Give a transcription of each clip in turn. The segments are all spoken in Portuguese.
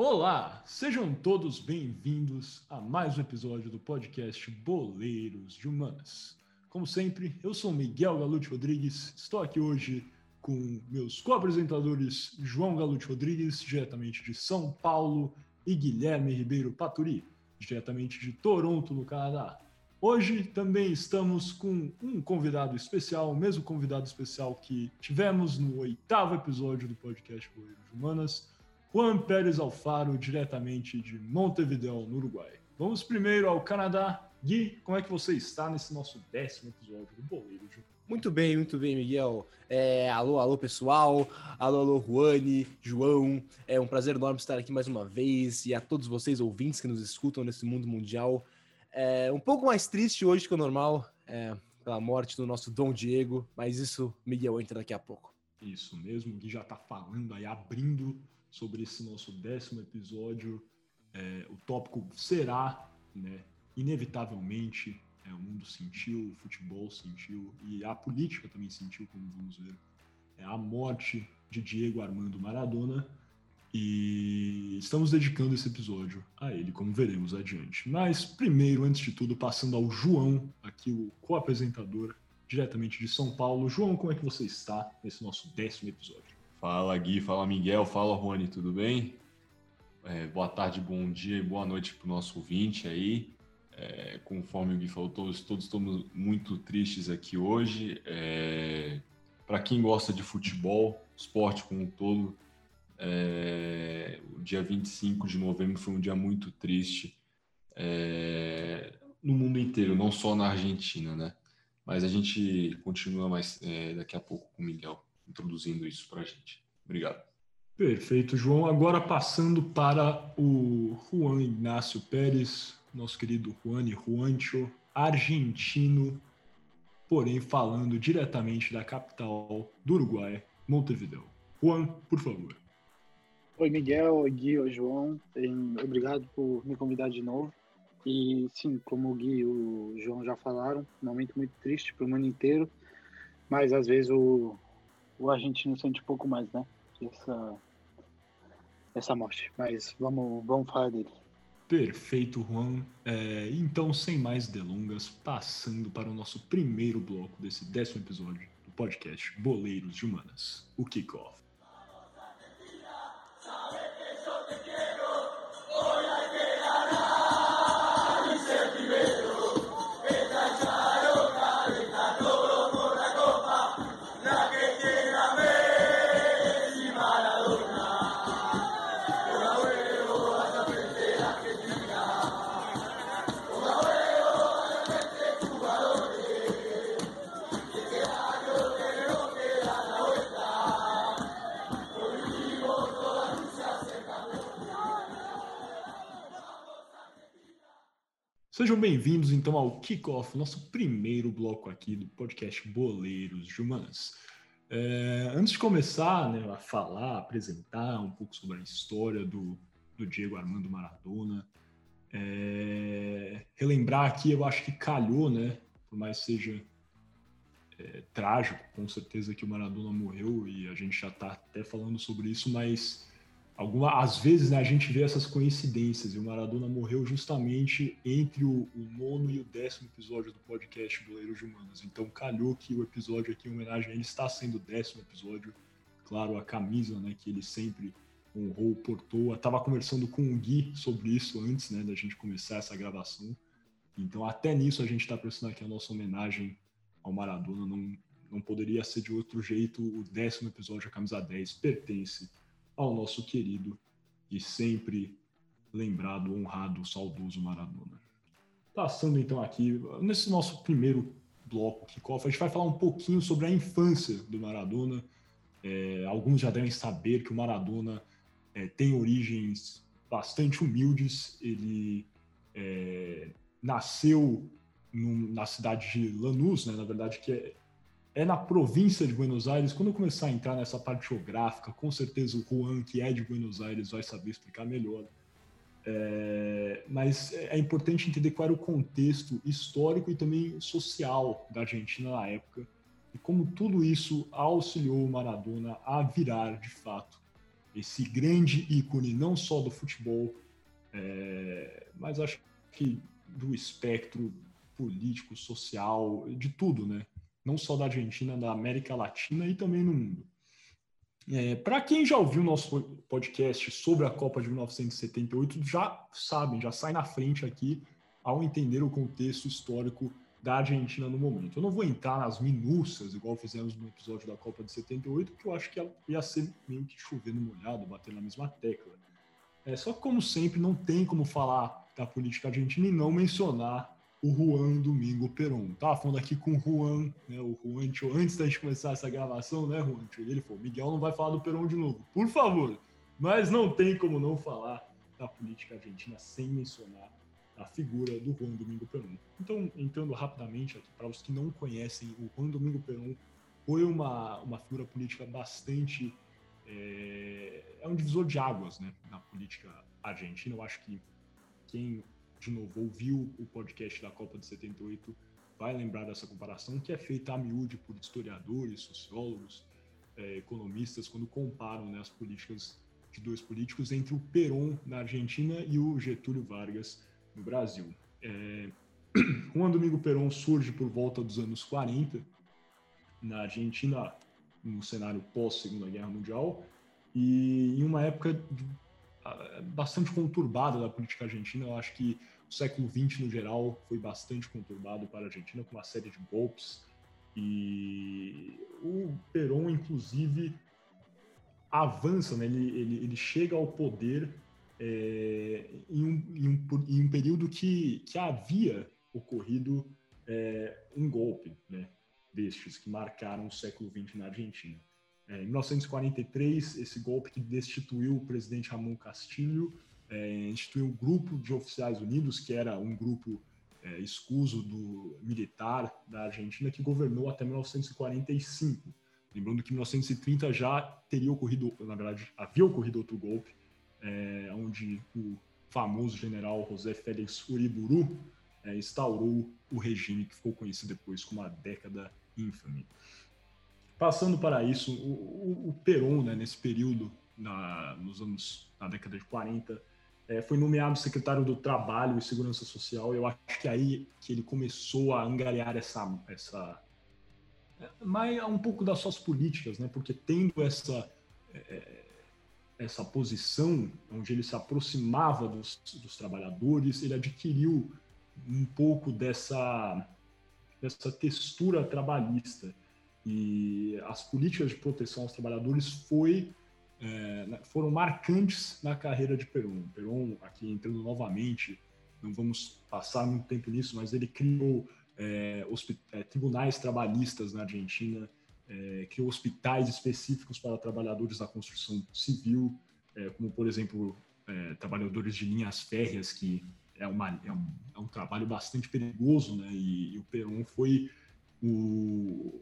Olá, sejam todos bem-vindos a mais um episódio do podcast Boleiros de Humanas. Como sempre, eu sou Miguel Galute Rodrigues, estou aqui hoje com meus co-apresentadores João Galute Rodrigues, diretamente de São Paulo, e Guilherme Ribeiro Paturi, diretamente de Toronto, no Canadá. Hoje também estamos com um convidado especial, o mesmo convidado especial que tivemos no oitavo episódio do podcast Boleiros de Humanas, Juan Pérez Alfaro, diretamente de Montevideo, no Uruguai. Vamos primeiro ao Canadá. Gui, como é que você está nesse nosso décimo episódio do Boleiro de Muito bem, muito bem, Miguel. É, alô, alô, pessoal. Alô, alô, Juane, João. É um prazer enorme estar aqui mais uma vez. E a todos vocês, ouvintes que nos escutam nesse mundo mundial. É um pouco mais triste hoje que o normal, é, pela morte do nosso Dom Diego, mas isso, Miguel, entra daqui a pouco. Isso mesmo, o Gui já está falando aí, abrindo sobre esse nosso décimo episódio. É, o tópico será, né, inevitavelmente, é, o mundo sentiu, o futebol sentiu e a política também sentiu, como vamos ver, é a morte de Diego Armando Maradona. E estamos dedicando esse episódio a ele, como veremos adiante. Mas primeiro, antes de tudo, passando ao João, aqui o co-apresentador diretamente de São Paulo. João, como é que você está nesse nosso décimo episódio? Fala Gui, fala Miguel, fala Rony, tudo bem? É, boa tarde, bom dia e boa noite para o nosso ouvinte aí. É, conforme o Gui falou, todos, todos estamos muito tristes aqui hoje. É, para quem gosta de futebol, esporte como um todo, é, o dia 25 de novembro foi um dia muito triste é, no mundo inteiro, não só na Argentina, né? Mas a gente continua mais é, daqui a pouco com o Miguel introduzindo isso para a gente. Obrigado. Perfeito, João. Agora passando para o Juan Ignacio Pérez, nosso querido Juan Juancho, argentino, porém falando diretamente da capital do Uruguai, Montevideo. Juan, por favor. Oi, Miguel, oi, Gui, oi, João. Obrigado por me convidar de novo. E sim, como o Gui e o João já falaram, um momento muito triste para o mundo inteiro, mas às vezes o, o argentino sente um pouco mais, né? Essa, essa morte. Mas vamos, vamos falar dele. Perfeito, Juan. É, então, sem mais delongas, passando para o nosso primeiro bloco desse décimo episódio do podcast Boleiros de Humanas, o Kickoff. Sejam bem-vindos então ao Kickoff, nosso primeiro bloco aqui do podcast Boleiros de. É, antes de começar né, a falar, apresentar um pouco sobre a história do, do Diego Armando Maradona, é, relembrar aqui, eu acho que calhou, né, por mais seja é, trágico, com certeza que o Maradona morreu e a gente já está até falando sobre isso, mas alguma, às vezes né, a gente vê essas coincidências e o Maradona morreu justamente entre o, o, nono e o décimo episódio do podcast Boleiros de Humanos. Então calhou que o episódio aqui em homenagem a ele está sendo o décimo episódio. Claro, a camisa né, que ele sempre honrou, portou. Estava conversando com o Gui sobre isso antes né, da gente começar essa gravação. Então até nisso a gente está prestando aqui a nossa homenagem ao Maradona. Não, não poderia ser de outro jeito. O décimo episódio, a camisa 10, pertence ao nosso querido e sempre lembrado, honrado, saudoso Maradona. Passando então aqui, nesse nosso primeiro bloco kickoff, a gente vai falar um pouquinho sobre a infância do Maradona. É, alguns já devem saber que o Maradona é, tem origens bastante humildes. Ele é, nasceu num, na cidade de Lanús, né, na verdade, que é, é na província de Buenos Aires. Quando eu começar a entrar nessa parte geográfica, com certeza o Juan, que é de Buenos Aires, vai saber explicar melhor. É, mas é importante entender qual era o contexto histórico e também social da Argentina na época e como tudo isso auxiliou o Maradona a virar, de fato, esse grande ícone não só do futebol, é, mas acho que do espectro político, social, de tudo, né? Não só da Argentina, da América Latina e também no mundo. É, Para quem já ouviu nosso podcast sobre a Copa de 1978, já sabem, já sai na frente aqui ao entender o contexto histórico da Argentina no momento. Eu não vou entrar nas minúcias, igual fizemos no episódio da Copa de 78, porque eu acho que ia ser meio que chovendo molhado, bater na mesma tecla. É, só que, como sempre, não tem como falar da política argentina e não mencionar o Juan Domingo Perón. Tava falando aqui com o Juan, né, o Juancho, antes da gente começar essa gravação, né, Juancho? Ele falou, Miguel não vai falar do Perón de novo, por favor. Mas não tem como não falar da política argentina sem mencionar a figura do Juan Domingo Perón. Então, entrando rapidamente aqui, para os que não conhecem, o Juan Domingo Perón foi uma, uma figura política bastante. É, é um divisor de águas né, na política argentina. Eu acho que quem, de novo, ouviu o podcast da Copa de 78 vai lembrar dessa comparação, que é feita a miúde por historiadores, sociólogos, é, economistas, quando comparam né, as políticas de dois políticos entre o Perón na Argentina e o Getúlio Vargas no Brasil. É, Juan Domingo Perón surge por volta dos anos 40 na Argentina, no cenário pós-Segunda Guerra Mundial, e em uma época bastante conturbada da política argentina. Eu acho que o século XX, no geral, foi bastante conturbado para a Argentina, com uma série de golpes. E o Perón, inclusive, avança, né? ele, ele, ele chega ao poder é, em, um, em, um, em, um, período que, que havia ocorrido é, um golpe né, destes que marcaram o século XX na Argentina. É, em 1943, esse golpe que destituiu o presidente Ramon Castilho, é, instituiu o um Grupo de Oficiais Unidos, que era um grupo é, escuso do militar da Argentina, que governou até 1945. Lembrando que em 1930 já teria ocorrido, na verdade, havia ocorrido outro golpe, é, onde o famoso general José Félix Uriburu é, instaurou o regime que ficou conhecido depois como a década infame. Passando para isso, o, o, o Perón, né, nesse período, na, nos anos, na década de 40, é, foi nomeado secretário do Trabalho e Segurança Social. Eu acho que é aí que ele começou a angariar essa, essa mais um pouco das suas políticas, né? Porque tendo essa é, essa posição onde ele se aproximava dos, dos trabalhadores, ele adquiriu um pouco dessa, dessa textura trabalhista. E as políticas de proteção aos trabalhadores foi, é, né, foram marcantes na carreira de Perón. Perón, aqui entrando novamente, não vamos passar muito tempo nisso, mas ele criou é, é, tribunais trabalhistas na Argentina, é, criou hospitais específicos para trabalhadores da construção civil, é, como, por exemplo, é, trabalhadores de linhas férreas, que é, uma, um, é um trabalho bastante perigoso, né? E, e o Perón foi o,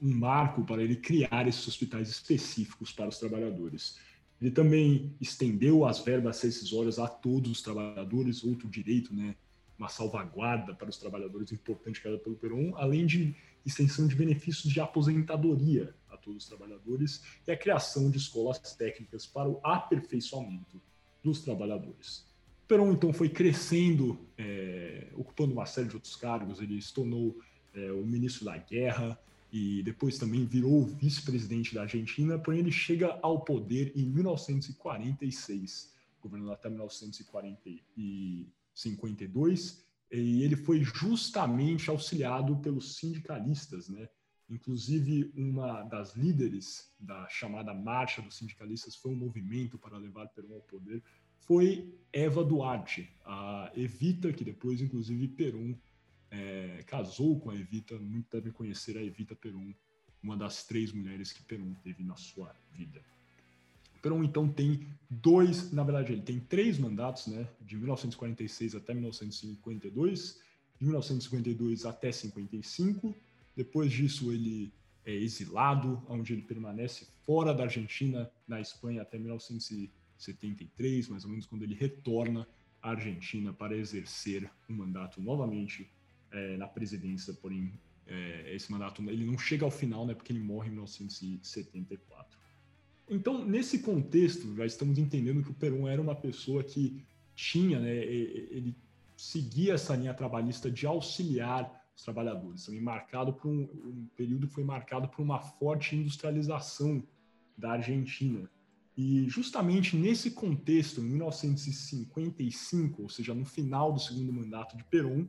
um marco para ele criar esses hospitais específicos para os trabalhadores. Ele também estendeu as verbas rescisórias a todos os trabalhadores, outro direito, né? Uma salvaguarda para os trabalhadores importante criada pelo Perón, além de extensão de benefícios de aposentadoria a todos os trabalhadores e a criação de escolas técnicas para o aperfeiçoamento dos trabalhadores. Perón, então, foi crescendo, é, ocupando uma série de outros cargos. Ele se tornou é, o ministro da Guerra e depois também virou vice-presidente da Argentina, porém ele chega ao poder em 1946, governando até 1952, e ele foi justamente auxiliado pelos sindicalistas, né? Inclusive, uma das líderes da chamada Marcha dos Sindicalistas foi um movimento para levar Perón ao poder, foi Eva Duarte, a Evita, que depois, inclusive, Perón é, casou com a Evita, muito devem conhecer a Evita Perón, uma das três mulheres que Perón teve na sua vida. Perón, então, tem dois, na verdade, ele tem três mandatos, né, de 1946 até 1952, de 1952 até 55. Depois disso, ele é exilado, onde ele permanece fora da Argentina, na Espanha, até 1973, mais ou menos, quando ele retorna à Argentina para exercer um mandato novamente é, na presidência, porém, é, esse mandato ele não chega ao final, né, porque ele morre em 1974. então, nesse contexto, já estamos entendendo que o Perón era uma pessoa que tinha, né, ele seguia essa linha trabalhista de auxiliar os trabalhadores, também marcado por um, um período que foi marcado por uma forte industrialização da Argentina. E justamente nesse contexto, em 1955, ou seja, no final do segundo mandato de Perón,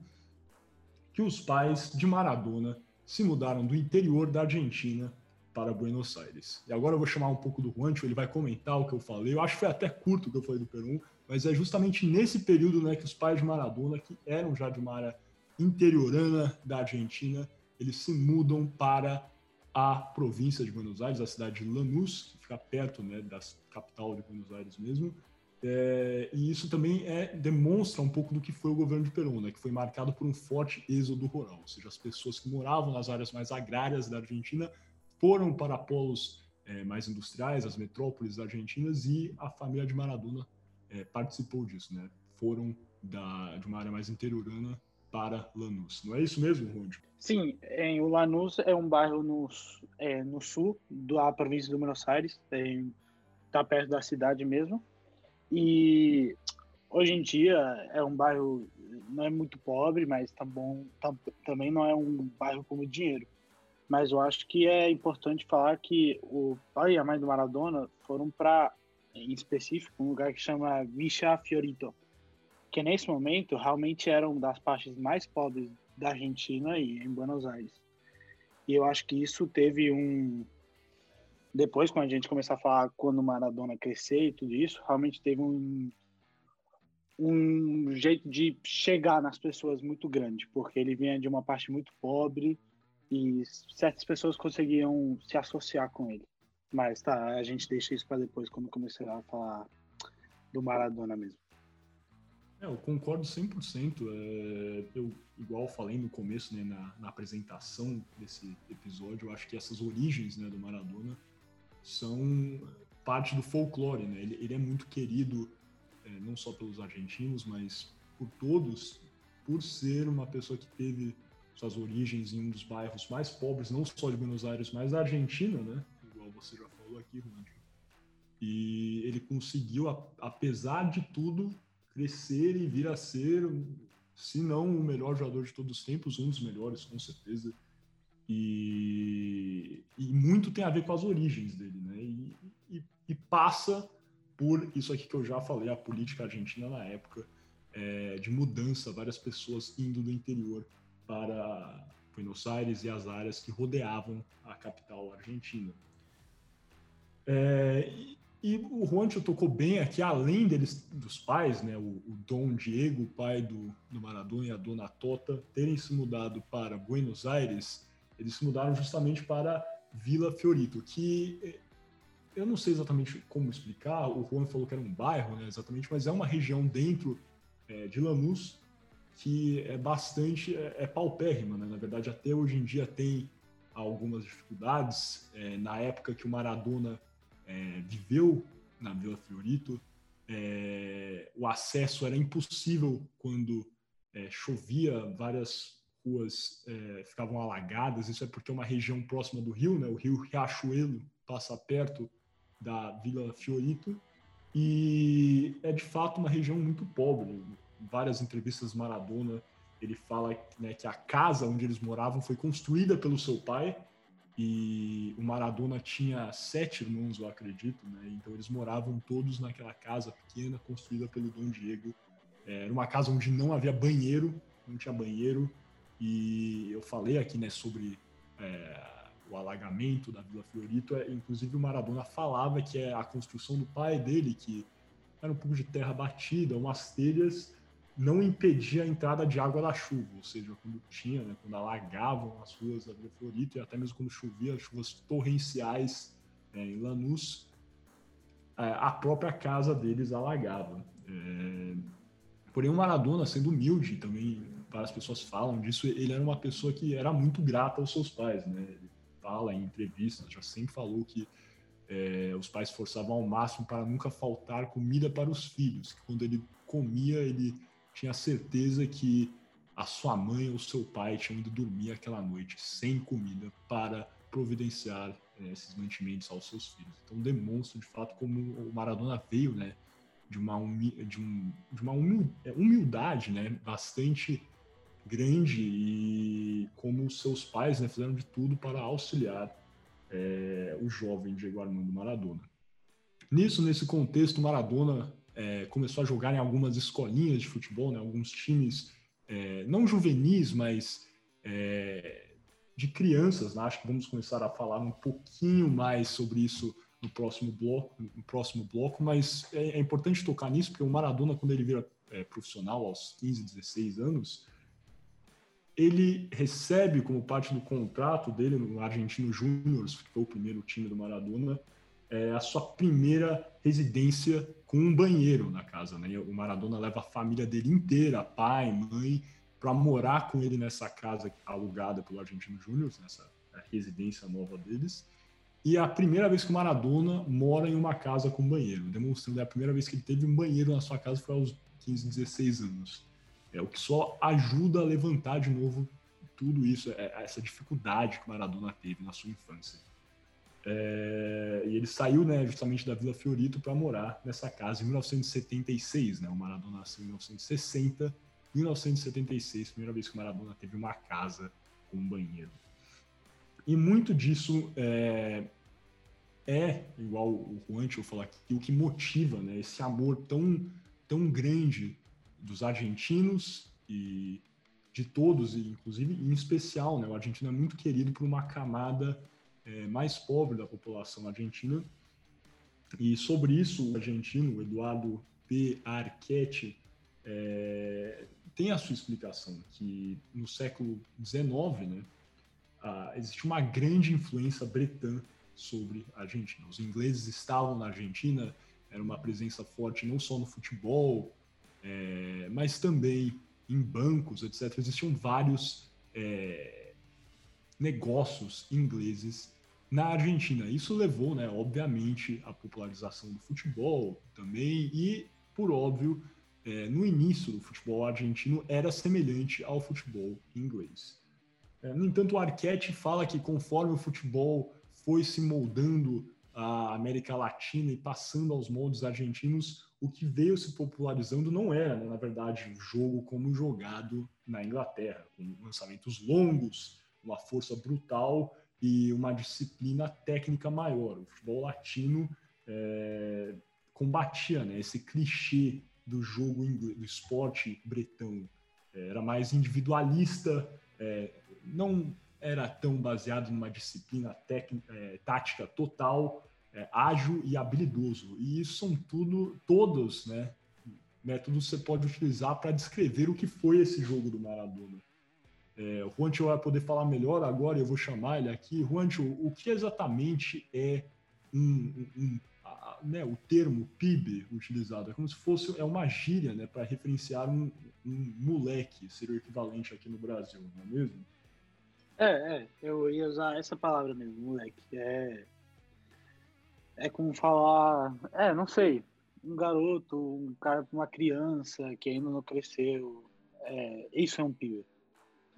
que os pais de Maradona se mudaram do interior da Argentina para Buenos Aires. E agora eu vou chamar um pouco do Juancho, ele vai comentar o que eu falei. Eu acho que foi até curto o que eu falei do Peru, mas é justamente nesse período né, que os pais de Maradona, que eram já de uma área interiorana da Argentina, eles se mudam para a província de Buenos Aires, a cidade de Lanús, que fica perto né, da capital de Buenos Aires mesmo. É, e isso também é, demonstra um pouco do que foi o governo de Perón, né, que foi marcado por um forte êxodo rural, ou seja, as pessoas que moravam nas áreas mais agrárias da Argentina foram para polos é, mais industriais, as metrópoles argentinas, e a família de Maradona é, participou disso, né? Foram da, de uma área mais interiorana para Lanús. Não é isso mesmo, Rôndio? Sim, em, o Lanús é um bairro no, é, no sul da província de Buenos Aires, está perto da cidade mesmo. E hoje em dia é um bairro não é muito pobre, mas tá bom, tá, também não é um bairro com muito dinheiro. Mas eu acho que é importante falar que o pai e a mãe do Maradona foram para, em específico, um lugar que chama Villa Fiorito, que nesse momento realmente eram das partes mais pobres da Argentina e em Buenos Aires. E eu acho que isso teve um. Depois, quando a gente começar a falar quando o Maradona crescer e tudo isso, realmente teve um, um jeito de chegar nas pessoas muito grande, porque ele vinha de uma parte muito pobre e certas pessoas conseguiam se associar com ele. Mas tá, a gente deixa isso para depois, quando começar a falar do Maradona mesmo. É, eu concordo 100%. É, eu, igual falei no começo, né, na, na, apresentação desse episódio, eu acho que essas origens né, do Maradona são parte do folclore. Né? Ele, ele é muito querido, é, não só pelos argentinos, mas por todos, por ser uma pessoa que teve suas origens em um dos bairros mais pobres, não só de Buenos Aires, mas da Argentina, né? Igual você já falou aqui, Ronaldinho. E ele conseguiu, apesar de tudo, crescer e vir a ser, se não o melhor jogador de todos os tempos, um dos melhores, com certeza. E, e muito tem a ver com as origens dele, né? E, e, e, passa por isso aqui que eu já falei, a política argentina na época, é, de mudança, várias pessoas indo do interior para Buenos Aires e as áreas que rodeavam a capital argentina. É, e, o Juancho tocou bem aqui, além deles, dos pais, né, o, o Dom Diego, pai do, do Maradona e a Dona Tota, terem se mudado para Buenos Aires, eles se mudaram justamente para Vila Fiorito, que é, eu não sei exatamente como explicar, o Juan falou que era um bairro, né, exatamente, mas é uma região dentro é, de Lanús, que é bastante é, é paupérrima, né? Na verdade, até hoje em dia tem algumas dificuldades. É, na época que o Maradona viveu na Vila Fiorito, o acesso era impossível quando chovia, várias ruas é, ficavam alagadas. Isso é porque é uma região próxima do rio, né? O rio Riachuelo passa perto da Vila Fiorito e é de fato uma região muito pobre várias entrevistas Maradona, ele fala né, que a casa onde eles moravam foi construída pelo seu pai e o Maradona tinha sete irmãos, eu acredito, né? Então eles moravam todos naquela casa pequena construída pelo Dom Diego. É, era uma casa onde não havia banheiro, não tinha banheiro e eu falei aqui, né, sobre é, o alagamento da Vila Fiorito. É, inclusive o Maradona falava que é a construção do pai dele que era um pouco de terra batida, umas telhas não impedia a entrada de água da chuva, ou seja, quando tinha, né, quando alagavam as ruas da Vila Florito e até mesmo quando chovia, chuvas torrenciais é, em Lanús, é, a própria casa deles alagava. É, porém, o Maradona, sendo humilde, também várias pessoas falam disso, ele era uma pessoa que era muito grata aos seus pais, né? Ele fala em entrevistas, já sempre falou que é, os pais forçavam ao máximo para nunca faltar comida para os filhos, que quando ele comia, ele tinha certeza que a sua mãe ou seu pai tinham ido dormir aquela noite sem comida para providenciar é, esses mantimentos aos seus filhos. Então demonstra de fato como o Maradona veio, né, de uma, de um, de uma é, humildade, né, bastante grande e como seus pais né, fizeram de tudo para auxiliar é, o jovem Diego Armando Maradona. Nisso, nesse contexto, Maradona é, começou a jogar em algumas escolinhas de futebol, né, alguns times é, não juvenis, mas é, de crianças. Né? Acho que vamos começar a falar um pouquinho mais sobre isso no próximo bloco, no próximo bloco mas é, é importante tocar nisso, porque o Maradona, quando ele vira é, profissional aos 15, 16 anos, ele recebe como parte do contrato dele no Argentino Júnior, que foi o primeiro time do Maradona, é, a sua primeira residência com um banheiro na casa. Né? O Maradona leva a família dele inteira, pai, mãe, para morar com ele nessa casa alugada pelo Argentino Júnior, nessa residência nova deles. E é a primeira vez que o Maradona mora em uma casa com banheiro, demonstrando é a primeira vez que ele teve um banheiro na sua casa foi aos 15, 16 anos. É o que só ajuda a levantar de novo tudo isso, é, essa dificuldade que Maradona teve na sua infância. É, e ele saiu né, justamente da Vila Fiorito para morar nessa casa em 1976. Né? O Maradona nasceu em 1960, 1976, primeira vez que o Maradona teve uma casa com um banheiro. E muito disso é, é igual o Juan eu falar aqui, o que motiva né, esse amor tão, tão grande dos argentinos e de todos, inclusive em especial, né? O argentino é muito querido por uma camada é, mais pobre da população argentina. E sobre isso, o argentino, Eduardo P. Arquette, é, tem a sua explicação, que no século XIX, né, existe uma grande influência bretã sobre a Argentina. Os ingleses estavam na Argentina, era uma presença forte não só no futebol, é, mas também em bancos, etc. Existiam vários é, negócios ingleses na Argentina. Isso levou, né, obviamente, à popularização do futebol também e, por óbvio, é, no início do futebol argentino era semelhante ao futebol inglês. É, no entanto, o Arquette fala que conforme o futebol foi se moldando a América Latina e passando aos moldes argentinos, o que veio se popularizando não era, né, na verdade, o jogo como jogado na Inglaterra, com lançamentos longos, uma força brutal e uma disciplina técnica maior. O futebol latino é, combatia né, esse clichê do jogo do esporte bretão. É, era mais individualista, é, não era tão baseado numa disciplina técnica, é, tática total, é, ágil e habilidoso. E isso são tudo, todos, né, métodos que você pode utilizar para descrever o que foi esse jogo do Maradona. É, o Juancho vai poder falar melhor agora, eu vou chamar ele aqui. Juancho, o que exatamente é um, um, um a, né, o termo PIB utilizado? É como se fosse é uma gíria né, para referenciar um, um moleque, seria o equivalente aqui no Brasil, não é mesmo? É, é, eu ia usar essa palavra mesmo, moleque. É, é como falar, é, não sei, um garoto, um cara, uma criança que ainda não cresceu. É, isso é um PIB.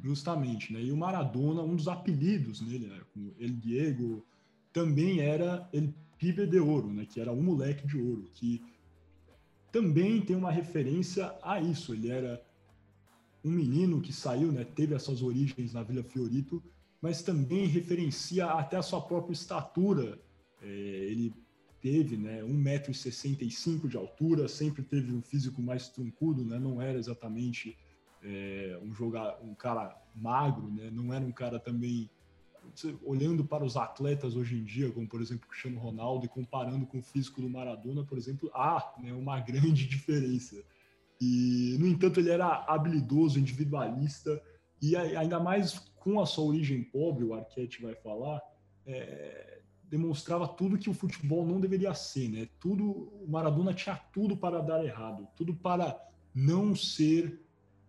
Justamente, né? E o Maradona, um dos apelidos nele, né? como El Diego, também era El Pibe de Ouro, né? Que era um moleque de ouro, que também tem uma referência a isso. Ele era um menino que saiu, né? Teve as suas origens na Vila Fiorito, mas também referencia até a sua própria estatura. É, ele teve, né? 1,65m de altura, sempre teve um físico mais truncudo, né? Não era exatamente é, um jogar um cara magro, né? Não era um cara também olhando para os atletas hoje em dia, como por exemplo Cristiano Ronaldo e comparando com o físico do Maradona, por exemplo, há né, uma grande diferença. E no entanto ele era habilidoso, individualista e ainda mais com a sua origem pobre, o Arquette vai falar, é, demonstrava tudo que o futebol não deveria ser, né? Tudo, o Maradona tinha tudo para dar errado, tudo para não ser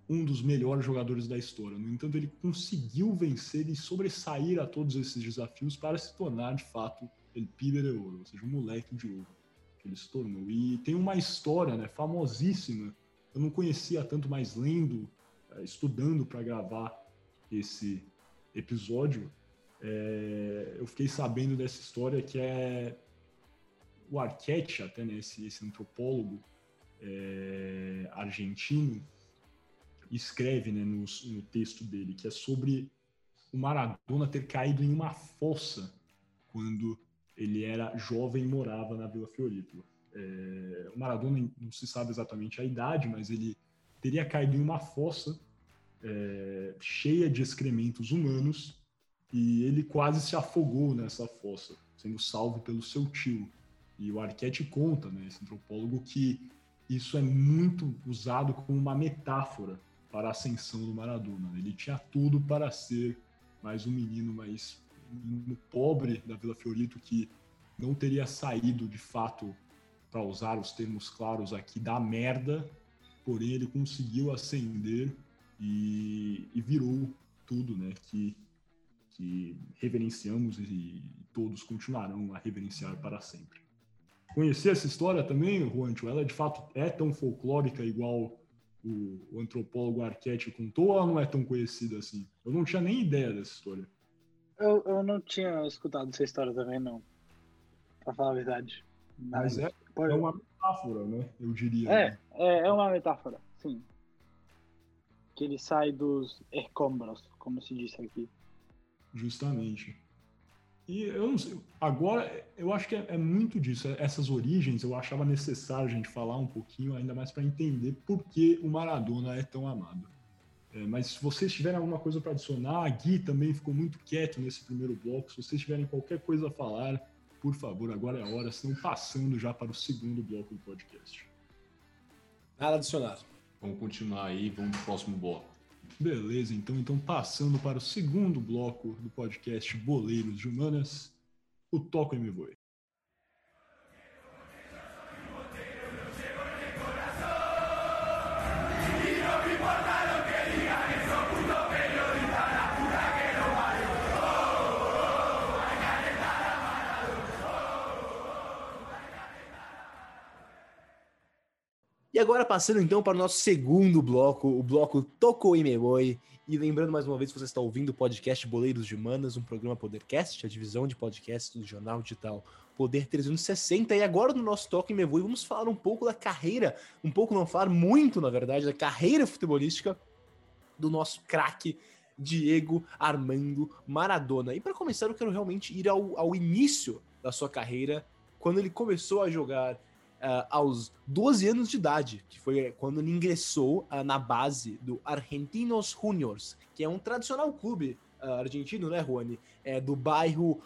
um dos melhores jogadores da história. No entanto, ele conseguiu vencer e sobressair a todos esses desafios para se tornar, de fato, el pibe de ouro, ou seja, um moleque de ouro que ele se tornou. E tem uma história né, famosíssima, eu não conhecia tanto, mas lendo, eh, estudando para gravar esse episódio, é, eu fiquei sabendo dessa história que é o Arquette, até né, esse, esse antropólogo é, argentino, escreve né, no, no texto dele que é sobre o Maradona ter caído em uma fossa quando ele era jovem e morava na Vila Fiorito. É, o Maradona não se sabe exatamente a idade, mas ele teria caído em uma fossa é, cheia de excrementos humanos e ele quase se afogou nessa fossa, sendo salvo pelo seu tio. E o Arquette conta, né, esse antropólogo, que isso é muito usado como uma metáfora para a ascensão do Maradona. Ele tinha tudo para ser mais um menino mais um pobre da Vila Fiorito que não teria saído de fato, para usar os termos claros aqui, da merda, porém ele conseguiu ascender e, e virou tudo, né? Que, que reverenciamos e todos continuarão a reverenciar para sempre. Conhecer essa história também, Juancho? Ela de fato é tão folclórica igual o, o antropólogo Arquette contou ou ela não é tão conhecida assim? Eu não tinha nem ideia dessa história. Eu, eu não tinha escutado essa história também, não. Pra falar a verdade. Mas, Mas é, pode... é uma metáfora, né? Eu diria. É, né? é, é uma metáfora, sim. Que ele sai dos escombros, como se diz aqui. Justamente. E eu não sei, agora eu acho que é, é, muito disso. Essas origens eu achava necessário a gente falar um pouquinho, ainda mais para entender por que o Maradona é tão amado. É, mas se vocês tiverem alguma coisa para adicionar, a Gui também ficou muito quieto nesse primeiro bloco. Se vocês tiverem qualquer coisa a falar, por favor, agora é a hora, estão passando já para o segundo bloco do podcast. Nada adicionar. Vamos continuar aí, vamos para o próximo bloco. Beleza, então, então passando para o segundo bloco do podcast Boleiros de Humanas, o Toco Me Voe. Agora passando então para o nosso segundo bloco, o bloco Toco e Memoi. E lembrando mais uma vez você está ouvindo o podcast Boleiros de Humanas, um programa Podercast, a divisão de podcast do jornal digital Poder 360. E agora no nosso Toco e Memoi vamos falar um pouco da carreira, um pouco não falar muito, na verdade, da carreira futebolística do nosso craque Diego Armando Maradona. E para começar, eu quero realmente ir ao, ao início da sua carreira, quando ele começou a jogar uh, aos 12 anos de idade, que foi quando ele ingressou uh, na base do Argentinos Juniors, que é um tradicional clube uh, argentino, né, Juani? É do bairro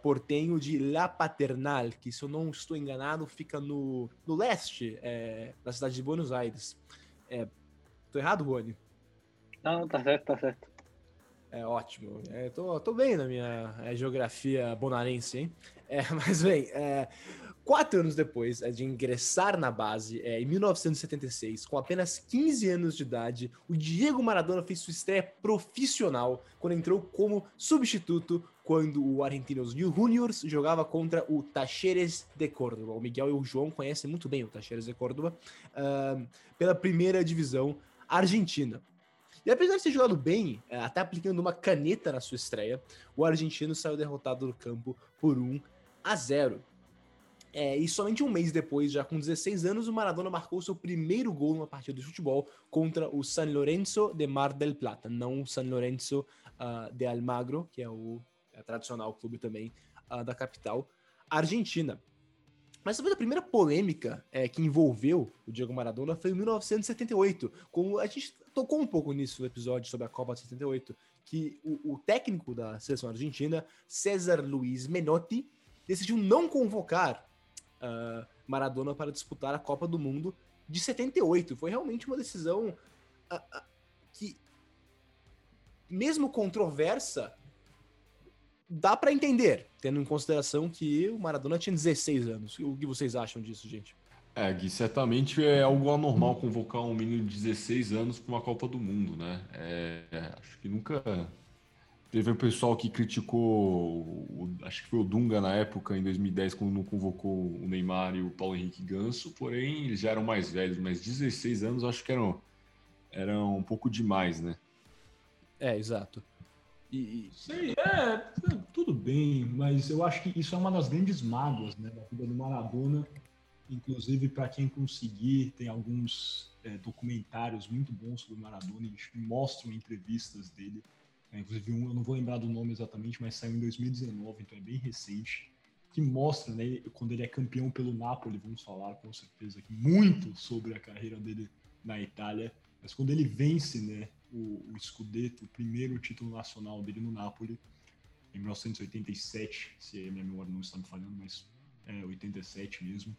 portenho de La Paternal, que se eu não estou enganado fica no, no leste é, da cidade de Buenos Aires. É, tô errado, Juani? Não, tá certo, tá certo. É ótimo. É, tô, tô bem na minha é, geografia bonarense, hein? É, mas bem, é, Quatro anos depois é, de ingressar na base, é, em 1976, com apenas 15 anos de idade, o Diego Maradona fez sua estreia profissional quando entrou como substituto quando o Argentinos Juniors jogava contra o Tacheres de Córdoba. O Miguel e o João conhecem muito bem o Tacheres de Córdoba, uh, pela primeira divisão argentina. E apesar de ter jogado bem, é, até aplicando uma caneta na sua estreia, o argentino saiu derrotado do campo por 1 a 0. É, e somente um mês depois, já com 16 anos, o Maradona marcou seu primeiro gol numa partida de futebol contra o San Lorenzo de Mar del Plata, não o San Lorenzo uh, de Almagro, que é o é tradicional clube também uh, da capital argentina. Mas talvez a primeira polêmica é, que envolveu o Diego Maradona foi em 1978, como a gente tocou um pouco nisso no episódio sobre a Copa de 78, que o, o técnico da seleção argentina, César Luiz Menotti, decidiu não convocar uh, Maradona para disputar a Copa do Mundo de 78. Foi realmente uma decisão uh, uh, que, mesmo controversa, dá para entender, tendo em consideração que o Maradona tinha 16 anos. O que vocês acham disso, gente? É, Gui, certamente é algo anormal convocar um menino de 16 anos para uma Copa do Mundo, né? É, acho que nunca Teve o pessoal que criticou, o, acho que foi o Dunga na época, em 2010, quando não convocou o Neymar e o Paulo Henrique Ganso, porém eles já eram mais velhos, mas 16 anos acho que eram, eram um pouco demais, né? É, exato. E, Sei, é, tudo bem, mas eu acho que isso é uma das grandes mágoas né, da vida do Maradona. Inclusive, para quem conseguir, tem alguns é, documentários muito bons sobre o Maradona e mostram entrevistas dele. É, inclusive, um, eu não vou lembrar do nome exatamente, mas saiu em 2019, então é bem recente. Que mostra, né, quando ele é campeão pelo Napoli, vamos falar com certeza aqui muito sobre a carreira dele na Itália. Mas quando ele vence né, o, o Scudetto, o primeiro título nacional dele no Napoli, em 1987, se a minha memória não está me falhando, mas é 87 mesmo.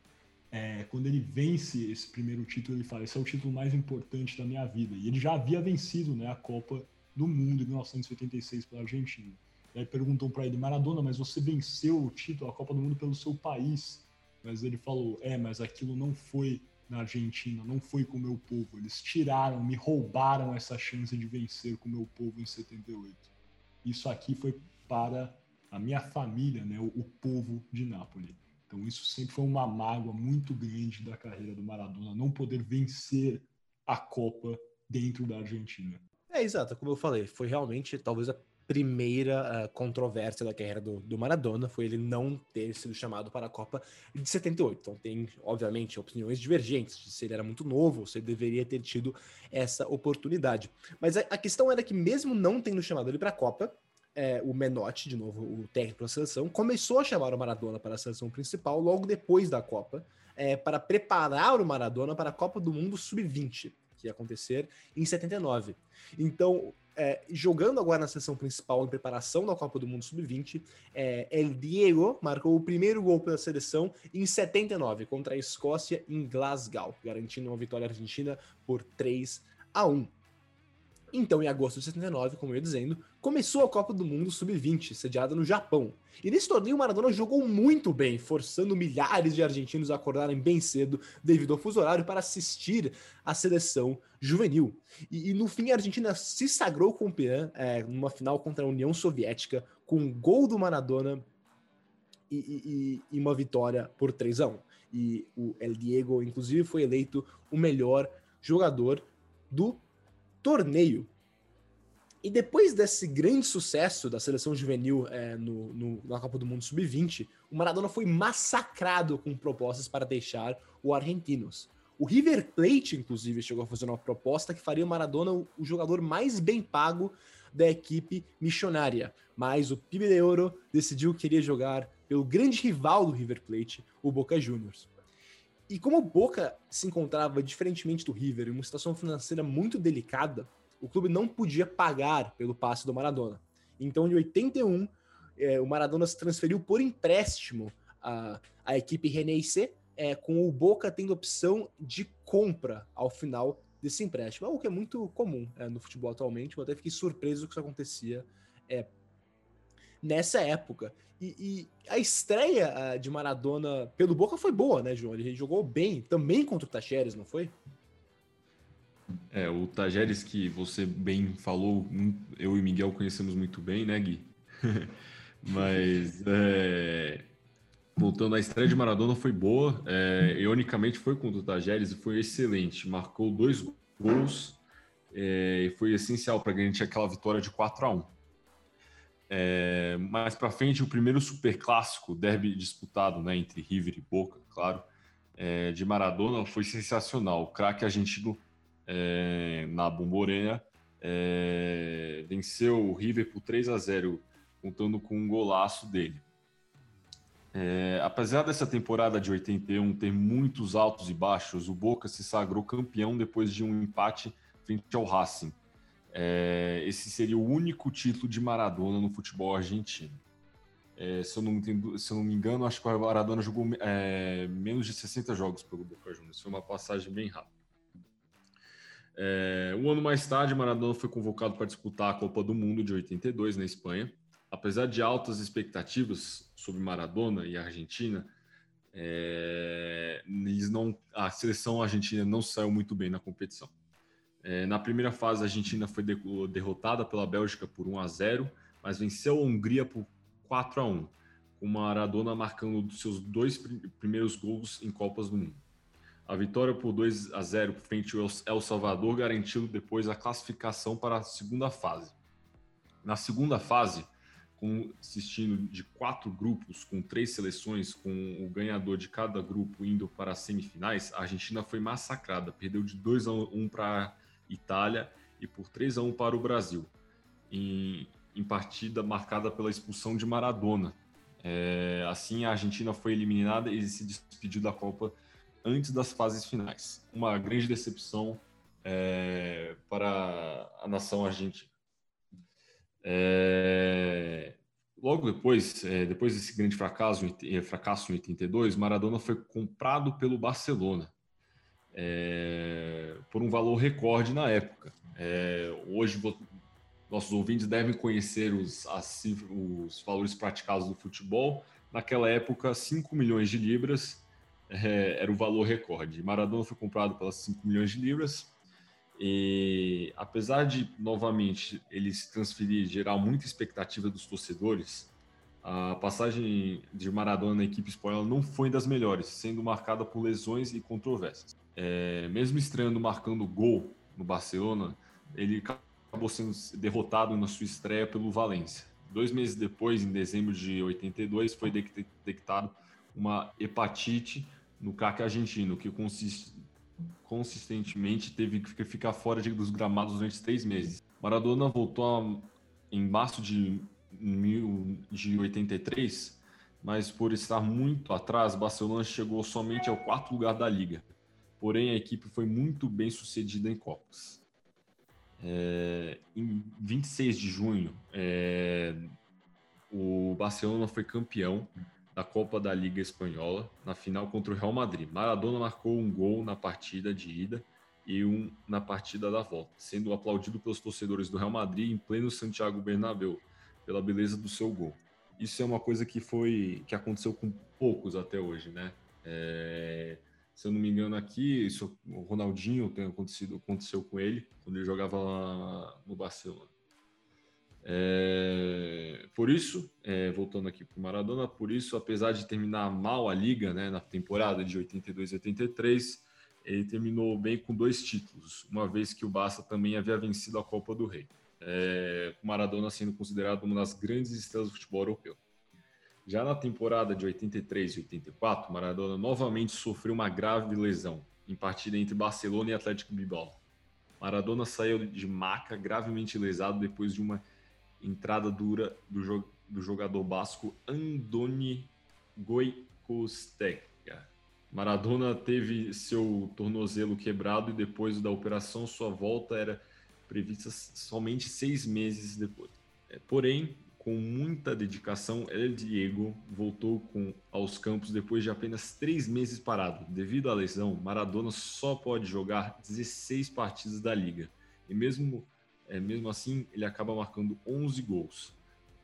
É, quando ele vence esse primeiro título, ele fala: esse é o título mais importante da minha vida. E ele já havia vencido né, a Copa do Mundo em 1986 pela Argentina. E aí perguntou para ele: Maradona, mas você venceu o título, a Copa do Mundo pelo seu país? Mas ele falou: é, mas aquilo não foi na Argentina, não foi com o meu povo. Eles tiraram, me roubaram essa chance de vencer com o meu povo em 78. Isso aqui foi para a minha família, né, o, o povo de Nápoles. Então isso sempre foi uma mágoa muito grande da carreira do Maradona, não poder vencer a Copa dentro da Argentina. É, exato, como eu falei, foi realmente talvez a primeira uh, controvérsia da carreira do, do, Maradona foi ele não ter sido chamado para a Copa de 78. Então tem, obviamente, opiniões divergentes se ele era muito novo, se ele deveria ter tido essa oportunidade. Mas a, a questão era que mesmo não tendo chamado ele para a Copa, é, o Menotti, de novo, o técnico da seleção, começou a chamar o Maradona para a seleção principal logo depois da Copa, é, para preparar o Maradona para a Copa do Mundo Sub-20, que ia acontecer em 79. Então, é, jogando agora na sessão principal em preparação da Copa do Mundo Sub-20, é, El Diego marcou o primeiro gol pela seleção em 79 contra a Escócia em Glasgow, garantindo uma vitória argentina por 3 a 1. Então, em agosto de 79, como eu ia dizendo, começou a Copa do Mundo Sub-20, sediada no Japão. E nesse torneio, o Maradona jogou muito bem, forçando milhares de argentinos a acordarem bem cedo devido ao fuso horário para assistir à seleção juvenil. E, e no fim, a Argentina se sagrou campeã é, numa final contra a União Soviética, com um gol do Maradona e, e, e uma vitória por 3 a 1. E o El Diego, inclusive, foi eleito o melhor jogador do torneio. E depois desse grande sucesso da seleção juvenil é, no, no, na Copa do Mundo Sub-20, o Maradona foi massacrado com propostas para deixar o Argentinos. O River Plate, inclusive, chegou a fazer uma proposta que faria o Maradona o, jogador mais bem pago da equipe missionária. Mas o PIB de Ouro decidiu que queria jogar pelo grande rival do River Plate, o Boca Juniors. E como o Boca se encontrava, diferentemente do River, em uma situação financeira muito delicada, o clube não podia pagar pelo passe do Maradona. Então, em 81, é, o Maradona se transferiu por empréstimo à, à equipe Reneice, é, com o Boca tendo opção de compra ao final desse empréstimo, algo que é muito comum é, no futebol atualmente. Eu até fiquei surpreso que isso acontecia nessa época. E, e a estreia de Maradona pelo Boca foi boa, né, João? Ele jogou bem, também contra o Tacheres, não foi? É, o Tajeres que você bem falou, eu e Miguel conhecemos muito bem, né, Gui? Mas, é, voltando à estreia de Maradona, foi boa. É, ironicamente, foi contra o Tajeres e foi excelente. Marcou dois gols é, e foi essencial para garantir aquela vitória de 4 a 1 é, mais para frente, o primeiro super clássico, derby disputado né, entre River e Boca, claro, é, de Maradona, foi sensacional. O craque argentino é, na Bomboreia é, venceu o River por 3 a 0, contando com um golaço dele. É, apesar dessa temporada de 81 ter muitos altos e baixos, o Boca se sagrou campeão depois de um empate frente ao Racing. É, esse seria o único título de Maradona no futebol argentino. É, se, eu não entendo, se eu não me engano, acho que o Maradona jogou é, menos de 60 jogos pelo Boca Juniors. Foi uma passagem bem rápida. É, um ano mais tarde, Maradona foi convocado para disputar a Copa do Mundo de 82 na Espanha. Apesar de altas expectativas sobre Maradona e a Argentina, é, não, a seleção argentina não saiu muito bem na competição. É, na primeira fase, a Argentina foi derrotada pela Bélgica por 1 a 0, mas venceu a Hungria por 4 a 1, com Maradona marcando seus dois primeiros gols em Copas do Mundo. A vitória por 2 a 0 frente ao El Salvador garantiu depois a classificação para a segunda fase. Na segunda fase, consistindo de quatro grupos com três seleções, com o ganhador de cada grupo indo para as semifinais, a Argentina foi massacrada, perdeu de 2 a 1 para a Itália e por 3 a 1 para o Brasil, em, em partida marcada pela expulsão de Maradona. É, assim, a Argentina foi eliminada e se despediu da Copa antes das fases finais. Uma grande decepção é, para a nação argentina. É, logo depois, é, depois desse grande fracasso, é, fracasso em 82, Maradona foi comprado pelo Barcelona é, por um valor recorde na época. É, hoje, nossos ouvintes devem conhecer os, as, os valores praticados do futebol. Naquela época, 5 milhões de libras é, era o valor recorde. Maradona foi comprado pelas 5 milhões de libras e apesar de, novamente, ele se transferir, gerar muita expectativa dos torcedores, a passagem de Maradona na equipe espanhola não foi das melhores, sendo marcada por lesões e controvérsias. É, mesmo estreando marcando gol no Barcelona, ele acabou sendo derrotado na sua estreia pelo Valência. Dois meses depois, em dezembro de 82, foi detectado uma hepatite no CAC argentino, que consiste, consistentemente teve que ficar fora dos gramados durante três meses. Maradona voltou em março de, de 83, mas por estar muito atrás, Barcelona chegou somente ao quarto lugar da liga. Porém, a equipe foi muito bem sucedida em Copas. É, em 26 de junho, é, o Barcelona foi campeão da Copa da Liga Espanhola, na final contra o Real Madrid. Maradona marcou um gol na partida de ida e um na partida da volta, sendo aplaudido pelos torcedores do Real Madrid em pleno Santiago Bernabéu, pela beleza do seu gol. Isso é uma coisa que foi que aconteceu com poucos até hoje, né? É, se eu não me engano aqui, isso, o Ronaldinho tem acontecido, aconteceu com ele quando ele jogava lá no Barcelona. É, por isso, é, voltando aqui para o Maradona, por isso, apesar de terminar mal a liga né, na temporada de 82 e 83, ele terminou bem com dois títulos, uma vez que o Barça também havia vencido a Copa do Rei, é, Maradona sendo considerado uma das grandes estrelas do futebol europeu. Já na temporada de 83 e 84, Maradona novamente sofreu uma grave lesão em partida entre Barcelona e Atlético Bilbao. Maradona saiu de maca gravemente lesado depois de uma entrada dura do, jo do jogador basco Andoni Goicosteca. Maradona teve seu tornozelo quebrado e depois da operação sua volta era prevista somente seis meses depois. É, porém, com muita dedicação, El Diego voltou com, aos campos depois de apenas três meses parado. Devido à lesão, Maradona só pode jogar 16 partidas da liga. E mesmo é, mesmo assim, ele acaba marcando 11 gols.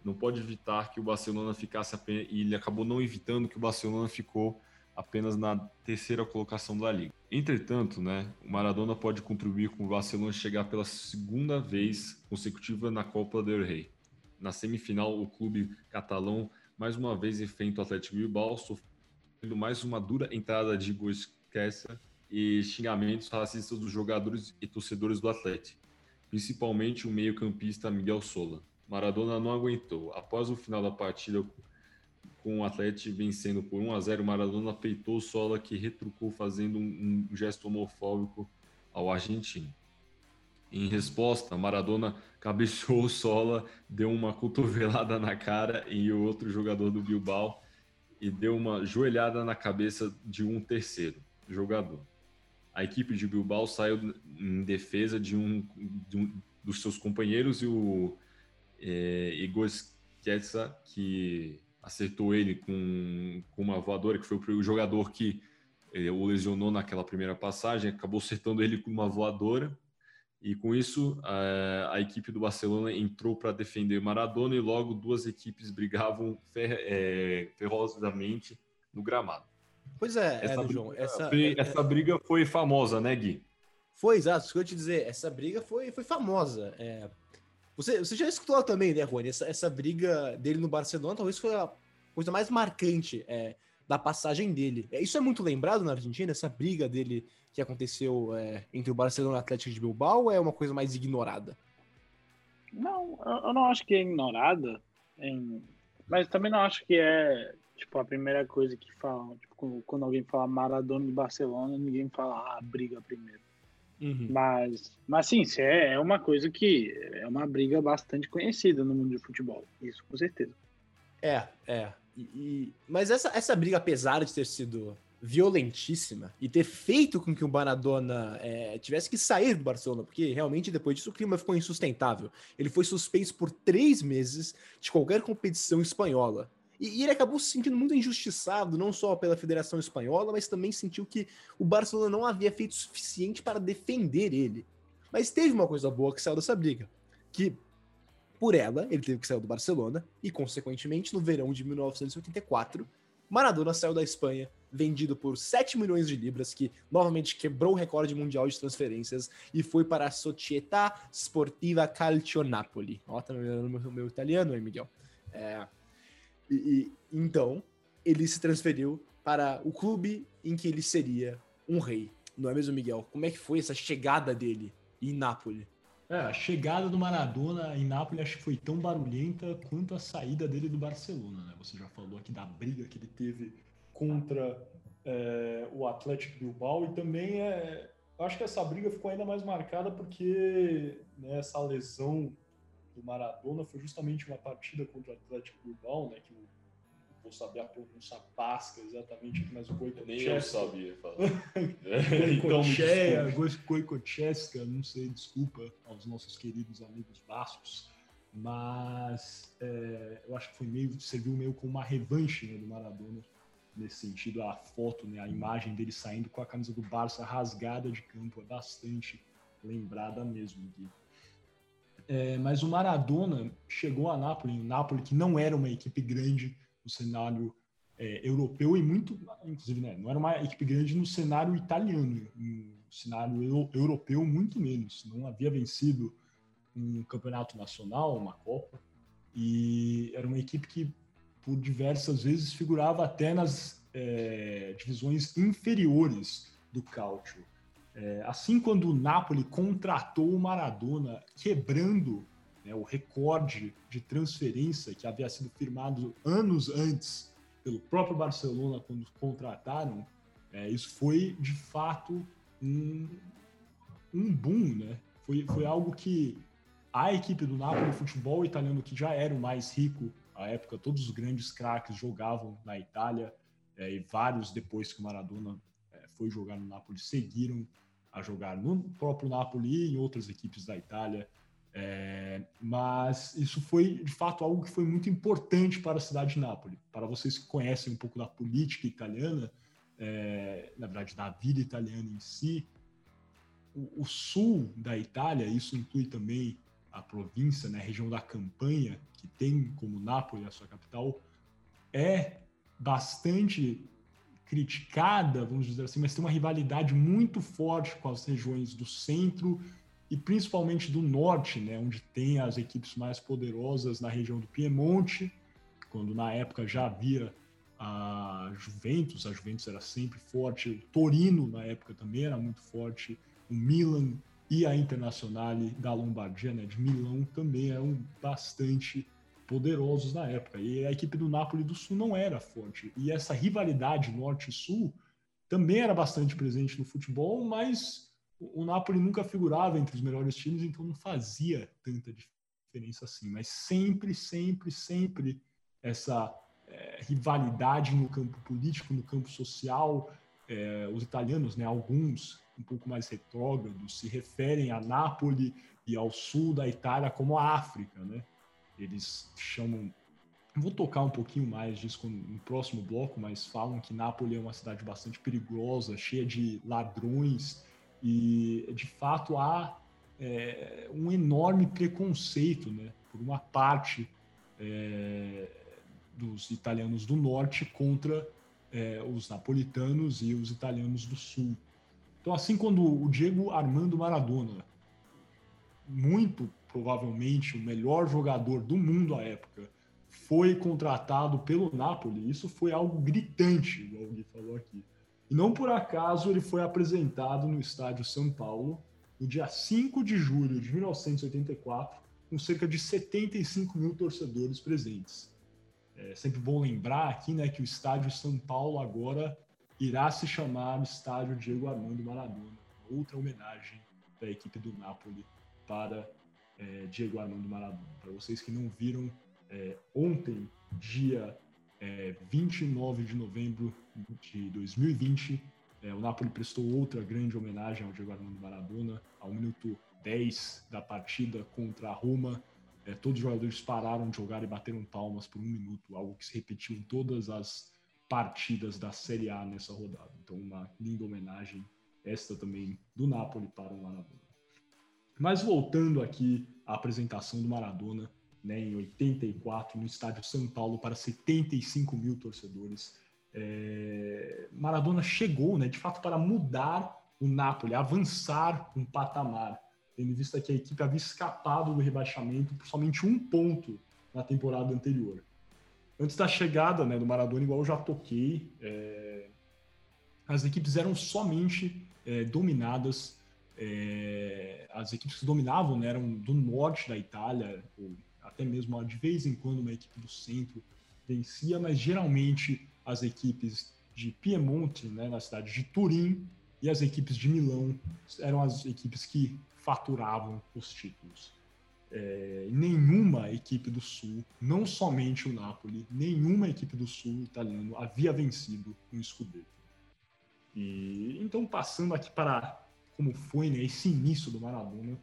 Não pode evitar que o Barcelona ficasse apenas. E ele acabou não evitando que o Barcelona ficou apenas na terceira colocação da liga. Entretanto, né, o Maradona pode contribuir com o Barcelona chegar pela segunda vez consecutiva na Copa del Rei. Na semifinal, o clube catalão mais uma vez enfrenta o Atlético Bilbao, sofrendo mais uma dura entrada de gols e xingamentos racistas dos jogadores e torcedores do Atlético principalmente o meio-campista Miguel Sola. Maradona não aguentou. Após o final da partida, com o Atlético vencendo por 1 a 0, Maradona peitou Sola, que retrucou fazendo um gesto homofóbico ao argentino. Em resposta, Maradona cabeceou Sola, deu uma cotovelada na cara e o outro jogador do Bilbao e deu uma joelhada na cabeça de um terceiro jogador a equipe de Bilbao saiu em defesa de um, de um dos seus companheiros e o é, Igor que acertou ele com, com uma voadora, que foi o jogador que é, o lesionou naquela primeira passagem, acabou acertando ele com uma voadora. E com isso, a, a equipe do Barcelona entrou para defender Maradona e logo duas equipes brigavam fer, é, ferrosamente no gramado. Pois é, essa, é, briga, João. Essa, essa briga foi famosa, né, Gui? Foi, exato. Isso que eu te dizer. Essa briga foi, foi famosa. É, você, você já escutou também, né, Rony? Essa, essa briga dele no Barcelona talvez foi a coisa mais marcante é, da passagem dele. É, isso é muito lembrado na Argentina, essa briga dele que aconteceu é, entre o Barcelona e o Atlético de Bilbao, ou é uma coisa mais ignorada? Não, eu não acho que é ignorada, em... mas também não acho que é tipo a primeira coisa que falam. Tipo, quando alguém fala Maradona de Barcelona, ninguém fala ah, briga primeiro. Uhum. Mas, mas sim, é, é uma coisa que é uma briga bastante conhecida no mundo de futebol. Isso com certeza. É, é. E, mas essa, essa briga, apesar de ter sido violentíssima e ter feito com que o Maradona é, tivesse que sair do Barcelona, porque realmente depois disso o clima ficou insustentável. Ele foi suspenso por três meses de qualquer competição espanhola. E, e ele acabou se sentindo muito injustiçado, não só pela Federação Espanhola, mas também sentiu que o Barcelona não havia feito o suficiente para defender ele. Mas teve uma coisa boa que saiu dessa briga, que por ela ele teve que sair do Barcelona e, consequentemente, no verão de 1984, Maradona saiu da Espanha vendido por 7 milhões de libras, que novamente quebrou o recorde mundial de transferências e foi para a Società Sportiva Calcio Napoli. Ó, tá meu, meu, meu italiano aí, Miguel. É, e, e, então, ele se transferiu para o clube em que ele seria um rei. Não é mesmo, Miguel? Como é que foi essa chegada dele em Nápoles? É, a chegada do Maradona em Nápoles acho que foi tão barulhenta quanto a saída dele do Barcelona, né? Você já falou aqui da briga que ele teve contra é, o Atlético Bilbao e também é, acho que essa briga ficou ainda mais marcada porque né, essa lesão do Maradona foi justamente uma partida contra o Atlético Bilbao, né, que o vou saber a pronúncia basca exatamente, mas o. Nem eu sabia falar. Goicochesca, não sei, desculpa aos nossos queridos amigos bascos, mas é, eu acho que foi meio, serviu meio como uma revanche né, do Maradona nesse sentido, a foto, né, a imagem dele saindo com a camisa do Barça rasgada de campo é bastante lembrada mesmo, Gui. É, mas o Maradona chegou a Nápoles, o Nápoles que não era uma equipe grande no cenário é, europeu e muito, inclusive, né, não era uma equipe grande no cenário italiano, no cenário eu, europeu muito menos, não havia vencido um campeonato nacional, uma Copa, e era uma equipe que por diversas vezes figurava até nas é, divisões inferiores do Calcio. É, assim, quando o Napoli contratou o Maradona, quebrando né, o recorde de transferência que havia sido firmado anos antes pelo próprio Barcelona quando contrataram, é, isso foi de fato um, um boom, né? Foi, foi algo que a equipe do Napoli, o futebol italiano que já era o mais rico à época, todos os grandes craques jogavam na Itália é, e vários depois que o Maradona é, foi jogar no Napoli seguiram a jogar no próprio Napoli e em outras equipes da Itália. É, mas isso foi de fato algo que foi muito importante para a cidade de Nápoles. Para vocês que conhecem um pouco da política italiana, é, na verdade da vida italiana em si, o, o, sul da Itália, isso inclui também a província, né, a região da Campanha, que tem como Nápoles a sua capital, é bastante criticada, vamos dizer assim, mas tem uma rivalidade muito forte com as regiões do centro e principalmente do norte, né, onde tem as equipes mais poderosas na região do Piemonte, quando na época já havia a Juventus, a Juventus era sempre forte, o Torino na época também era muito forte, o Milan e a Internazionale da Lombardia, né, de Milão, também eram bastante poderosos na época. E a equipe do Napoli do Sul não era forte. E essa rivalidade norte-sul também era bastante presente no futebol, mas o Napoli nunca figurava entre os melhores times, então não fazia tanta diferença assim. Mas sempre, sempre, sempre essa é, rivalidade no campo político, no campo social. É, os italianos, né, alguns um pouco mais retrógrados, se referem a Nápoles e ao sul da Itália como a África, né? Eles chamam. Vou tocar um pouquinho mais disso no próximo bloco, mas falam que Nápoles é uma cidade bastante perigosa, cheia de ladrões, e de fato há é, um enorme preconceito né, por uma parte é, dos italianos do norte contra é, os napolitanos e os italianos do sul. Então, assim, quando o Diego Armando Maradona, muito provavelmente o melhor jogador do mundo à época, foi contratado pelo Napoli, isso foi algo gritante, igual Gui falou aqui. E não por acaso ele foi apresentado no estádio São Paulo no dia 5 de julho de 1984, com cerca de 75 mil torcedores presentes. É sempre bom lembrar aqui né, que o estádio São Paulo agora irá se chamar Estádio Diego Armando Maradona, outra homenagem da equipe do Napoli para é, Diego Armando Maradona. Para vocês que não viram, é, ontem, dia é, 29 de novembro de 2020, é, o Napoli prestou outra grande homenagem ao Diego Armando Maradona, ao minuto 10 da partida contra a Roma. É, todos os jogadores pararam de jogar e bateram palmas por um minuto, algo que se repetiu em todas as partidas da Série A nessa rodada. Então, uma linda homenagem, esta também do Napoli para o Maradona. Mas voltando aqui à apresentação do Maradona, né, em 84, no estádio São Paulo, para 75 mil torcedores. É... Maradona chegou, né, de fato, para mudar o Napoli, avançar um patamar, tendo visto que a equipe havia escapado do rebaixamento por somente um ponto na temporada anterior. Antes da chegada né, do Maradona, igual eu já toquei, é... as equipes eram somente é, dominadas é, as equipes que dominavam né, eram do norte da Itália, ou até mesmo de vez em quando uma equipe do centro vencia, mas geralmente as equipes de Piemonte, né, na cidade de Turim, e as equipes de Milão eram as equipes que faturavam os títulos. É, nenhuma equipe do Sul, não somente o Napoli, nenhuma equipe do Sul italiano havia vencido um Scudetto. E então passando aqui para como foi né, esse início do Maradona,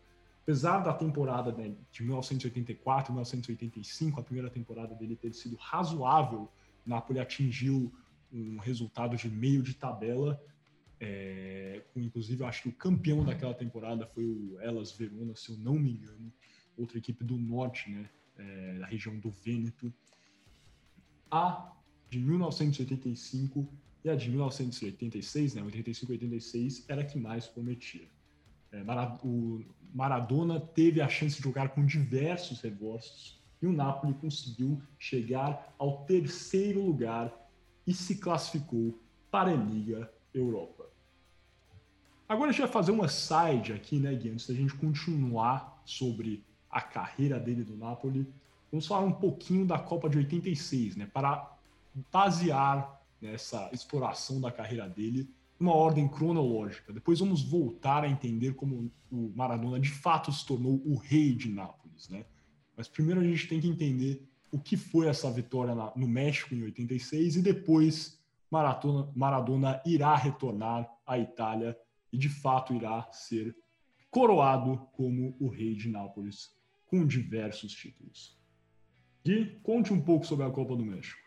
apesar da temporada né, de 1984 1985, a primeira temporada dele ter sido razoável, Napoli atingiu um resultado de meio de tabela, é, com, inclusive acho que o campeão daquela temporada foi o Elas Verona, se eu não me engano, outra equipe do norte, né, é, da região do Vêneto. A de 1985 e a de 1986, né, 85 e 86, era a que mais prometia. É, o Maradona teve a chance de jogar com diversos reforços e o Napoli conseguiu chegar ao terceiro lugar e se classificou para a Liga Europa. Agora a gente vai fazer uma side aqui, né, Gui, antes da gente continuar sobre a carreira dele do Napoli. Vamos falar um pouquinho da Copa de 86, né, para basear nessa exploração da carreira dele uma ordem cronológica. Depois vamos voltar a entender como o Maradona de fato se tornou o rei de Nápoles, né? Mas primeiro a gente tem que entender o que foi essa vitória no México em 86 e depois Maradona irá retornar à Itália e de fato irá ser coroado como o rei de Nápoles com diversos títulos. Gui, conte um pouco sobre a Copa do México.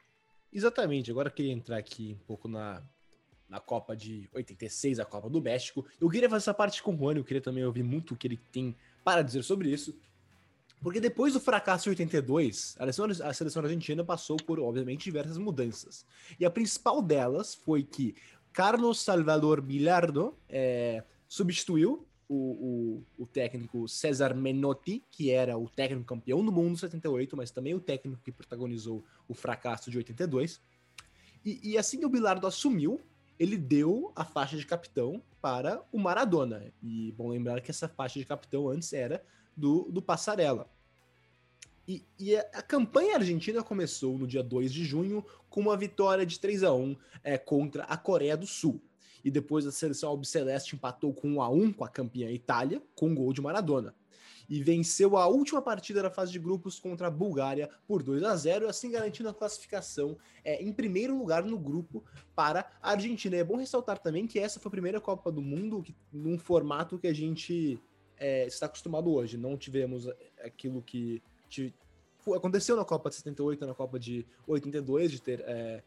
Exatamente, agora eu queria entrar aqui um pouco na, na Copa de 86, a Copa do México. Eu queria fazer essa parte com o Rony, eu queria também ouvir muito o que ele tem para dizer sobre isso. Porque depois do fracasso de 82, a seleção, a seleção argentina passou por, obviamente, diversas mudanças. E a principal delas foi que Carlos Salvador Bilardo é, substituiu o, o, o, técnico César Menotti, que era o técnico campeão do mundo em 78, mas também o técnico que protagonizou o fracasso de 82. E, e assim que o Bilardo assumiu, ele deu a faixa de capitão para o Maradona. E bom lembrar que essa faixa de capitão antes era do, do Passarella. E, e a, a, campanha argentina começou no dia 2 de junho com uma vitória de 3 a 1 é, contra a Coreia do Sul e depois a seleção albiceleste empatou com 1 a 1 com a campeã Itália, com um gol de Maradona. E venceu a última partida da fase de grupos contra a Bulgária por 2 a 0, assim garantindo a classificação é, em primeiro lugar no grupo para a Argentina. é bom ressaltar também que essa foi a primeira Copa do Mundo que, num formato que a gente é, está acostumado hoje. Não tivemos aquilo que aconteceu na Copa de 78, na Copa de 82, de ter é,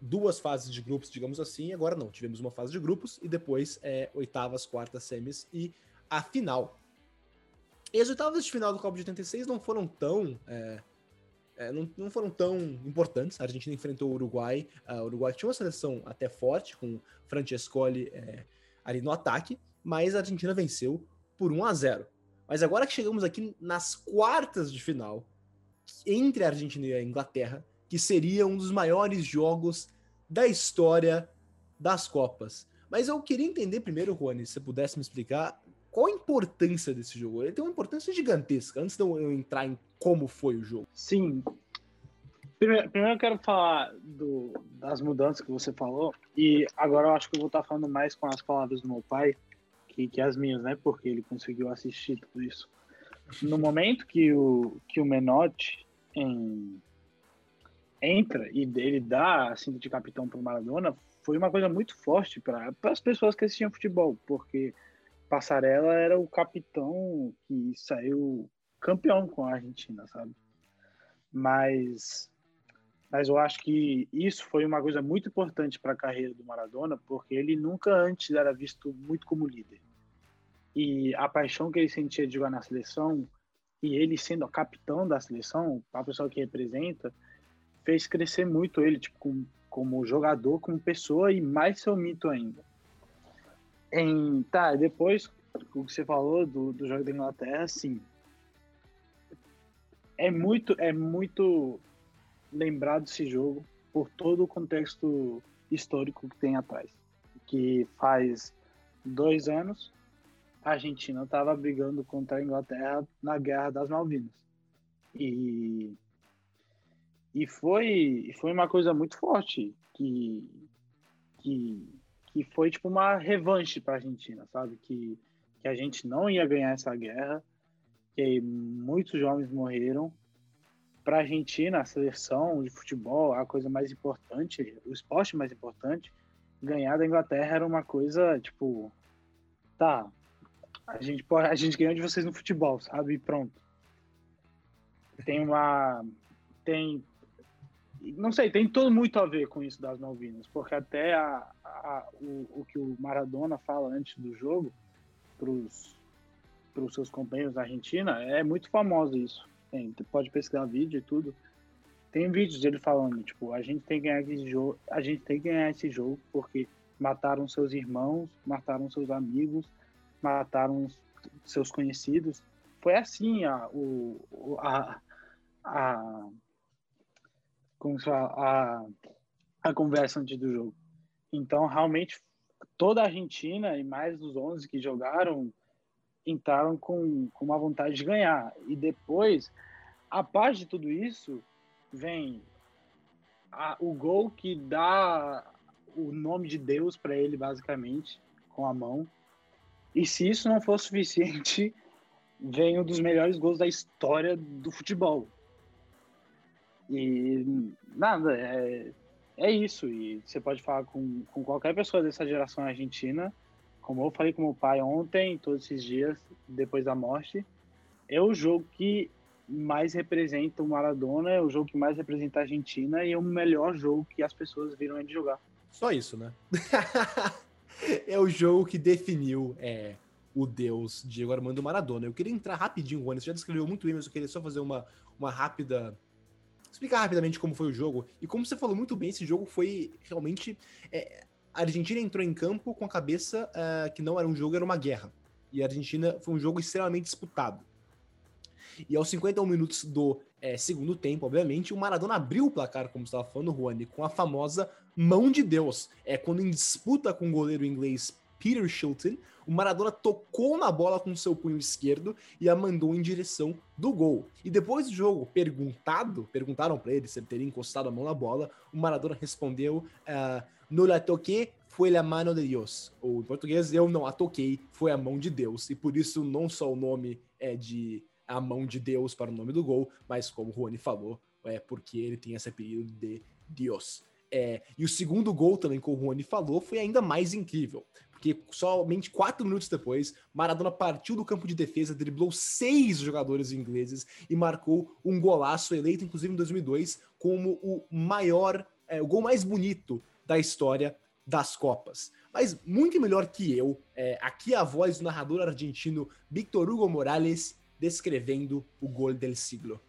duas fases de grupos, digamos assim. Agora não, tivemos uma fase de grupos e depois é, oitavas, quartas, semis e a final. E as oitavas de final do Copa de 86 não foram tão. É, é, não, não, foram tão importantes. A Argentina enfrentou o Uruguai. O Uruguai tinha uma seleção até forte, com Francescoli é, ali no ataque, mas a Argentina venceu por 1 a 0 Mas agora que chegamos aqui nas quartas de final, entre a Argentina e a Inglaterra, que seria um dos maiores jogos da história das Copas. Mas eu queria entender primeiro, Rony, se você pudesse me explicar qual a importância desse jogo? Ele tem uma importância gigantesca, antes de eu entrar em como foi o jogo. Sim. Primeiro, primeiro eu quero falar do, das mudanças que você falou, e agora eu acho que eu vou estar falando mais com as palavras do meu pai, que, que as minhas, né? Porque ele conseguiu assistir tudo isso. No momento que o, que o Menotti em, entra e ele dá a cinta de capitão para o Maradona, foi uma coisa muito forte para as pessoas que assistiam futebol, porque Passarela era o capitão que saiu campeão com a Argentina, sabe? Mas, mas eu acho que isso foi uma coisa muito importante para a carreira do Maradona, porque ele nunca antes era visto muito como líder. E a paixão que ele sentia de jogar na seleção, e ele sendo o capitão da seleção, a pessoa que representa, fez crescer muito ele, tipo, como, como jogador, como pessoa e mais seu mito ainda. Em, tá, depois o que você falou do, do jogo da Inglaterra, sim. É muito, é muito lembrado esse jogo por todo o contexto histórico que tem atrás. Que faz dois anos a Argentina estava brigando contra a Inglaterra na Guerra das Malvinas. E, e foi, foi uma coisa muito forte que, que que foi tipo uma revanche para a Argentina, sabe? Que, que a gente não ia ganhar essa guerra, que muitos jovens morreram. Para a Argentina, a seleção de futebol, a coisa mais importante, o esporte mais importante, ganhar da Inglaterra era uma coisa tipo, tá, a gente a gente ganhou de vocês no futebol, sabe? E pronto. Tem uma tem não sei, tem tudo muito a ver com isso das Malvinas, porque até a, a, o, o, que o Maradona fala antes do jogo para os seus companheiros da Argentina é muito famoso isso. Tem, pode pesquisar vídeo e tudo. Tem vídeos dele falando, tipo, a gente tem que ganhar esse jogo, a gente tem que ganhar esse jogo porque mataram seus irmãos, mataram seus amigos, mataram seus conhecidos. Foi assim a, o, a, a como a, a conversa antes do jogo. Então, realmente, toda a Argentina e mais os 11 que jogaram entraram com, com uma vontade de ganhar. E depois, a parte de tudo isso, vem a, o gol que dá o nome de Deus para ele, basicamente, com a mão. E se isso não for suficiente, vem um dos melhores gols da história do futebol. E nada, é, é isso. E você pode falar com, com qualquer pessoa dessa geração argentina. Como eu falei com meu pai ontem, todos esses dias, depois da morte, é o jogo que mais representa o Maradona, é o jogo que mais representa a Argentina e é o melhor jogo que as pessoas viram ele jogar. Só isso, né? é o jogo que definiu é, o deus Diego Armando Maradona. Eu queria entrar rapidinho, Juan, você já descreveu muito bem, mas eu queria só fazer uma, uma rápida explicar rapidamente como foi o jogo. E como você falou muito bem, esse jogo foi realmente. É, a Argentina entrou em campo com a cabeça uh, que não era um jogo, era uma guerra. E a Argentina foi um jogo extremamente disputado. E aos 51 minutos do é, segundo tempo, obviamente, o Maradona abriu o placar, como estava falando Juani, com a famosa mão de Deus. É quando em disputa com o goleiro inglês Peter Shilton, o Maradona tocou na bola com seu punho esquerdo e a mandou em direção do gol. E depois do jogo, perguntado, perguntaram para ele se ele teria encostado a mão na bola, o Maradona respondeu: uh, No la toqué, foi a mano de Deus. Ou em português, eu não a toquei, foi a mão de Deus. E por isso, não só o nome é de a mão de Deus para o nome do gol, mas como o Rony falou, é porque ele tem esse apelido de Deus. É, e o segundo gol também, como o Rony falou, foi ainda mais incrível porque somente quatro minutos depois, Maradona partiu do campo de defesa, driblou seis jogadores ingleses e marcou um golaço, eleito inclusive em 2002 como o maior, é, o gol mais bonito da história das Copas. Mas muito melhor que eu, é, aqui a voz do narrador argentino Victor Hugo Morales descrevendo o gol del siglo.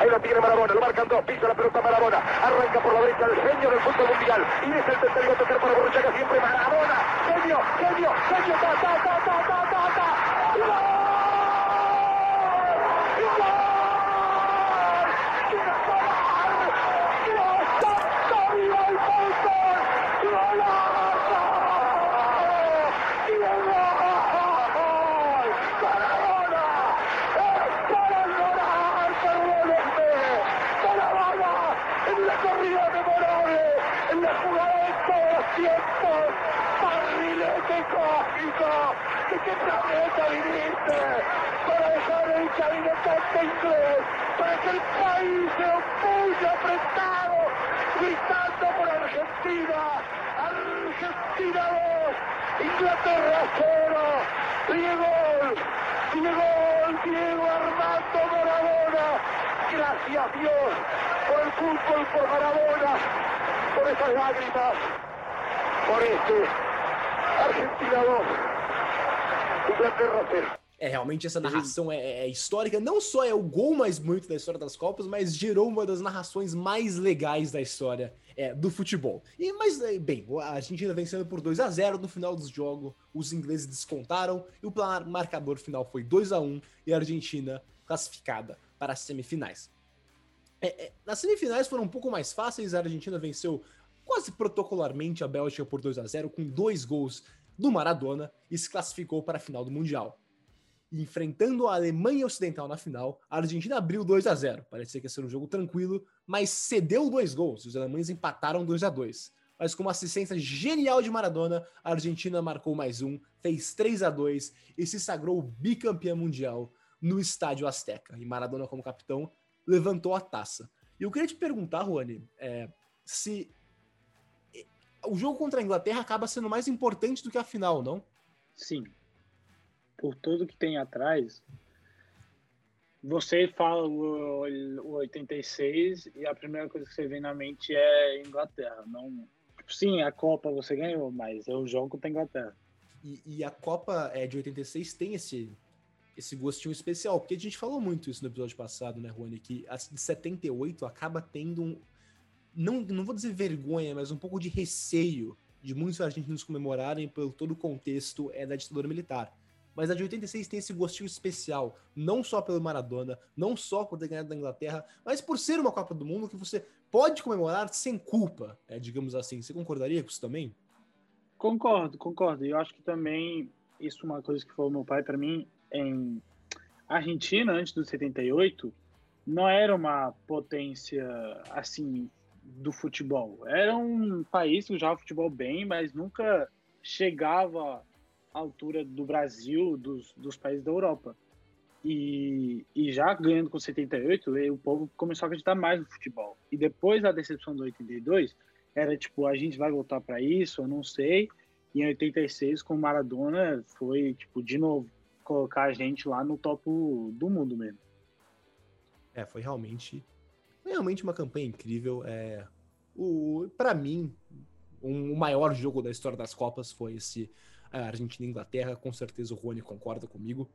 Ahí lo tiene Marabona, lo marcan dos, pisa la pelota Marabona, arranca por la derecha el genio del fútbol mundial, y es el tercero a tocar para Borruchaga siempre Marabona, Sergio, Sergio, Sergio, ta, ta, ta, ta, ta, ta, ta. Gol! Gol! Tira gol! Gol! Gol! Gol! Gol! Gol! Qué planeta viniste! Para dejar el caminotante inglés, para que el país se opulle apretado, gritando por Argentina. Argentina 2, Inglaterra 0. Diego, Diego, Diego Armando Maradona. Gracias Dios por el fútbol, por Maradona, por esas lágrimas, por este Argentina 2, Inglaterra 0. É, realmente essa narração é, é histórica. Não só é o gol mais bonito da história das Copas, mas gerou uma das narrações mais legais da história é, do futebol. E Mas, é, bem, a Argentina vencendo por 2 a 0 no final do jogo, os ingleses descontaram e o marcador final foi 2 a 1 e a Argentina classificada para as semifinais. É, é, nas semifinais foram um pouco mais fáceis, a Argentina venceu quase protocolarmente a Bélgica por 2 a 0 com dois gols do Maradona e se classificou para a final do Mundial enfrentando a Alemanha Ocidental na final, a Argentina abriu 2 a 0 Parecia que ia ser um jogo tranquilo, mas cedeu dois gols. Os alemães empataram 2 a 2 Mas com uma assistência genial de Maradona, a Argentina marcou mais um, fez 3 a 2 e se sagrou bicampeã mundial no Estádio Azteca. E Maradona, como capitão, levantou a taça. E eu queria te perguntar, Juani, é, se o jogo contra a Inglaterra acaba sendo mais importante do que a final, não? Sim, por tudo que tem atrás, você fala o, o 86 e a primeira coisa que você vem na mente é Inglaterra. Não, sim, a Copa você ganhou, mas é o jogo contra a Inglaterra. E, e, a Copa é, de 86 tem esse, esse gostinho especial, porque a gente falou muito isso no episódio passado, né, Rony? Que a de 78 acaba tendo um. Não, não vou dizer vergonha, mas um pouco de receio de muitos argentinos comemorarem pelo todo o contexto é, da ditadura militar. Mas a de 86 tem esse gostinho especial, não só pelo Maradona, não só por ter ganhado da Inglaterra, mas por ser uma Copa do Mundo que você pode comemorar sem culpa, é, digamos assim. Você concordaria com isso também? Concordo, concordo. Eu acho que também isso é uma coisa que falou meu pai para mim em Argentina antes do 78 não era uma potência assim do futebol. Era um país que jogava futebol bem, mas nunca chegava altura do Brasil, dos, dos países da Europa. E, e já ganhando com 78, o povo começou a acreditar mais no futebol. E depois da decepção do 82, era tipo, a gente vai voltar para isso, eu não sei. E em 86, com Maradona, foi tipo, de novo, colocar a gente lá no topo do mundo mesmo. É, foi realmente, realmente uma campanha incrível. É, o, para mim, um, o maior jogo da história das Copas foi esse a Argentina e Inglaterra, com certeza o Rony concorda comigo.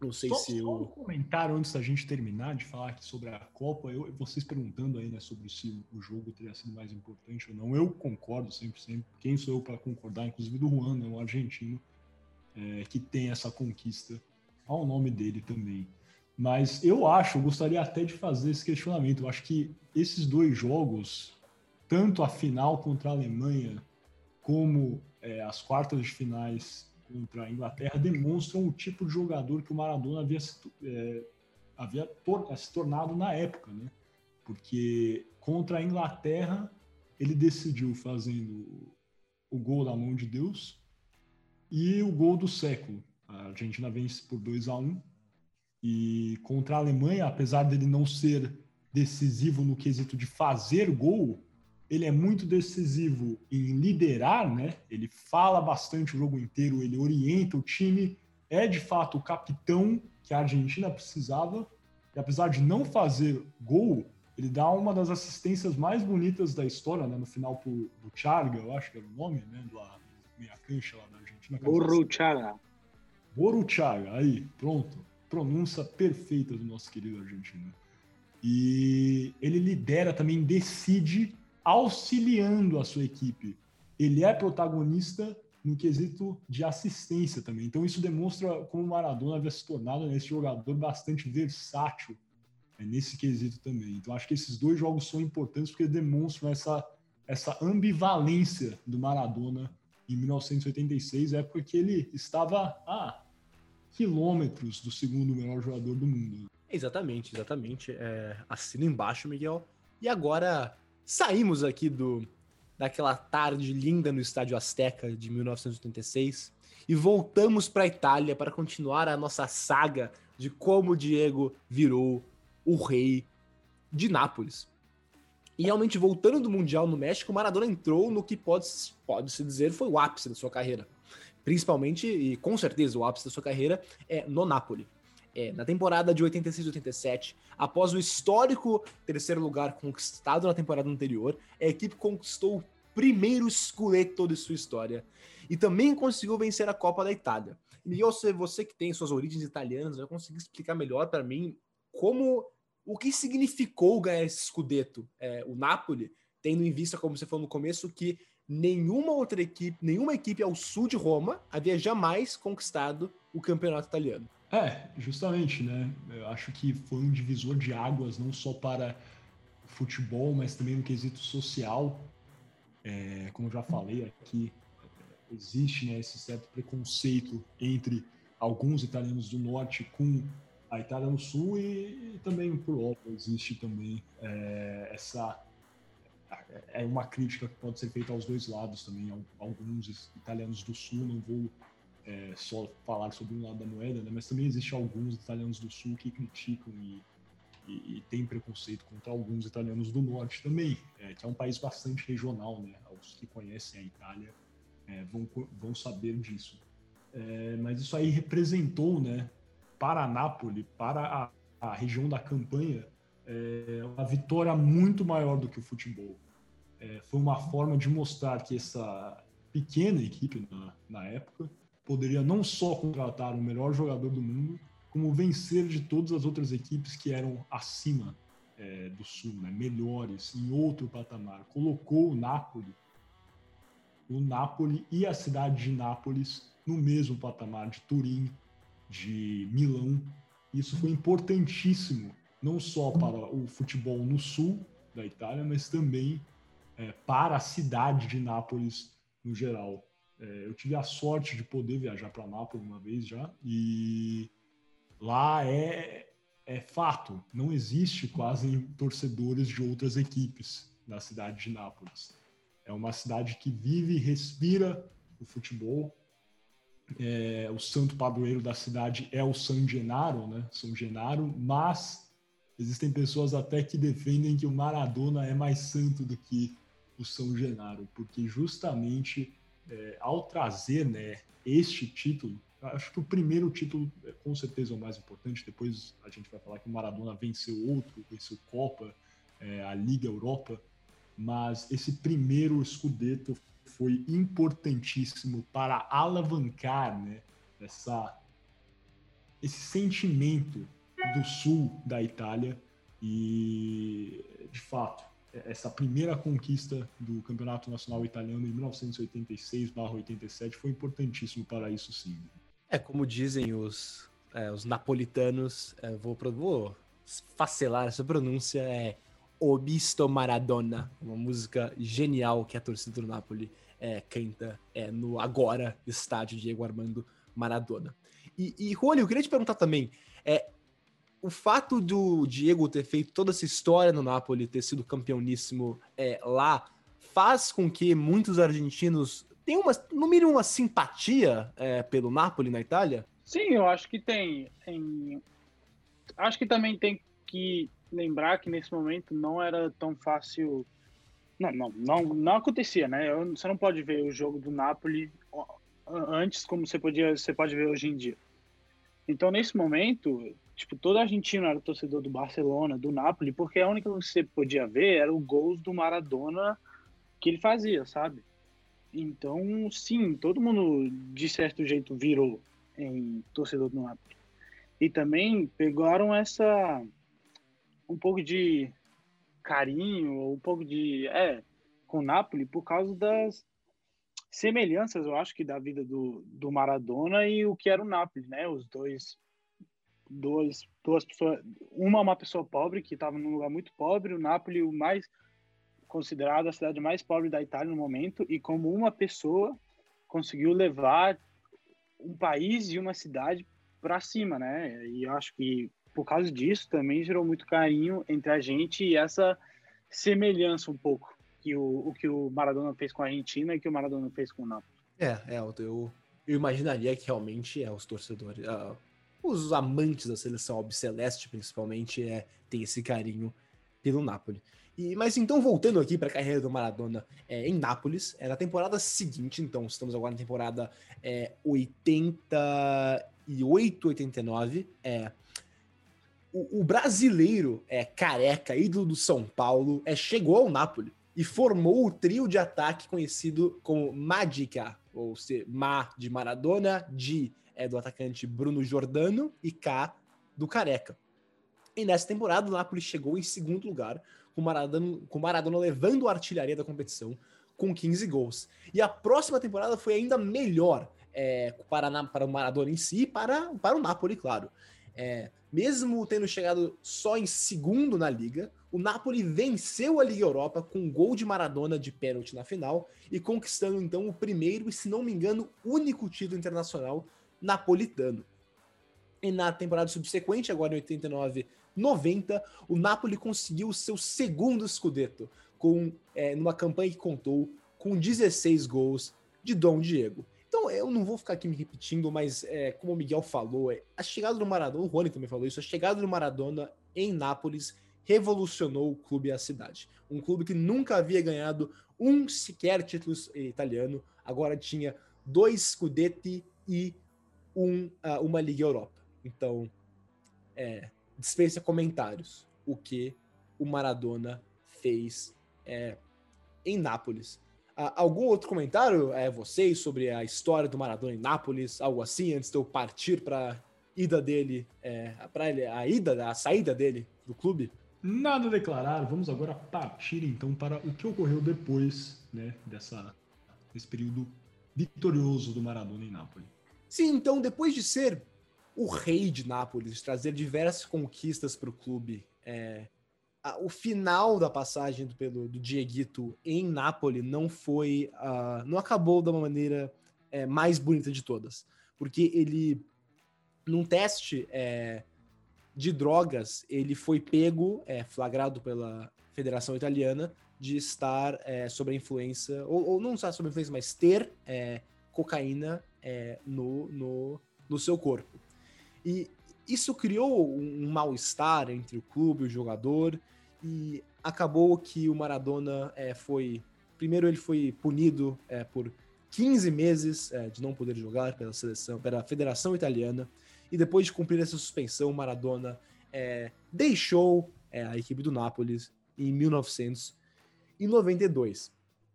Não sei só, se só o. um comentário antes da gente terminar de falar aqui sobre a Copa. Eu, vocês perguntando aí, né, sobre se o jogo teria sido mais importante ou não. Eu concordo 100%. Quem sou eu para concordar? Inclusive do Juan, né, um argentino é, que tem essa conquista ao nome dele também. Mas eu acho, eu gostaria até de fazer esse questionamento. Eu acho que esses dois jogos, tanto a final contra a Alemanha como é, as quartas de finais contra a Inglaterra demonstram o tipo de jogador que o Maradona havia, se, é, havia tor se tornado na época, né? Porque contra a Inglaterra ele decidiu fazendo o gol da mão de Deus e o gol do século. A Argentina vence por 2 a 1 e contra a Alemanha, apesar dele não ser decisivo no quesito de fazer gol, ele é muito decisivo em liderar, né? Ele fala bastante o jogo inteiro, ele orienta o time, é de fato o capitão que a Argentina precisava. E apesar de não fazer gol, ele dá uma das assistências mais bonitas da história, né? No final pro, pro Charga, eu acho que era o nome, né? Do, meia cancha lá da Argentina. Boruchaga. Boruchaga, aí, pronto. Pronúncia perfeita do nosso querido argentino. E ele lidera também, decide auxiliando a sua equipe. Ele é protagonista no quesito de assistência também. Então isso demonstra como o Maradona havia se tornado né, esse jogador bastante versátil né, nesse quesito também. Então acho que esses dois jogos são importantes porque demonstram essa, essa ambivalência do Maradona em 1986, época que ele estava a quilômetros do segundo melhor jogador do mundo. Exatamente, exatamente. É, assina embaixo, Miguel. E agora saímos aqui do, daquela tarde linda no Estádio Azteca de 1986 e voltamos para a Itália para continuar a nossa saga de como Diego virou o rei de Nápoles. E realmente, voltando do Mundial no México, Maradona entrou no que pode, pode se dizer foi o ápice da sua carreira. Principalmente, e com certeza o ápice da sua carreira, é no Napoli. É, na temporada de 86 87, após o histórico terceiro lugar conquistado na temporada anterior, a equipe conquistou o primeiro Scudetto de sua história e também conseguiu vencer a Copa da Itália. Miguel, você que tem suas origens italianas, vai conseguir explicar melhor para mim como o que significou ganhar esse Scudetto? É, o Napoli, tendo em vista, como você falou no começo, que nenhuma outra equipe, nenhuma equipe ao sul de Roma havia jamais conquistado o campeonato italiano. É, justamente, né? Eu acho que foi um divisor de águas, não só para o futebol, mas também no quesito social. É, como eu já falei aqui, existe né, esse certo preconceito entre alguns italianos do norte com a Itália no sul e, e também por Europa existe também é, essa é uma crítica que pode ser feita aos dois lados também. Alguns italianos do sul não vou é, só falar sobre um lado da moeda né, mas também existe alguns italianos do sul que criticam e, e, e tem preconceito contra alguns italianos do norte também é, que é um país bastante regional né. Os que conhecem a Itália é, vão, vão saber disso. É, mas isso aí representou né para Nápoles, para a, a região da campanha, é uma vitória muito maior do que o futebol. É, foi uma forma de mostrar que essa pequena equipe na, na época poderia não só contratar o melhor jogador do mundo, como vencer de todas as outras equipes que eram acima é, do Sul, né, melhores, em outro patamar. Colocou o Napoli, o Napoli e a cidade de Nápoles no mesmo patamar de Turim, de Milão. Isso foi importantíssimo, não só para o futebol no sul da Itália, mas também é, para a cidade de Nápoles no geral. É, eu tive a sorte de poder viajar para Nápoles uma vez já, e lá é, é fato, não existe quase torcedores de outras equipes na cidade de Nápoles. É uma cidade que vive e respira o futebol, é, o santo padroeiro da cidade é o São Genaro, né? São Genaro, mas existem pessoas até que defendem que o Maradona é mais santo do que o São Genaro, porque justamente é, ao trazer né, este título, acho que o primeiro título é, com certeza o mais importante, depois a gente vai falar que o Maradona venceu outro, venceu Copa, é, a Liga Europa, mas esse primeiro Scudetto foi importantíssimo para alavancar né, essa, esse sentimento do sul da Itália e, de fato, essa primeira conquista do Campeonato Nacional Italiano em 1986/87 foi importantíssimo para isso, sim. É como dizem os, é, os napolitanos, é, vou, vou facelar essa pronúncia, é Obisto Maradona, uma música genial que a torcida do Napoli é, canta é, no agora estádio Diego Armando Maradona. E, e eu queria te perguntar também, é, o fato do Diego ter feito toda essa história no Napoli, ter sido campeoníssimo é, lá, faz com que muitos argentinos tenham, uma, no mínimo, uma simpatia é, pelo Napoli na Itália? Sim, eu acho que tem. tem. Acho que também tem que lembrar que nesse momento não era tão fácil. Não, não, não, não acontecia, né? Você não pode ver o jogo do Napoli antes como você podia, você pode ver hoje em dia. Então nesse momento, tipo, todo argentino era torcedor do Barcelona, do Napoli, porque a única coisa que você podia ver era o gols do Maradona que ele fazia, sabe? Então, sim, todo mundo de certo jeito virou em torcedor do Napoli. E também pegaram essa um pouco de carinho, um pouco de. É, com o Napoli por causa das semelhanças, eu acho que, da vida do, do Maradona e o que era o Napoli, né? Os dois. Dois, duas pessoas. Uma uma pessoa pobre, que estava num lugar muito pobre, o Napoli, o mais. considerado a cidade mais pobre da Itália no momento, e como uma pessoa conseguiu levar um país e uma cidade para cima, né? E acho que por causa disso também gerou muito carinho entre a gente e essa semelhança um pouco que o, o que o Maradona fez com a Argentina e que o Maradona fez com o Napoli. É, é, eu, eu imaginaria que realmente é os torcedores, uh, os amantes da seleção albiceleste, principalmente, é, tem esse carinho pelo Napoli. E, mas então, voltando aqui para a carreira do Maradona é, em Nápoles, é, na temporada seguinte, então, estamos agora na temporada é, 88, 89, é, o, o, brasileiro é, careca, ídolo do São Paulo, é, chegou ao Napoli e formou o trio de ataque conhecido como Magica, ou seja, Ma de Maradona, Di é do atacante Bruno Giordano e K do Careca. E nessa temporada o Napoli chegou em segundo lugar, com Maradona, com Maradona levando a artilharia da competição com 15 gols. E a próxima temporada foi ainda melhor é, para, para o Maradona em si e para, para o Napoli, claro. É, mesmo tendo chegado só em segundo na liga, o Napoli venceu a Liga Europa com um gol de Maradona de pênalti na final e conquistando então o primeiro e, se não me engano, único título internacional napolitano. E na temporada subsequente, agora em 89 90, o Napoli conseguiu o seu segundo scudetto, com, é, numa campanha que contou com 16 gols de Dom Diego. Então, eu não vou ficar aqui me repetindo, mas é, como o Miguel falou, é, a chegada do Maradona, o Rony também falou isso, a chegada do Maradona em Nápoles revolucionou o clube e a cidade. Um clube que nunca havia ganhado um sequer título italiano, agora tinha dois Scudetti e um, uh, uma Liga Europa. Então, é, dispensa comentários o que o Maradona fez é, em Nápoles. Uh, algum outro comentário, é, vocês, sobre a história do Maradona em Nápoles, algo assim, antes de eu partir para ida dele, é, para a ida, a saída dele do clube? Nada a declarar. Vamos agora partir então para o que ocorreu depois, né, dessa desse período vitorioso do Maradona em Nápoles. Sim, então depois de ser o rei de Nápoles, de trazer diversas conquistas para o clube. É, a, o final da passagem do, pelo, do Dieguito em Nápoles não foi. Uh, não acabou da maneira é, mais bonita de todas. Porque ele, num teste é, de drogas, ele foi pego, é, flagrado pela Federação Italiana, de estar é, sob a influência, ou, ou, não estar sob a influência, mas ter é, no, no, no seu corpo. E isso criou um mal-estar entre o clube e o jogador, e acabou que o Maradona é, foi. Primeiro, ele foi punido é, por 15 meses é, de não poder jogar pela seleção, pela Federação Italiana, e depois de cumprir essa suspensão, o Maradona é, deixou é, a equipe do Nápoles em 1992.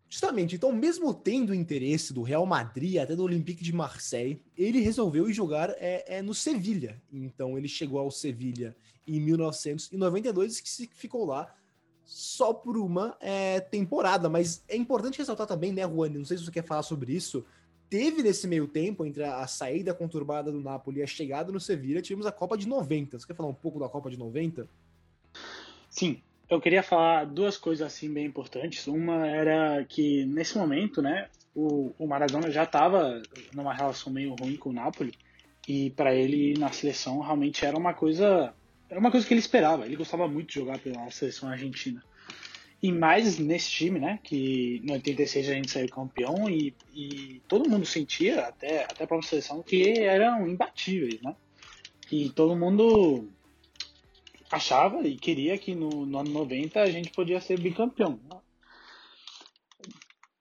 Justamente, então, mesmo tendo interesse do Real Madrid, até do Olympique de Marseille, ele resolveu ir jogar é, é no Sevilha. Então, ele chegou ao Sevilha em 1992 e ficou lá só por uma é, temporada. Mas é importante ressaltar também, né, Juan? Não sei se você quer falar sobre isso. Teve nesse meio tempo, entre a, saída conturbada do Napoli e a chegada no Sevilha, tivemos a Copa de 90. Você quer falar um pouco da Copa de 90? Sim, eu queria falar duas coisas assim bem importantes. Uma era que nesse momento, né, o, o Maradona já estava numa relação meio ruim com o Napoli e para ele na seleção realmente era uma coisa era uma coisa que ele esperava. Ele gostava muito de jogar pela seleção argentina. E mais nesse time, né? Que no 86 a gente saiu campeão e, e todo mundo sentia, até, até a própria seleção, que eram imbatíveis, né? E todo mundo achava e queria que no, no ano 90 a gente podia ser bicampeão.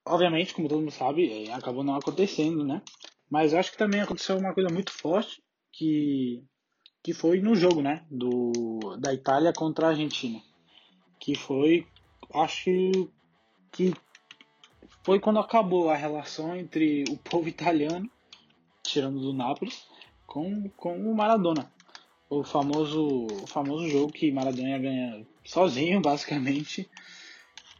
Obviamente, como todo mundo sabe, é, acabou não acontecendo, né? Mas acho que também aconteceu uma coisa muito forte que, que foi no jogo, né? Do, da Itália contra a Argentina. Que foi, acho que foi quando acabou a relação entre o povo italiano, tirando do Nápoles, com, com o Maradona o famoso, o famoso jogo que Maradona ganha sozinho, basicamente.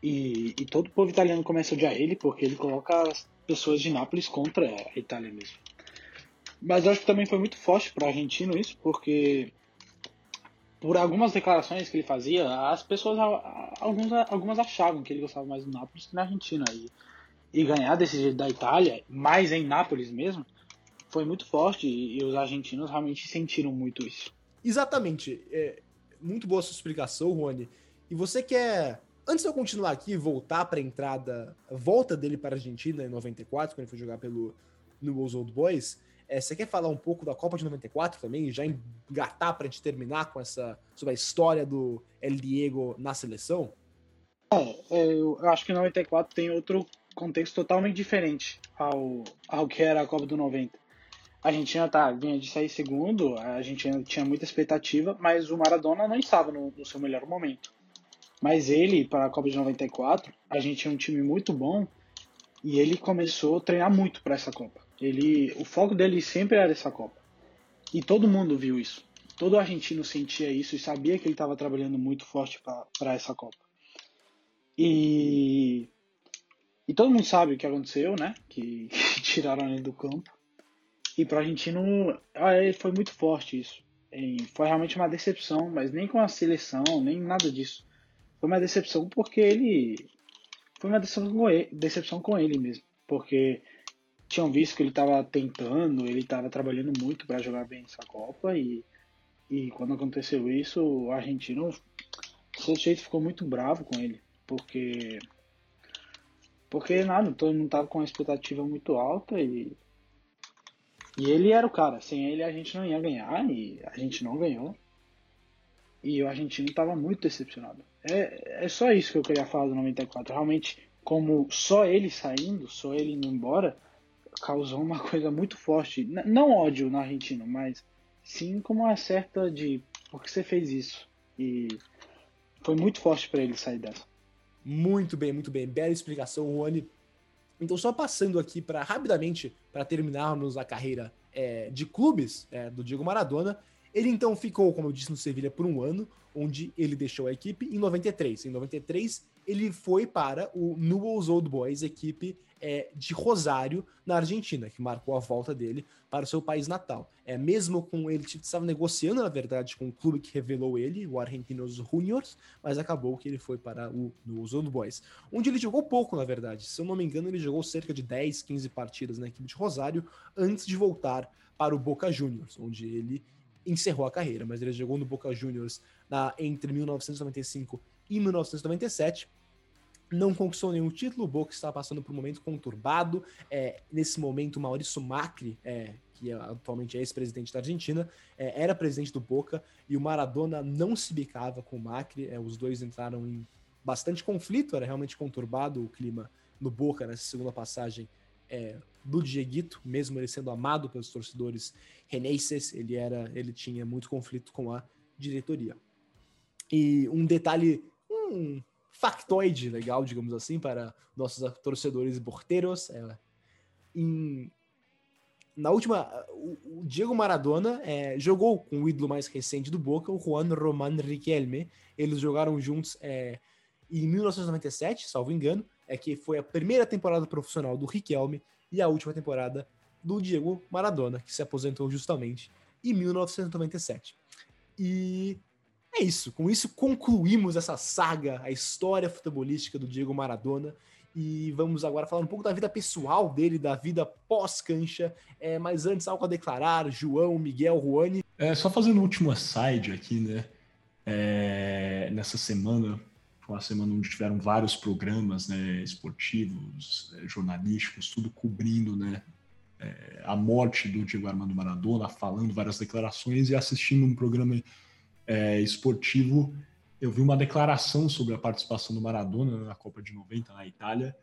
E, e todo o povo italiano começa a odiar ele porque ele coloca as pessoas de Nápoles contra a Itália mesmo. Mas acho que também foi muito forte para o argentino isso, porque por algumas declarações que ele fazia, as pessoas, alguns, algumas achavam que ele gostava mais do Nápoles que na Argentina. E, e ganhar desse jeito da Itália, mais em Nápoles mesmo, foi muito forte e, e os argentinos realmente sentiram muito isso. Exatamente. É, muito boa sua explicação, Rony. E você quer Antes de eu continuar aqui, voltar para a entrada, volta dele para a Argentina em 94, quando ele foi jogar pelo Newell's Old Boys, é, você quer falar um pouco da Copa de 94 também, já engatar para a gente terminar com essa sobre a história do El Diego na seleção? É, é eu acho que 94 tem outro contexto totalmente diferente ao, ao que era a Copa do 90. A Argentina tá, vinha de sair segundo, a Argentina tinha muita expectativa, mas o Maradona não estava no, no seu melhor momento. Mas ele, para a Copa de 94, a gente tinha um time muito bom e ele começou a treinar muito para essa Copa. Ele, o foco dele sempre era essa Copa. E todo mundo viu isso. Todo argentino sentia isso e sabia que ele estava trabalhando muito forte para essa Copa. E e todo mundo sabe o que aconteceu, né? Que, que tiraram ele do campo. E para o argentino foi muito forte isso. E foi realmente uma decepção, mas nem com a seleção, nem nada disso. Foi uma decepção porque ele. Foi uma decepção com ele, decepção com ele mesmo. Porque tinham visto que ele estava tentando, ele estava trabalhando muito para jogar bem essa Copa. E, e quando aconteceu isso, o argentino, o jeito ficou muito bravo com ele. Porque porque nada, todo mundo tava com uma expectativa muito alta e. E ele era o cara. Sem ele a gente não ia ganhar e a gente não ganhou. E o argentino estava muito decepcionado. É, é só isso que eu queria falar do 94. Realmente, como só ele saindo, só ele indo embora, causou uma coisa muito forte. N não ódio no argentino, mas sim como uma certa de por que você fez isso. E foi muito forte para ele sair dessa. Muito bem, muito bem. Bela explicação, Rony. Então, só passando aqui para rapidamente, para terminarmos a carreira é, de clubes é, do Diego Maradona, ele então ficou, como eu disse, no Sevilha por um ano, onde ele deixou a equipe em 93. Em 93, ele foi para o Newell's Old Boys, equipe é, de Rosário, na Argentina, que marcou a volta dele para o seu país natal. É, mesmo com ele estava negociando, na verdade, com o clube que revelou ele, o Argentinos Juniors, mas acabou que ele foi para o Newell's Old Boys, onde ele jogou pouco, na verdade. Se eu não me engano, ele jogou cerca de 10, 15 partidas na equipe de Rosário antes de voltar para o Boca Juniors, onde ele encerrou a carreira, mas ele jogou no Boca Juniors na, entre 1995 e 1997 não conquistou nenhum título, o Boca está passando por um momento conturbado. É, nesse momento, Maurício Macri, é, que é, atualmente é ex-presidente da Argentina, é, era presidente do Boca e o Maradona não se bicava com o Macri. É, os dois entraram em bastante conflito, era realmente conturbado o clima no Boca nessa segunda passagem do Dieguito, mesmo ele sendo amado pelos torcedores reneses, ele era, ele tinha muito conflito com a diretoria. E um detalhe, factoide legal, digamos assim, para nossos torcedores porteiros. É, em, na última, o, o Diego Maradona é, jogou com o ídolo mais recente do Boca, o Juan Román Riquelme. Eles jogaram juntos é, em 1997, salvo engano, é que foi a primeira temporada profissional do Riquelme e a última temporada do Diego Maradona, que se aposentou justamente em 1997. E é isso. Com isso, concluímos essa saga, a história futebolística do Diego Maradona. E vamos agora falar um pouco da vida pessoal dele, da vida pós-cancha. É, mas antes, algo a declarar, João, Miguel, Juani. É, só fazendo o último side aqui, né? É, nessa semana, foi uma semana onde tiveram vários programas né, esportivos, é, jornalísticos, tudo cobrindo né, é, a morte do Diego Armando Maradona, falando várias declarações e assistindo um programa é, esportivo, eu vi uma declaração sobre a participação do Maradona na Copa de 90 na Itália,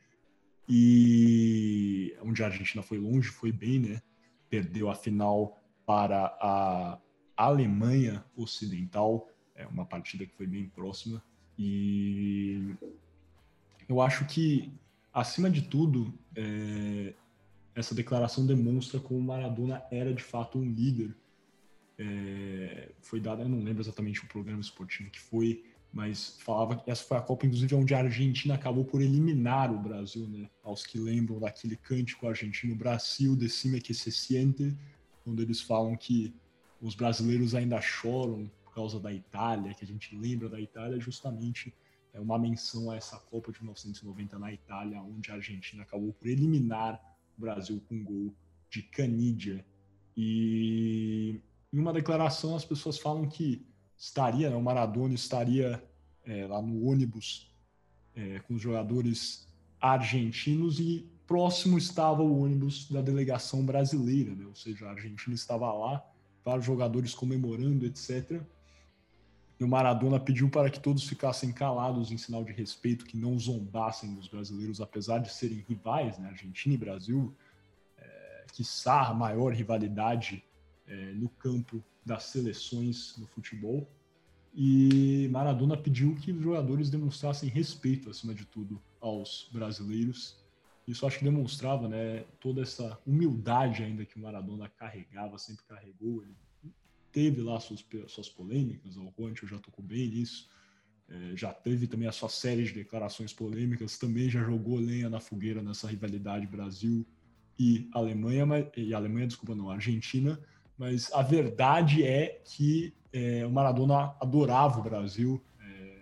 e onde a Argentina foi longe, foi bem, né? Perdeu a final para a Alemanha Ocidental, é uma partida que foi bem próxima, e eu acho que, acima de tudo, é, essa declaração demonstra como Maradona era de fato um líder é, foi dada, eu não lembro exatamente o programa esportivo que foi, mas falava que essa foi a Copa, inclusive, onde a Argentina acabou por eliminar o Brasil, né? Aos que lembram daquele cântico argentino, Brasil, decime que se siente, quando eles falam que os brasileiros ainda choram por causa da Itália, que a gente lembra da Itália, justamente é uma menção a essa Copa de 1990 na Itália, onde a Argentina acabou por eliminar o Brasil com um gol de Canidia. E em uma declaração, as pessoas falam que estaria, né, o Maradona estaria é, lá no ônibus é, com os jogadores argentinos e próximo estava o ônibus da delegação brasileira, né? ou seja, a Argentina estava lá, vários jogadores comemorando, etc. E o Maradona pediu para que todos ficassem calados em sinal de respeito, que não zombassem dos brasileiros, apesar de serem rivais, né? Argentina e Brasil, é, quiçá a maior rivalidade é, no campo das seleções no futebol. E Maradona pediu que os jogadores demonstrassem respeito, acima de tudo, aos brasileiros. Isso acho que demonstrava né, toda essa humildade ainda que o Maradona carregava, sempre carregou. Ele teve lá suas, suas polêmicas, o Juancho já tocou bem nisso. É, já teve também a sua série de declarações polêmicas, também já jogou lenha na fogueira nessa rivalidade Brasil e Alemanha, e Alemanha, desculpa, não, Argentina, mas a verdade é que é, o Maradona adorava o Brasil, é,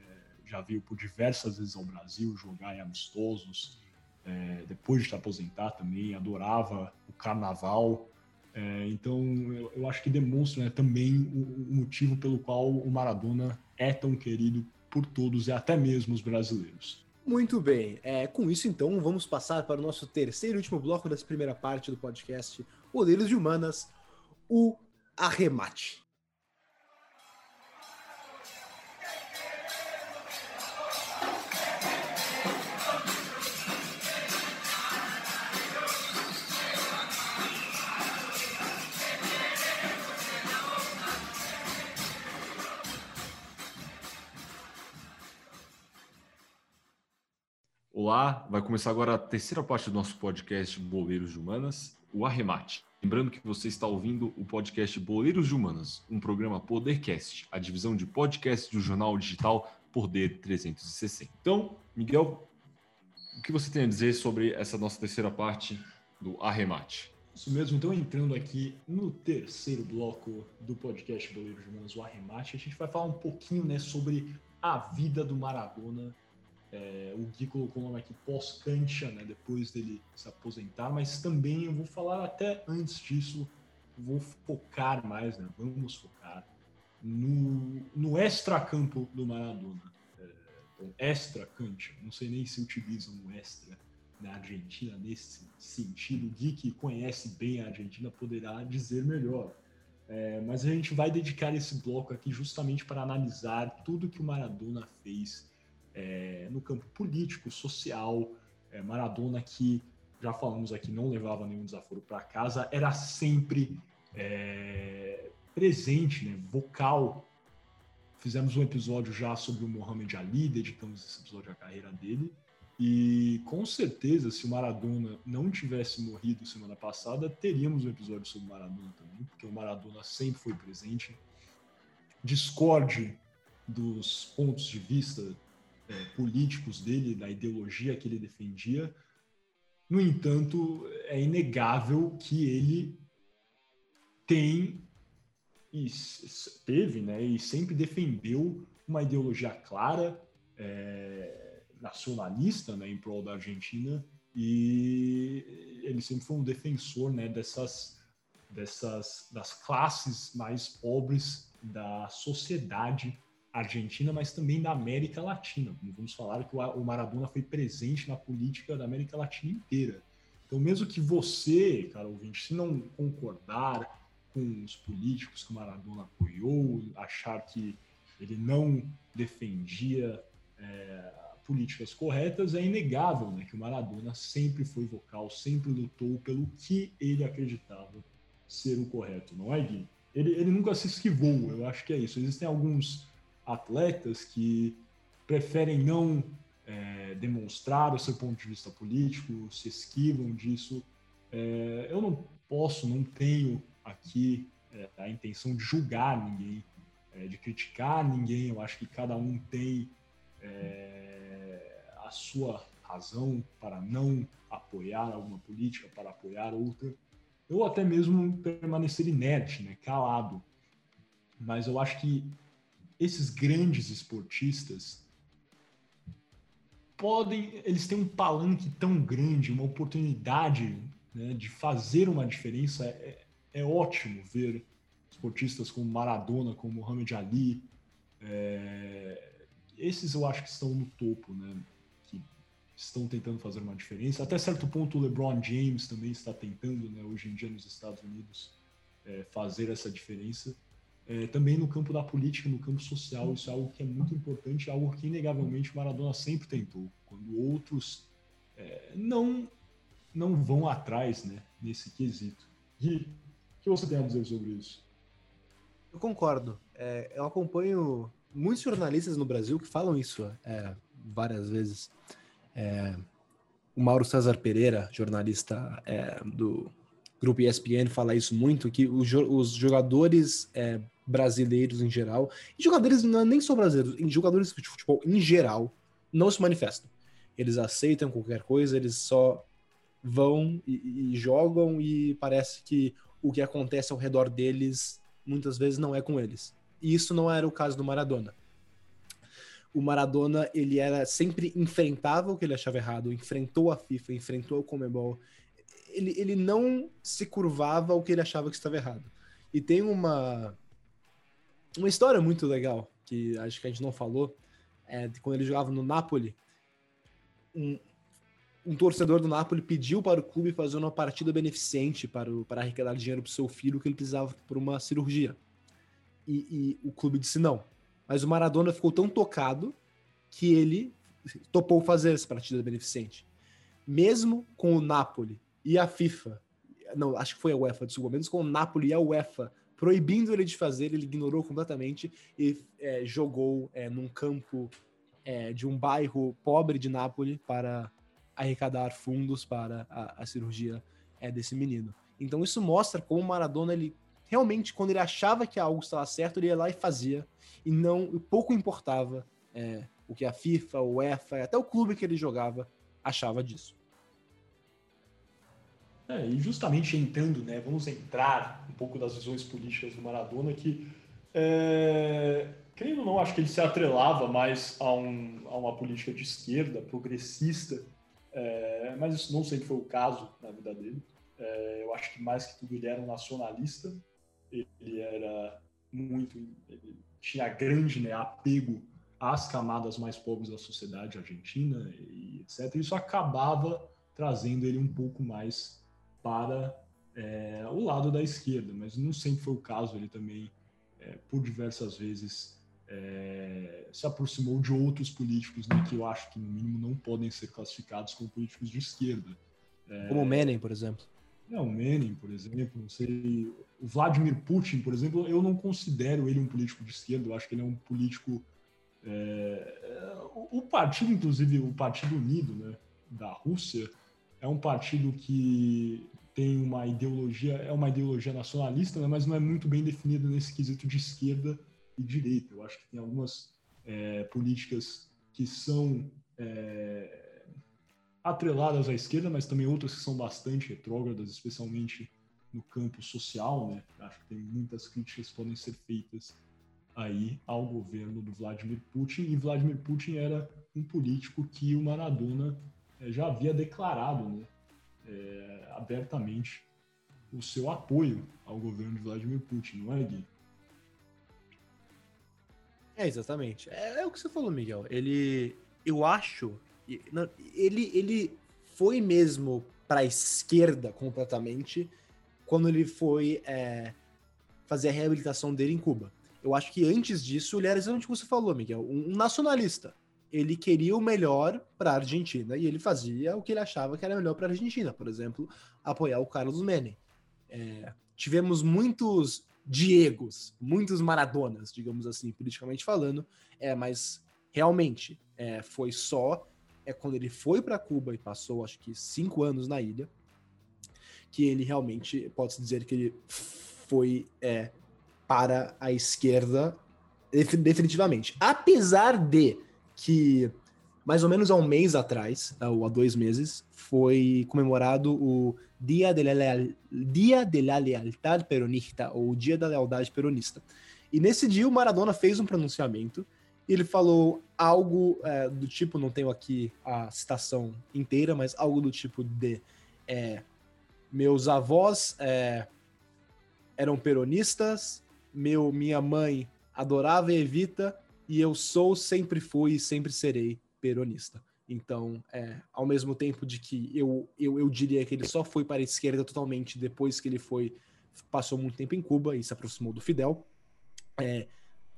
já veio por diversas vezes ao Brasil jogar em amistosos, é, depois de se aposentar também, adorava o carnaval. É, então, eu, eu, acho que demonstra né, também o, o, motivo pelo qual o Maradona é tão querido por todos e até mesmo os brasileiros. Muito bem, é, com isso então vamos passar para o nosso terceiro e último bloco dessa primeira parte do podcast Poderes de Humanas, o arremate. Olá, vai começar agora a terceira parte do nosso podcast Boleiros de Humanas, o arremate. Lembrando que você está ouvindo o podcast Boleiros de Humanas, um programa Podercast, a divisão de podcast do jornal digital Poder 360. Então, Miguel, o que você tem a dizer sobre essa nossa terceira parte do arremate? Isso mesmo, então entrando aqui no terceiro bloco do podcast Boleiros de Humanas, o arremate, a gente vai falar um pouquinho né, sobre a vida do Maradona é, o Gui colocou o nome aqui pós-cancha, né, depois dele se aposentar, mas também eu vou falar até antes disso, vou focar mais, né, vamos focar no, no extra-campo do Maradona. É, extra-cancha, não sei nem se utilizam o extra na Argentina nesse sentido. O Gui, que conhece bem a Argentina, poderá dizer melhor. É, mas a gente vai dedicar esse bloco aqui justamente para analisar tudo que o Maradona fez é, no campo político, social. É, Maradona, que já falamos aqui, não levava nenhum desaforo para casa, era sempre é, presente, né, vocal. Fizemos um episódio já sobre o Muhammad Ali, dedicamos esse episódio à carreira dele. E com certeza, se o Maradona não tivesse morrido semana passada, teríamos um episódio sobre o Maradona também, porque o Maradona sempre foi presente. Discorde dos pontos de vista é, políticos dele, da ideologia que ele defendia. No entanto, é inegável que ele tem e teve, né, e sempre defendeu uma ideologia clara, é, nacionalista, né, em prol da Argentina, e ele sempre foi um defensor, né, dessas, dessas das classes mais pobres da sociedade Argentina, mas também da América Latina. Vamos falar que o Maradona foi presente na política da América Latina inteira. Então, mesmo que você, cara ouvinte, se não concordar com os políticos que o Maradona apoiou, achar que ele não defendia é, políticas corretas, é inegável né, que o Maradona sempre foi vocal, sempre lutou pelo que ele acreditava ser o correto, não é, Gui? Ele, ele nunca se esquivou, eu acho que é isso. Existem alguns atletas que preferem não é, demonstrar o seu ponto de vista político, se esquivam disso. É, eu não posso, não tenho aqui é, a intenção de julgar ninguém, é, de criticar ninguém. Eu acho que cada um tem é, a sua razão para não apoiar alguma política, para apoiar outra, ou até mesmo permanecer inerte, né, calado. Mas eu acho que esses grandes esportistas podem, eles têm um palanque tão grande, uma oportunidade né, de fazer uma diferença. É, é, ótimo ver esportistas como Maradona, como Muhammad Ali. É, esses eu acho que estão no topo, né? estão tentando fazer uma diferença. Até certo ponto, o LeBron James também está tentando, né, hoje em dia nos Estados Unidos, é, fazer essa diferença. É, também no campo da política, no campo social, isso é algo que é muito importante, algo que inegavelmente Maradona sempre tentou. Quando outros é, não não vão atrás, né, nesse quesito. Gui, o que você tem a dizer sobre isso? Eu concordo. É, eu acompanho muitos jornalistas no Brasil que falam isso é, várias vezes. É, o Mauro César Pereira, jornalista é, do grupo ESPN, fala isso muito, que os jogadores é, brasileiros em geral, e jogadores não, nem só brasileiros, jogadores de futebol em geral, não se manifestam. Eles aceitam qualquer coisa, eles só vão e, e jogam e parece que o que acontece ao redor deles muitas vezes não é com eles. E isso não era o caso do Maradona o Maradona ele era sempre enfrentava o que ele achava errado, enfrentou a FIFA, enfrentou o Comebol. Ele, ele não se curvava ao que ele achava que estava errado. E tem uma uma história muito legal que acho que a gente não falou, é de quando ele jogava no Napoli, um, um torcedor do Napoli pediu para o clube fazer uma partida beneficente para, o, para arrecadar dinheiro para o seu filho que ele precisava por uma cirurgia. E, e o clube disse não mas o Maradona ficou tão tocado que ele topou fazer essa partida beneficente. Mesmo com o Napoli e a FIFA, não, acho que foi a UEFA, desculpa, mesmo com o Napoli e a UEFA proibindo ele de fazer, ele ignorou completamente e é, jogou é, num campo é, de um bairro pobre de Nápoles para arrecadar fundos para a, a cirurgia é, desse menino. Então isso mostra como o Maradona ele realmente, quando ele achava que algo estava certo, ele ia lá e fazia. E não pouco importava é, o que a FIFA, o UEFA, até o clube que ele jogava achava disso. É, e justamente entrando, né, vamos entrar um pouco das visões políticas do Maradona, que, é, creio ou não, acho que ele se atrelava mais a, um, a uma política de esquerda, progressista, é, mas isso não sempre foi o caso na vida dele. É, eu acho que mais que tudo ele era um nacionalista, ele era muito, ele tinha grande né, apego às camadas mais pobres da sociedade argentina e etc. Isso acabava trazendo ele um pouco mais para é, o lado da esquerda, mas não sempre foi o caso. Ele também, é, por diversas vezes, é, se aproximou de outros políticos né, que eu acho que, no mínimo, não podem ser classificados como políticos de esquerda. Como Menem, por exemplo. É, o Menem, por exemplo, não sei. O Vladimir Putin, por exemplo, eu não considero ele um político de esquerda, eu acho que ele é um político. É, o partido, inclusive, o Partido Unido né, da Rússia, é um partido que tem uma ideologia, é uma ideologia nacionalista, né, mas não é muito bem definida nesse quesito de esquerda e direita. Eu acho que tem algumas é, políticas que são é, atreladas à esquerda, mas também outras que são bastante retrógradas, especialmente no campo social, né? Acho que tem muitas críticas que podem ser feitas aí ao governo do Vladimir Putin, e Vladimir Putin era um político que o Maradona é, já havia declarado né, é, abertamente o seu apoio ao governo de Vladimir Putin, não é, Gui? É, exatamente. É, é o que você falou, Miguel. Ele, eu acho ele, ele foi mesmo para a esquerda completamente quando ele foi é, fazer a reabilitação dele em Cuba. Eu acho que antes disso ele era exatamente o que você falou, Miguel, um, nacionalista. Ele queria o melhor para a Argentina e ele fazia o que ele achava que era melhor para a Argentina, por exemplo, apoiar o Carlos Menem. É, tivemos muitos Diegos, muitos Maradonas, digamos assim, politicamente falando, é, mas realmente é, foi só é quando ele foi para Cuba e passou, acho que, cinco anos na ilha, que ele realmente pode-se dizer que ele foi é, para a esquerda definitivamente. Apesar de que, mais ou menos há um mês atrás, né, ou há dois meses, foi comemorado o Dia de la, Leal... Dia de la Lealtad Peronista, ou Dia da Lealdade Peronista. E nesse dia o Maradona fez um pronunciamento ele falou algo é, do tipo, não tenho aqui a citação inteira, mas algo do tipo de é, meus avós é, eram peronistas, meu, minha mãe adorava Evita e eu sou, sempre fui e sempre serei peronista. Então, é, ao mesmo tempo de que eu, eu, eu diria que ele só foi para a esquerda totalmente depois que ele foi passou muito tempo em Cuba e se aproximou do Fidel, é,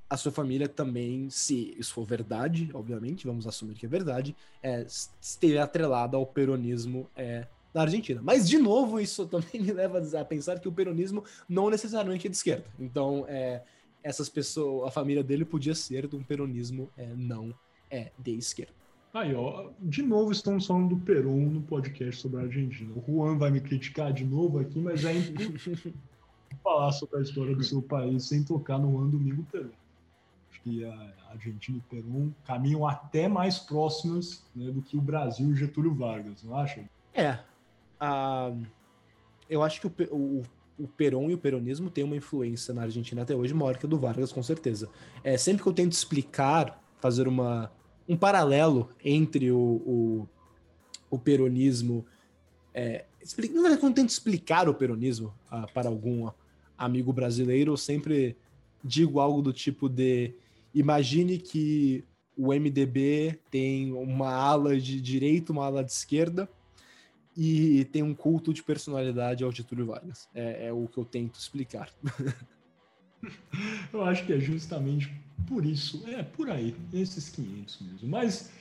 a sua família também, se isso for verdade, obviamente, vamos assumir que é verdade, é, esteve atrelada ao peronismo é, da Argentina. Mas, de novo, isso também me leva a pensar que o peronismo não necessariamente é de esquerda. Então, é, essas pessoas, a família dele podia ser de um peronismo é, não é de esquerda. Aí, ó, de novo estamos falando do Peron no podcast sobre a Argentina. O Juan vai me criticar de novo aqui, mas é impossível falar sobre a história do seu país sem tocar no Juan Domingo Peron. Acho que a Argentina e o Peron caminham até mais próximas né, do que o Brasil e Getúlio Vargas, não acha? É. Uh, eu acho que o, o, o Peron e o peronismo têm uma influência na Argentina até hoje maior que a do Vargas, com certeza. É, sempre que eu tento explicar, fazer uma um paralelo entre o, o, o peronismo. É, explica, não é que eu tento explicar o peronismo ah, para algum amigo brasileiro, eu sempre digo algo do tipo de imagine que o MDB tem uma ala de direita, uma ala de esquerda e tem um culto de personalidade ao Getúlio Vargas. É, é o que eu tento explicar. eu acho que é justamente por isso, é por aí, esses 500 mesmo. Mas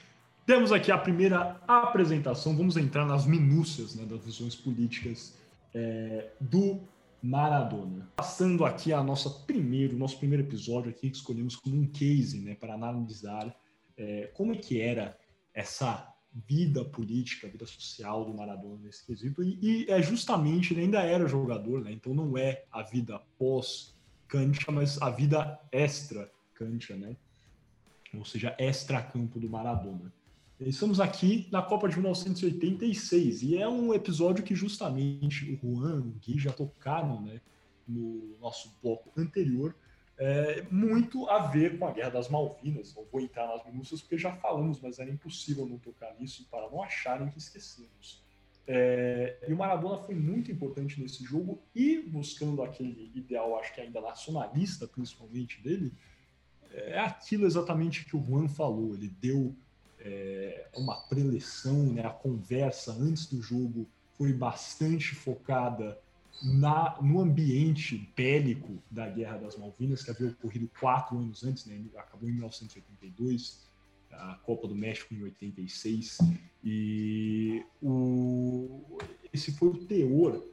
temos aqui a primeira apresentação, vamos entrar nas minúcias né, das visões políticas é, do Maradona. Passando aqui a nossa primeiro, nosso primeiro episódio aqui que escolhemos como um case, né, para analisar é, como é que era essa vida política, vida social do Maradona nesse quesito. E, e é justamente ele ainda era jogador, né? Então não é a vida pós cancha, mas a vida extra cancha, né? Ou seja, extra-campo do Maradona. Estamos aqui na Copa de 1986 e é um episódio que justamente o Juan, o Gui já tocaram né, no nosso bloco anterior, é, muito a ver com a Guerra das Malvinas. Não vou entrar nas minúcias porque já falamos, mas era impossível não tocar nisso para não acharem que esquecemos. É, e o Maradona foi muito importante nesse jogo e buscando aquele ideal, acho que ainda nacionalista, principalmente dele, é aquilo exatamente que o Juan falou. Ele deu é, uma preleção, né? a conversa antes do jogo foi bastante focada na, no ambiente bélico da Guerra das Malvinas, que havia ocorrido quatro anos antes, né? acabou em 1982, a Copa do México em 86, e o, esse foi o teor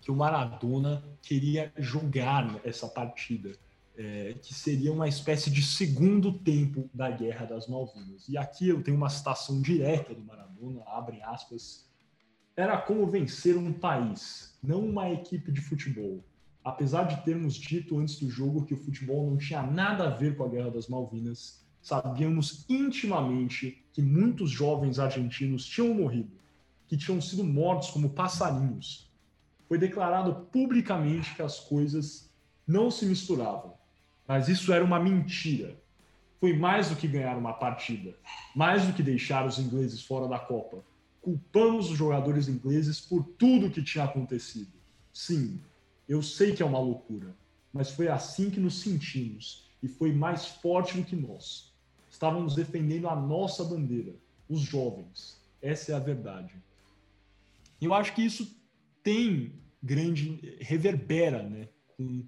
que o Maradona queria jogar essa partida é, que seria uma espécie de segundo tempo da Guerra das Malvinas. E aqui eu tenho uma citação direta do Maradona, abre aspas, era como vencer um país, não uma equipe de futebol. Apesar de termos dito antes do jogo que o futebol não tinha nada a ver com a Guerra das Malvinas, sabíamos intimamente que muitos jovens argentinos tinham morrido, que tinham sido mortos como passarinhos. Foi declarado publicamente que as coisas não se misturavam. Mas isso era uma mentira. Foi mais do que ganhar uma partida, mais do que deixar os ingleses fora da Copa. Culpamos os jogadores ingleses por tudo que tinha acontecido. Sim, eu sei que é uma loucura, mas foi assim que nos sentimos e foi mais forte do que nós. Estávamos defendendo a nossa bandeira, os jovens. Essa é a verdade. Eu acho que isso tem grande reverbera, né, com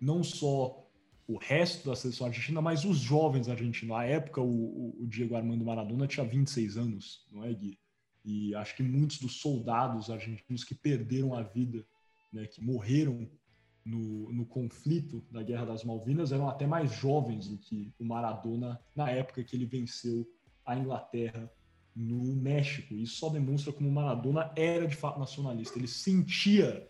não só o resto da seleção argentina, mas os jovens argentinos. Na época, o, o, Diego Armando Maradona tinha 26 anos, não é, Gui? E acho que muitos dos soldados argentinos que perderam a vida, né, que morreram no, no conflito da Guerra das Malvinas, eram até mais jovens do que o Maradona na época que ele venceu a Inglaterra no México. Isso só demonstra como o Maradona era de fato nacionalista. Ele sentia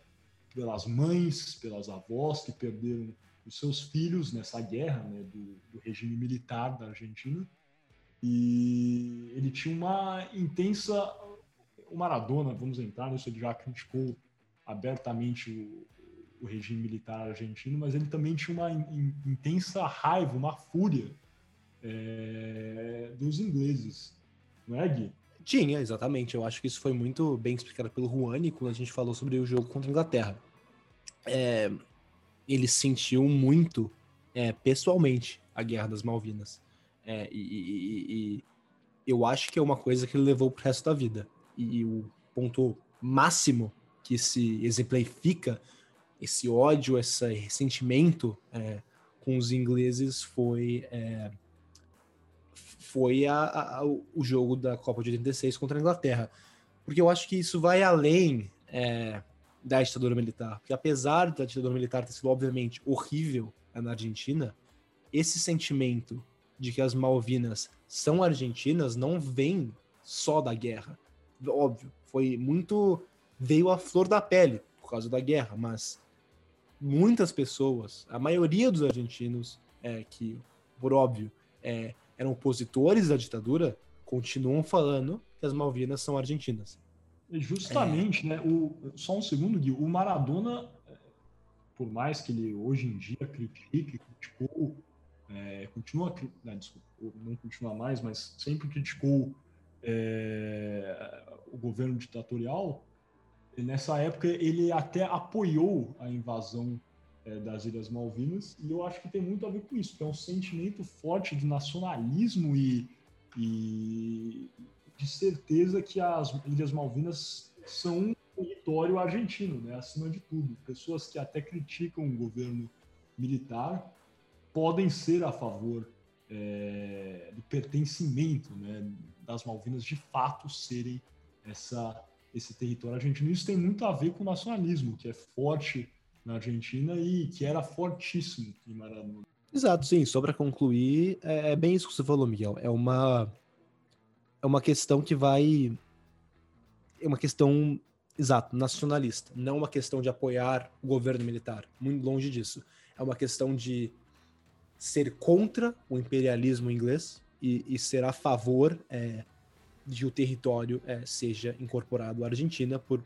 pelas mães, pelas avós que perderam os seus filhos nessa guerra né, do, do, regime militar da Argentina. E ele tinha uma intensa. O Maradona, vamos entrar nisso, ele já criticou abertamente o, o regime militar argentino, mas ele também tinha uma in, intensa raiva, uma fúria é, dos ingleses. Não é, Gui? Tinha, exatamente. Eu acho que isso foi muito bem explicado pelo Juani quando a gente falou sobre o jogo contra a Inglaterra. É, ele sentiu muito é, pessoalmente a Guerra das Malvinas. É, e, e, e, eu acho que é uma coisa que ele levou pro resto da vida. E o ponto máximo que se exemplifica esse ódio, esse ressentimento é, com os ingleses foi é, foi a, a, o jogo da Copa de 86 contra a Inglaterra. Porque eu acho que isso vai além é, da ditadura militar. Porque apesar da ditadura militar ter sido, obviamente, horrível na Argentina, esse sentimento de que as Malvinas são argentinas não vem só da guerra. Óbvio, foi muito. veio à flor da pele por causa da guerra, mas muitas pessoas, a maioria dos argentinos, é, que, por óbvio, é, eram opositores da ditadura, continuam falando que as Malvinas são argentinas. Justamente, é... né? O, só um segundo, Gui. O Maradona, por mais que ele hoje em dia critique, criticou, é, continua, não, desculpa, não continua mais, mas sempre criticou é, o governo ditatorial. Nessa época, ele até apoiou a invasão é, das Ilhas Malvinas, e eu acho que tem muito a ver com isso, que é um sentimento forte de nacionalismo e, e de certeza que as Ilhas Malvinas são um território argentino, né, acima de tudo. Pessoas que até criticam o governo militar podem ser a favor é, do pertencimento né, das Malvinas de fato serem essa, esse território argentino. Isso tem muito a ver com o nacionalismo, que é forte na Argentina e que era fortíssimo em Maradona. Exato, sim. Só para concluir, é, é, bem isso que você falou, Miguel. É uma é uma questão que vai é uma questão exato nacionalista, não uma questão de apoiar o governo militar. Muito longe disso. É uma questão de ser contra o imperialismo inglês e, e ser a favor é, de o território é, seja incorporado à Argentina por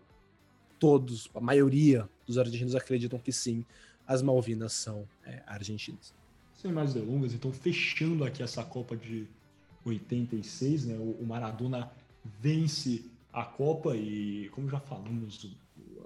todos, a maioria dos argentinos acreditam que sim, as Malvinas são é, argentinas. Sem mais delongas, então fechando aqui essa Copa de 86, né, o Maradona vence a Copa e, como já falamos,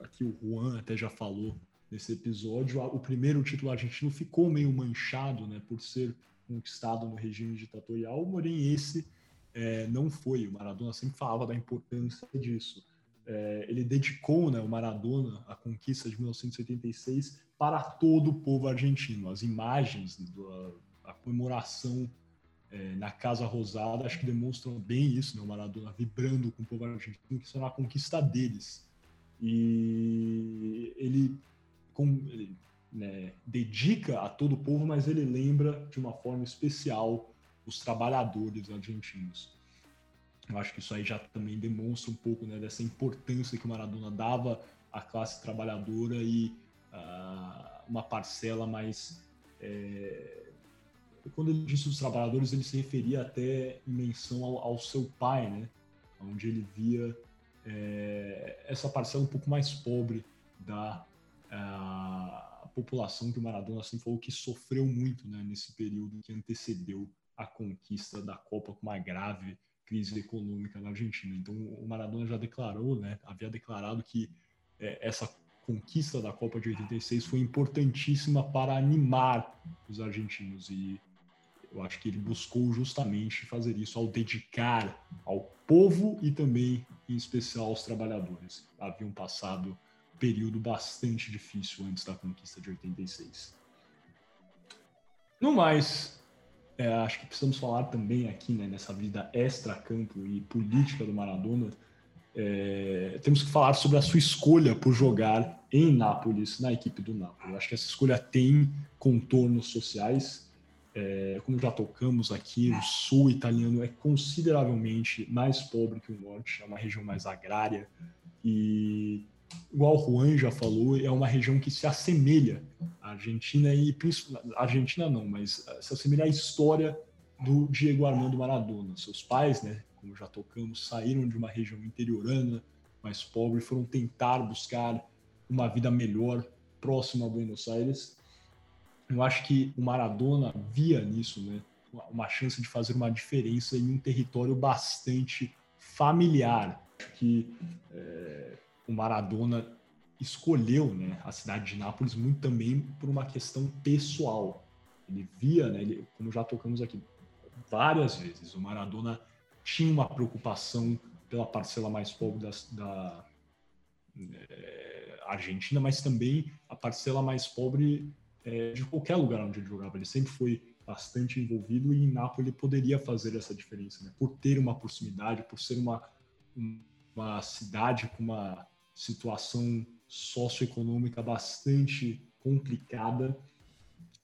aqui o Juan até já falou nesse episódio, o primeiro título argentino ficou meio manchado, né, por ser conquistado no regime ditatorial, porém esse é, não foi. O Maradona sempre falava da importância disso é, ele dedicou né, o Maradona, a conquista de 1986, para todo o povo argentino. As imagens da comemoração é, na Casa Rosada acho que demonstram bem isso, né, o Maradona vibrando com o povo argentino, que isso era uma conquista deles. E ele, com, ele né, dedica a todo o povo, mas ele lembra de uma forma especial os trabalhadores argentinos. Eu acho que isso aí já também demonstra um pouco né, dessa importância que o Maradona dava à classe trabalhadora e uh, uma parcela mais. É... Quando ele disse os trabalhadores, ele se referia até em menção ao, ao seu pai, né? onde ele via é, essa parcela um pouco mais pobre da a população que o Maradona sempre falou que sofreu muito né, nesse período que antecedeu a conquista da Copa com uma grave crise econômica na Argentina. Então, o Maradona já declarou, né, havia declarado que é, essa conquista da Copa de 86 foi importantíssima para animar os argentinos e eu acho que ele buscou justamente fazer isso ao dedicar ao povo e também, em especial, aos trabalhadores. Havia um passado período bastante difícil antes da conquista de 86. No mais, é, acho que precisamos falar também aqui, né, nessa vida extra-campo e política do Maradona, é, temos que falar sobre a sua escolha por jogar em Nápoles, na equipe do Nápoles. Acho que essa escolha tem contornos sociais. É, como já tocamos aqui, o sul italiano é consideravelmente mais pobre que o norte, é uma região mais agrária e igual o Juan já falou, é uma região que se assemelha à Argentina e Argentina não, mas eh, se assemelha à história do Diego Armando Maradona. Seus pais, né, como já tocamos, saíram de uma região interiorana, mais pobre, foram tentar buscar uma vida melhor próxima a Buenos Aires. Eu acho que o Maradona via nisso, né, uma chance de fazer uma diferença em um território bastante familiar, que é, o Maradona escolheu né, a cidade de Nápoles muito também por uma questão pessoal. Ele via, né, ele, como já tocamos aqui várias vezes, o Maradona tinha uma preocupação pela parcela mais pobre da, da é, Argentina, mas também a parcela mais pobre é, de qualquer lugar onde ele jogava. Ele sempre foi bastante envolvido e em Nápoles poderia fazer essa diferença, né? por ter uma proximidade, por ser uma, uma cidade com uma situação socioeconômica bastante complicada.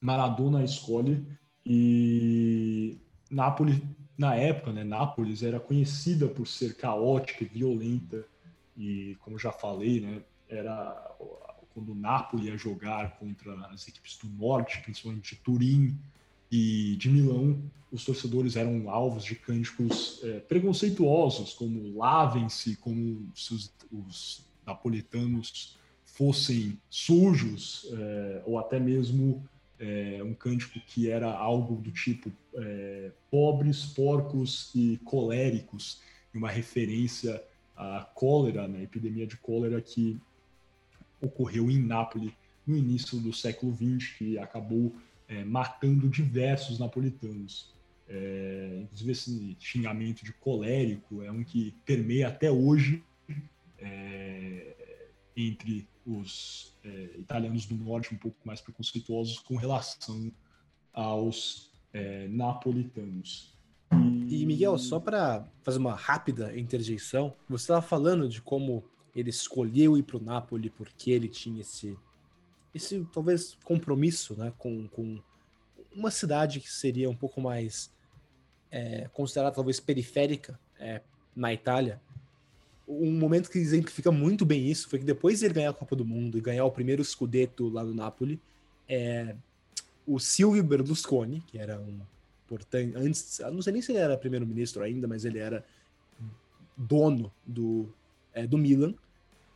Maradona escolhe e Nápoles, na época, né, Nápoles era conhecida por ser caótica e violenta e, como já falei, né, era quando o Napoli ia jogar contra as equipes do norte, principalmente de Turim e de Milão, os torcedores eram alvos de cânticos é, preconceituosos, como lavem-se, como se os, os napolitanos fossem sujos, é, ou até mesmo é, um cântico que era algo do tipo é, pobres, porcos e coléricos, uma referência à cólera, na né, epidemia de cólera que ocorreu em Nápoles no início do século XX, que acabou é, matando diversos napolitanos. É, inclusive esse xingamento de colérico é um que permeia até hoje é, entre os é, italianos do norte um pouco mais preconceituosos com relação aos é, napolitanos. E, Miguel, só para fazer uma rápida interjeição, você estava falando de como ele escolheu ir para o Napoli porque ele tinha esse, esse talvez compromisso né, com, com uma cidade que seria um pouco mais é, considerada talvez periférica é, na Itália um momento que exemplifica muito bem isso foi que depois de ele ganhar a Copa do Mundo e ganhar o primeiro Scudetto lá no Napoli, é, o Silvio Berlusconi, que era um importante, antes, não sei nem se ele era primeiro-ministro ainda, mas ele era dono do, é, do Milan,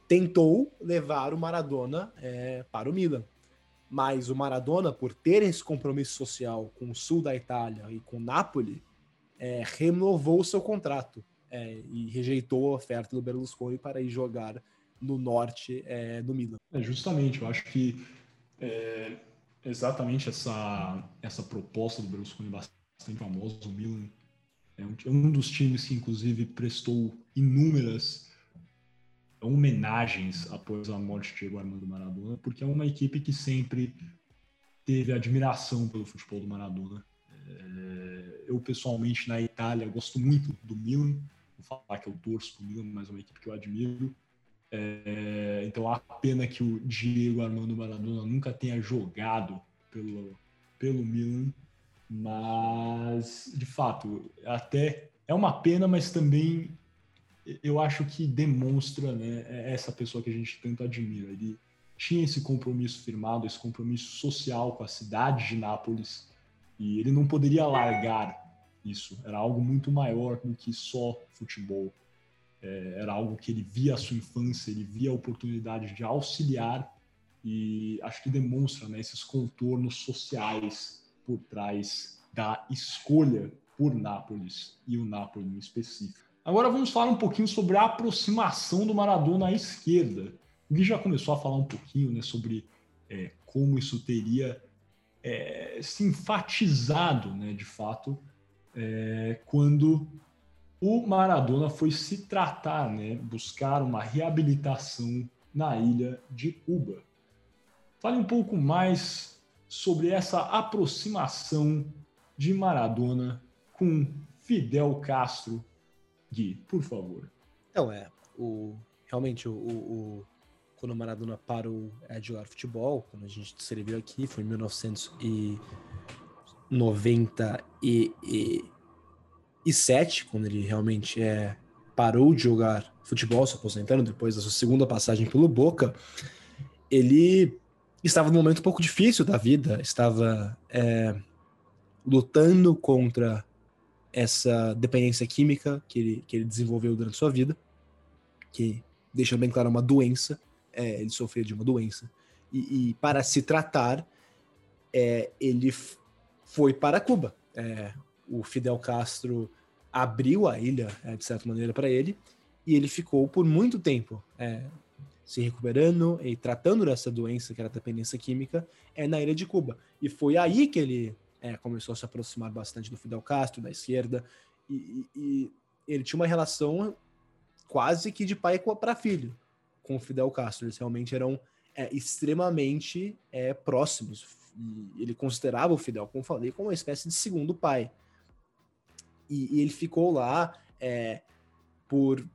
tentou levar o Maradona é, para o Milan. Mas o Maradona, por ter esse compromisso social com o sul da Itália e com Napoli, é, renovou o seu contrato é, e rejeitou a oferta do Berlusconi para ir jogar no norte é, do Milan. É, justamente, eu acho que é, exatamente essa, essa proposta do Berlusconi bastante famosa, o Milan é um, é um dos times que inclusive prestou inúmeras homenagens após a morte de Diego Armando Maradona, porque é uma equipe que sempre teve admiração pelo futebol do Maradona. É, eu pessoalmente na Itália gosto muito do Milan, falar que eu torço pro Milan, mas é uma equipe que eu admiro. É, então a pena que o Diego Armando Maradona nunca tenha jogado pelo, pelo Milan, mas de fato até é uma pena, mas também eu acho que demonstra né, essa pessoa que a gente tanto admira. Ele tinha esse compromisso firmado, esse compromisso social com a cidade de Nápoles, e ele não poderia largar isso. Era algo muito maior do que só futebol. É, era algo que ele via a sua infância, ele via a oportunidade de auxiliar e acho que demonstra né, esses contornos sociais por trás da escolha por Nápoles e o Nápoles em específico. Agora vamos falar um pouquinho sobre a aproximação do Maradona à esquerda. O Gui já começou a falar um pouquinho né, sobre é, como isso teria é, se enfatizado, né, de fato, é, quando o Maradona foi se tratar, né, buscar uma reabilitação na ilha de Cuba. Fale um pouco mais sobre essa aproximação de Maradona com Fidel Castro. Gui, por favor. Então, é, o, realmente o, o, quando o Maradona parou é, de jogar futebol, quando a gente escreveu aqui, foi em 1900 e 97, quando ele realmente é, parou de jogar futebol, se aposentando depois da sua segunda passagem pelo Boca, ele estava num momento um pouco difícil da vida, estava é, lutando contra essa dependência química que ele, que ele desenvolveu durante sua vida, que deixa bem claro uma doença, é, ele sofria de uma doença, e, e para se tratar, é, ele foi para Cuba. É, o Fidel Castro abriu a ilha, é, de certa maneira, para ele, e ele ficou por muito tempo é, se recuperando e tratando dessa doença, que era a dependência química, é na ilha de Cuba. E foi aí que ele é, começou a se aproximar bastante do Fidel Castro, da esquerda, e, e, ele tinha uma relação quase que de pai para filho com o Fidel Castro. Eles realmente eram é, extremamente é, próximos. E ele considerava o Fidel, como falei, como uma espécie de segundo pai. E, e ele ficou lá é, por,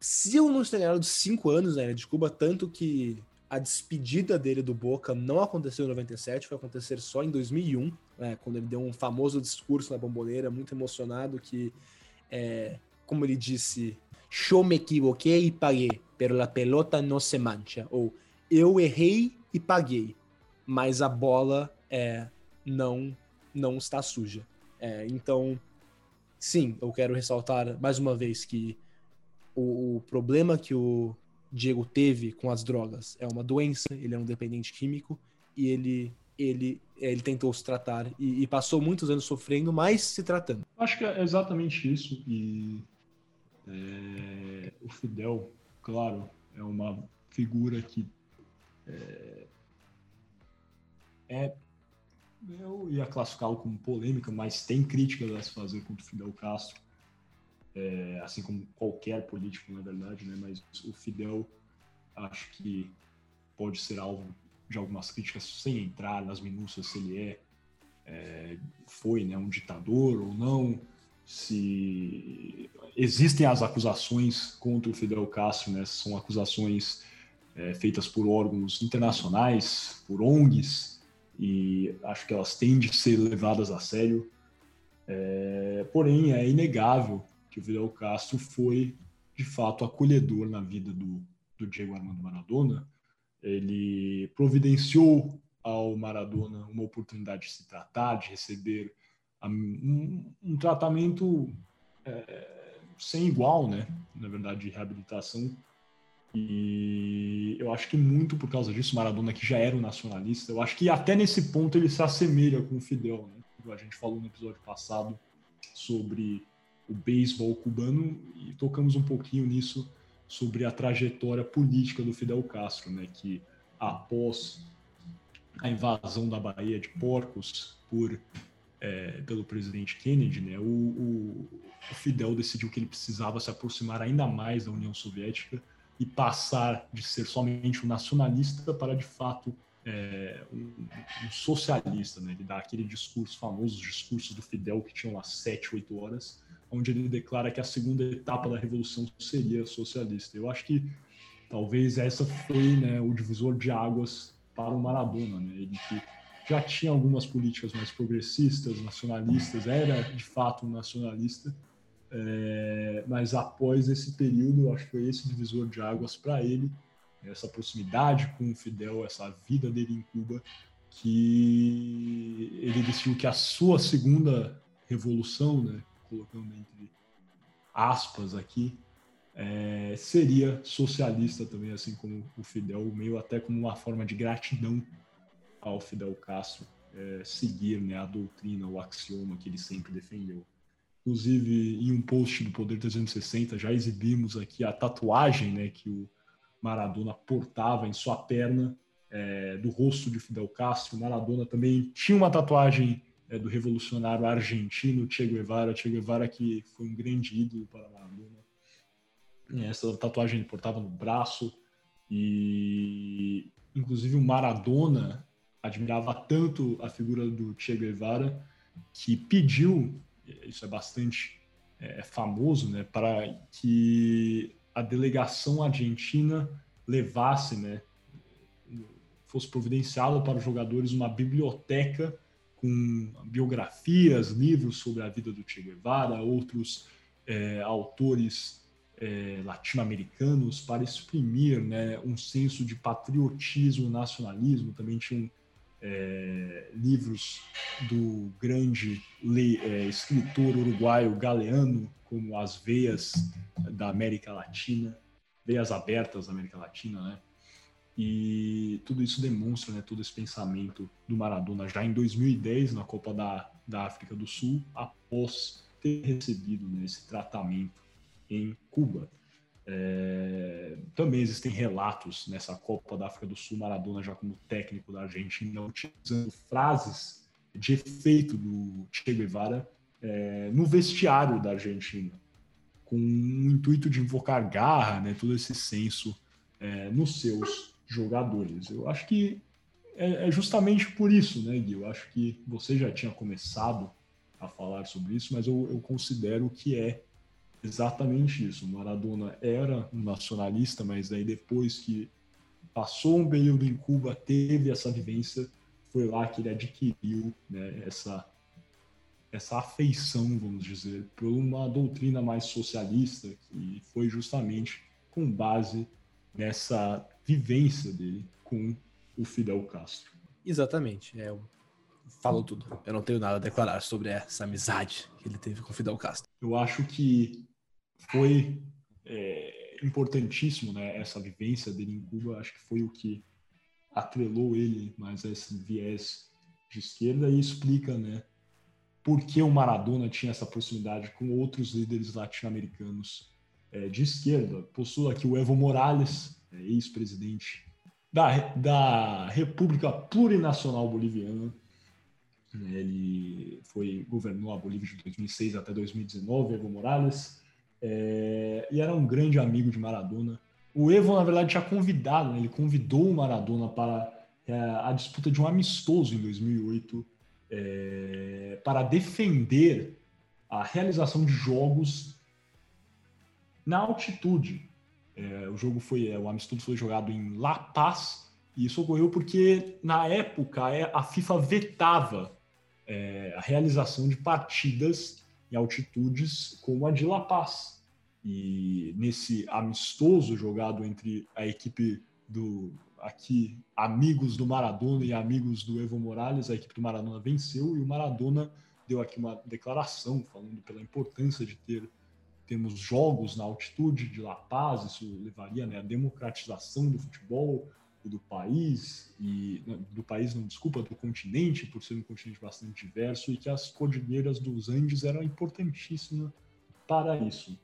se eu não estou enganado, cinco anos né, de Cuba, tanto que a despedida dele do Boca não aconteceu em 97, foi acontecer só em 2001, né, quando ele deu um famoso discurso na bomboneira, muito emocionado, que, é, como ele disse, eu me equivoquei e paguei, pero la pelota no se mancha, ou eu errei e paguei, mas a bola é, não, não está suja. É, então, sim, eu quero ressaltar mais uma vez que o, o problema que o Diego teve com as drogas é uma doença, ele é um dependente químico e ele ele ele tentou se tratar e, e, passou muitos anos sofrendo, mas se tratando. Acho que é exatamente isso e é, o Fidel, claro, é uma figura que é, é eu ia classificá-lo como polêmica, mas tem críticas a se fazer contra o Fidel Castro é, assim como qualquer político, na verdade, né? Mas o Fidel acho que pode ser alvo de algumas críticas sem entrar nas minúcias se ele é, é foi né, um ditador ou não, se existem as acusações contra o Fidel Castro, né? São acusações é, feitas por órgãos internacionais, por ONGs, e acho que elas têm de ser levadas a sério. É, porém, é inegável que o Fidel Castro foi, de fato, acolhedor na vida do, do Diego Armando Maradona. Ele providenciou ao Maradona uma oportunidade de se tratar, de receber um, um tratamento é, sem igual, né? Na verdade, de reabilitação. E eu acho que muito por causa disso, Maradona, que já era um nacionalista, eu acho que até nesse ponto ele se assemelha com o Fidel, né? A gente falou no episódio passado sobre o beisebol cubano e tocamos um pouquinho nisso sobre a trajetória política do Fidel Castro, né, que após a invasão da Bahia de Porcos por é, pelo presidente Kennedy, né, o, o, o, Fidel decidiu que ele precisava se aproximar ainda mais da União Soviética e passar de ser somente um nacionalista para de fato é, um, um, socialista, né? Ele dá aquele discurso famoso, os discursos do Fidel que tinham lá sete, oito horas, onde ele declara que a segunda etapa da revolução seria socialista. Eu acho que talvez essa foi né, o divisor de águas para o Maradona, né? Ele que já tinha algumas políticas mais progressistas, nacionalistas, era de fato um nacionalista, é, mas após esse período, acho que foi esse divisor de águas para ele, essa proximidade com o Fidel, essa vida dele em Cuba, que ele decidiu que a sua segunda revolução, né, colocando entre aspas aqui, é, seria socialista também, assim como o Fidel, meio até como uma forma de gratidão ao Fidel Castro é, seguir né, a doutrina, o axioma que ele sempre defendeu. Inclusive, em um post do Poder 360, já exibimos aqui a tatuagem né, que o Maradona portava em sua perna é, do rosto de Fidel Castro. Maradona também tinha uma tatuagem é, do revolucionário argentino Che Guevara, Che Guevara que foi um grande ídolo para Maradona. Essa tatuagem ele portava no braço e, inclusive, o Maradona admirava tanto a figura do Che Guevara que pediu, isso é bastante é, famoso, né, para que a delegação argentina levasse, né, fosse providenciado para os jogadores uma biblioteca com biografias, livros sobre a vida do Che Guevara, outros é, autores é, latino-americanos para exprimir né, um senso de patriotismo, nacionalismo. Também tinham é, livros do grande é, escritor uruguaio Galeano, como As Veias da América Latina, Veias Abertas da América Latina, né? E tudo isso demonstra né, todo esse pensamento do Maradona já em 2010, na Copa da, da África do Sul, após ter recebido né, esse tratamento em Cuba. É, também existem relatos nessa Copa da África do Sul, Maradona já como técnico da Argentina, utilizando frases de efeito do Che Guevara é, no vestiário da Argentina. com o intuito de invocar garra, né, todo esse senso é, nos seus jogadores. Eu acho que é, é, justamente por isso, né, Gui? Eu acho que você já tinha começado a falar sobre isso, mas eu, eu considero que é exatamente isso. Maradona era um nacionalista, mas aí depois que passou um período em Cuba, teve essa vivência, foi lá que ele adquiriu né, essa essa afeição, vamos dizer, por uma doutrina mais socialista, que foi justamente com base nessa vivência dele com o Fidel Castro. Exatamente. É, falou tudo. Eu não tenho nada a declarar sobre essa amizade que ele teve com o Fidel Castro. Eu acho que foi é, importantíssimo né, essa vivência dele em Cuba. Acho que foi o que atrelou ele mais a esse viés de esquerda e explica né, por que o Maradona tinha essa proximidade com outros líderes latino-americanos é, de esquerda. Possuo aqui o Evo Morales, é, ex-presidente da, da República Plurinacional Boliviana. Ele foi governou a Bolívia de 2006 até 2019, Evo Morales, é, e era um grande amigo de Maradona. O Evo, na verdade, tinha convidado, né, ele convidou o Maradona para é, a disputa de um amistoso em 2008 é, para defender a realização de jogos na altitude. É, o jogo foi, é, o amistoso foi jogado em La Paz e isso ocorreu porque na época é, a FIFA vetava a realização de partidas em altitudes como a de La Paz. E nesse amistoso jogado entre a equipe do aqui amigos do Maradona e amigos do Evo Morales, a equipe do Maradona venceu e o Maradona deu aqui uma declaração falando pela importância de ter temos jogos na altitude de La Paz, isso levaria né, à democratização do futebol e do país e do país não desculpa do continente por ser um continente bastante diverso e que as cordilheiras dos Andes eram importantíssimas para isso.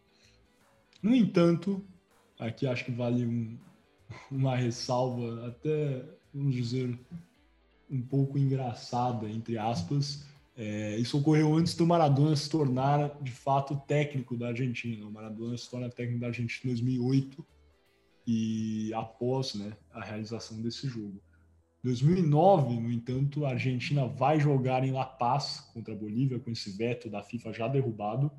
No entanto, aqui acho que vale um, uma ressalva, até, vamos dizer, um pouco engraçada, entre aspas. É, isso ocorreu antes do Maradona se tornar, de fato, técnico da Argentina. O Maradona se torna técnico da Argentina em 2008 e após né, a realização desse jogo. 2009, no entanto, a Argentina vai jogar em La Paz contra a Bolívia com esse veto da FIFA já derrubado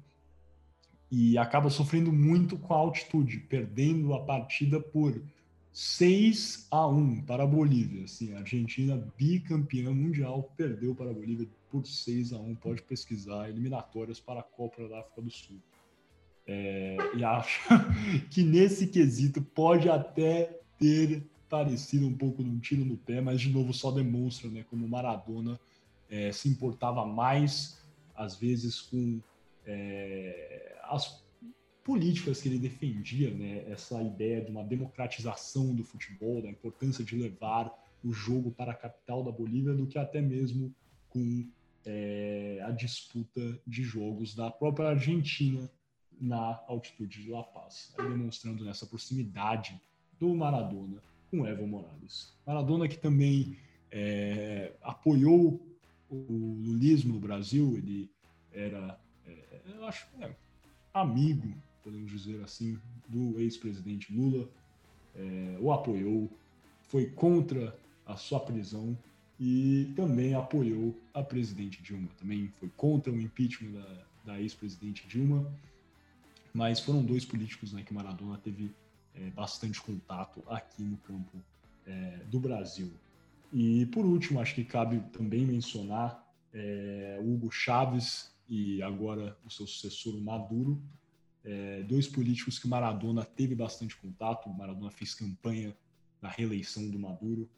e acaba sofrendo muito com a altitude, perdendo a partida por 6 a 1 para a Bolívia. Assim, a Argentina, bicampeã mundial, perdeu para a Bolívia por 6 a 1 Pode pesquisar eliminatórias para a Copa da África do Sul. É, e acho que nesse quesito pode até ter parecido um pouco de um tiro no pé, mas de novo só demonstra né, como Maradona é, se importava mais, às vezes, com é, as políticas que ele defendia, né? essa ideia de uma democratização do futebol, da importância de levar o jogo para a capital da Bolívia, do que até mesmo com é, a disputa de jogos da própria Argentina na altitude de La Paz, demonstrando nessa proximidade do Maradona com Evo Morales. Maradona que também é, apoiou o lulismo no Brasil, ele era, é, eu acho, é, amigo podemos dizer assim, do ex-presidente Lula, é, o apoiou, foi contra a sua prisão e também apoiou a presidente Dilma. Também foi contra o impeachment da, da ex-presidente Dilma, mas foram dois políticos né, que Maradona teve é, bastante contato aqui no campo é, do Brasil. E por último, acho que cabe também mencionar é, Hugo Chávez e agora o seu sucessor Maduro, é, dois políticos que Maradona teve bastante contato. Maradona fez campanha na reeleição do Maduro.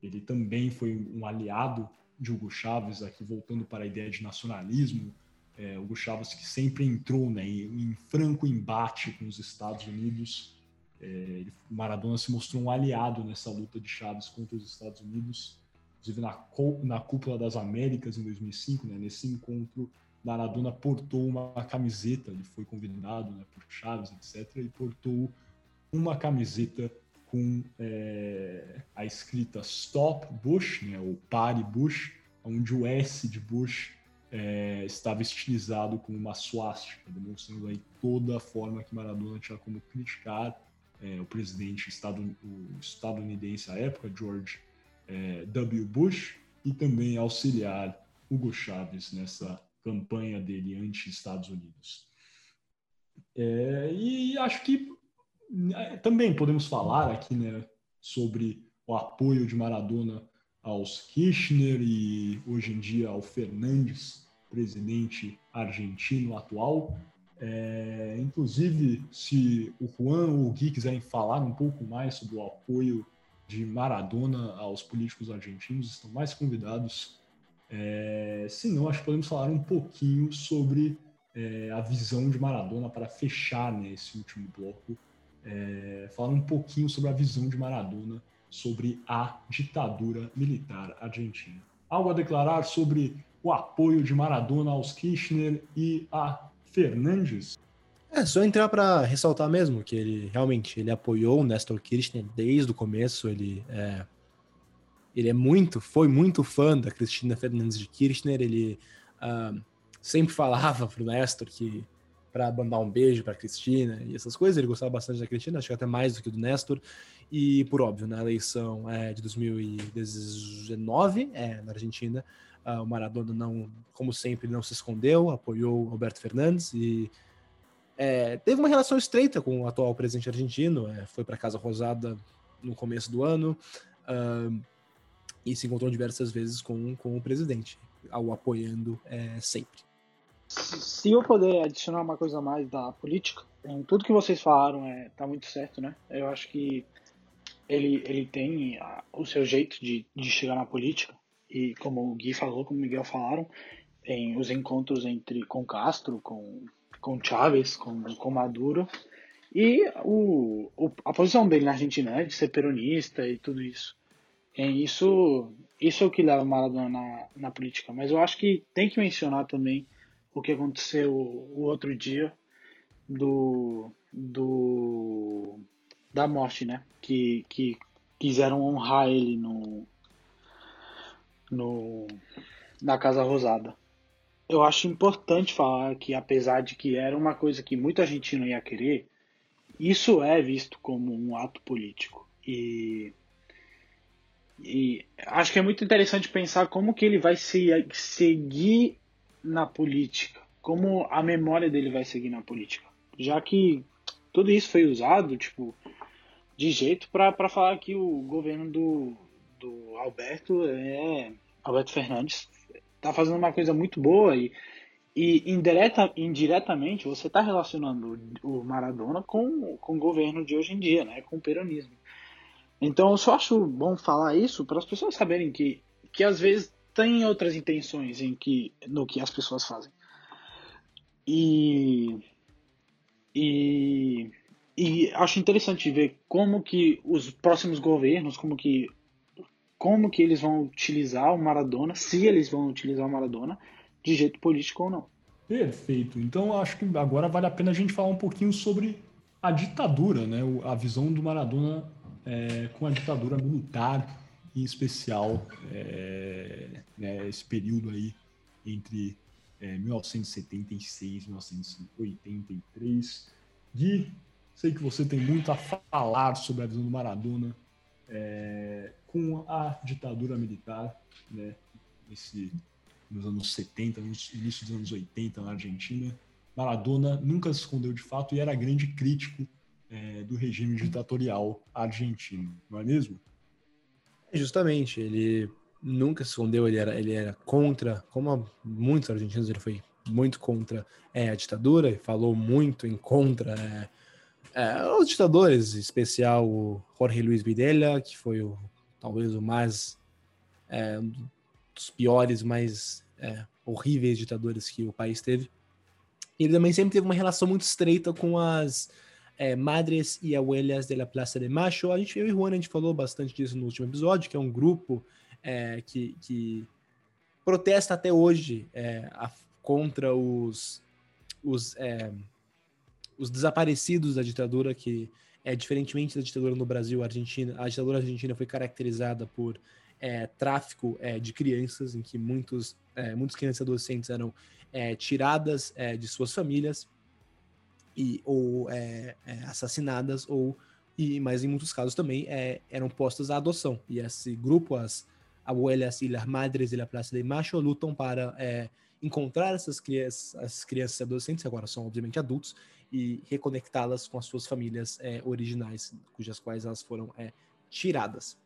Ele também foi um aliado de Hugo Chávez, aqui voltando para a ideia de nacionalismo. É, Hugo Chávez que sempre entrou né, em, franco embate com os Estados Unidos. É, ele, Maradona se mostrou um aliado nessa luta de Chávez contra os Estados Unidos, inclusive na, na Cúpula das Américas em 2005, né, nesse encontro Maradona portou uma camiseta, ele foi convidado né, por Chaves, etc., e portou uma camiseta com é, a escrita Stop Bush, né, ou Pare Bush, onde o S de Bush é, estava estilizado como uma suástica, demonstrando aí toda a forma que Maradona tinha como criticar é, o presidente estadunidense à época, George é, W. Bush, e também auxiliar Hugo Chávez nessa campanha dele anti-Estados Unidos. É, e acho que é, também podemos falar aqui né, sobre o apoio de Maradona aos Kirchner e hoje em dia ao Fernandes, presidente argentino atual. É, inclusive, se o Juan ou o Gui quiserem falar um pouco mais sobre o apoio de Maradona aos políticos argentinos, estão mais convidados. É, se não, acho que podemos falar um pouquinho sobre é, a visão de Maradona para fechar né, esse último bloco. É, falar um pouquinho sobre a visão de Maradona sobre a ditadura militar argentina. Algo a declarar sobre o apoio de Maradona aos Kirchner e a Fernandes? É, só entrar para ressaltar mesmo que ele realmente ele apoiou o Nestor Kirchner desde o começo, ele é, ele é muito, foi muito fã da Cristina Fernandes de Kirchner, ele uh, sempre falava pro Nestor que para mandar um beijo para Cristina e essas coisas. Ele gostava bastante da Cristina, acho que até mais do que do Nestor. E, por óbvio, na eleição é, de 2019, é, na Argentina, uh, o Maradona, não, como sempre, não se escondeu, apoiou Alberto Fernandes e é, teve uma relação estreita com o atual presidente argentino. É, foi para Casa Rosada no começo do ano uh, e se encontrou diversas vezes com, com o presidente, ao apoiando é, sempre. Se eu puder adicionar uma coisa mais da política, tudo que vocês falaram é, tá muito certo, né? Eu acho que ele, ele tem a, o seu jeito de, de chegar na política, e como o Gui falou, como o Miguel falaram, tem os encontros entre com Castro, com, com Chávez, com, com Maduro, e o, o, a posição dele na Argentina né, de ser peronista e tudo isso. É isso, isso é o que leva Maradona na, na política. Mas eu acho que tem que mencionar também o que aconteceu o outro dia do, do da morte, né? Que, que quiseram honrar ele no, no na Casa Rosada. Eu acho importante falar que apesar de que era uma coisa que muita gente não ia querer, isso é visto como um ato político e e acho que é muito interessante pensar como que ele vai se, seguir na política, como a memória dele vai seguir na política, já que tudo isso foi usado, tipo, de jeito para falar que o governo do, do Alberto é Alberto Fernandes tá fazendo uma coisa muito boa e, e indireta, indiretamente você está relacionando o Maradona com, com o governo de hoje em dia, né, com o peronismo. Então eu só acho bom falar isso para as pessoas saberem que, que às vezes tem outras intenções em que, no que as pessoas fazem. E, e, e acho interessante ver como que os próximos governos, como que, como que eles vão utilizar o Maradona, se eles vão utilizar o Maradona, de jeito político ou não. Perfeito. Então acho que agora vale a pena a gente falar um pouquinho sobre a ditadura, né? A visão do Maradona é, com a ditadura militar em especial é, né, esse período aí entre é, 1976 e 1983. Gui, sei que você tem muito a falar sobre a visão do Maradona é, com a ditadura militar, né, nos anos 70, no início dos anos 80 na Argentina. Maradona nunca se escondeu de fato e era grande crítico é, do regime ditatorial argentino, não é mesmo? Justamente, ele nunca se escondeu, ele era, ele era contra, como muitos argentinos, ele foi muito contra é, a ditadura, e falou muito em contra é, é, os ditadores, em especial o Jorge Luiz Videla, que foi o, talvez o mais é, um dos piores, mais é, horríveis ditadores que o país teve. Ele também sempre teve uma relação muito estreita com as é, Madres e Abuelas de la Plaza de Macho. A gente, eu e Juan, a gente falou bastante disso no último episódio, que é um grupo é, que, que, protesta até hoje é, a, contra os, os, é, os desaparecidos da ditadura, que é diferentemente da ditadura no Brasil, a Argentina, a ditadura argentina foi caracterizada por é, tráfico é, de crianças, em que muitos, é, muitas crianças e adolescentes eram é, tiradas é, de suas famílias e ou é, assassinadas ou e mas em muitos casos também eram postas à adoção. E esse grupo as abuelas e las madres de la Plaza de Macho lutam para encontrar essas crianças, as crianças e adolescentes agora são obviamente adultos e reconectá-las com as suas famílias originais cujas quais elas foram tiradas.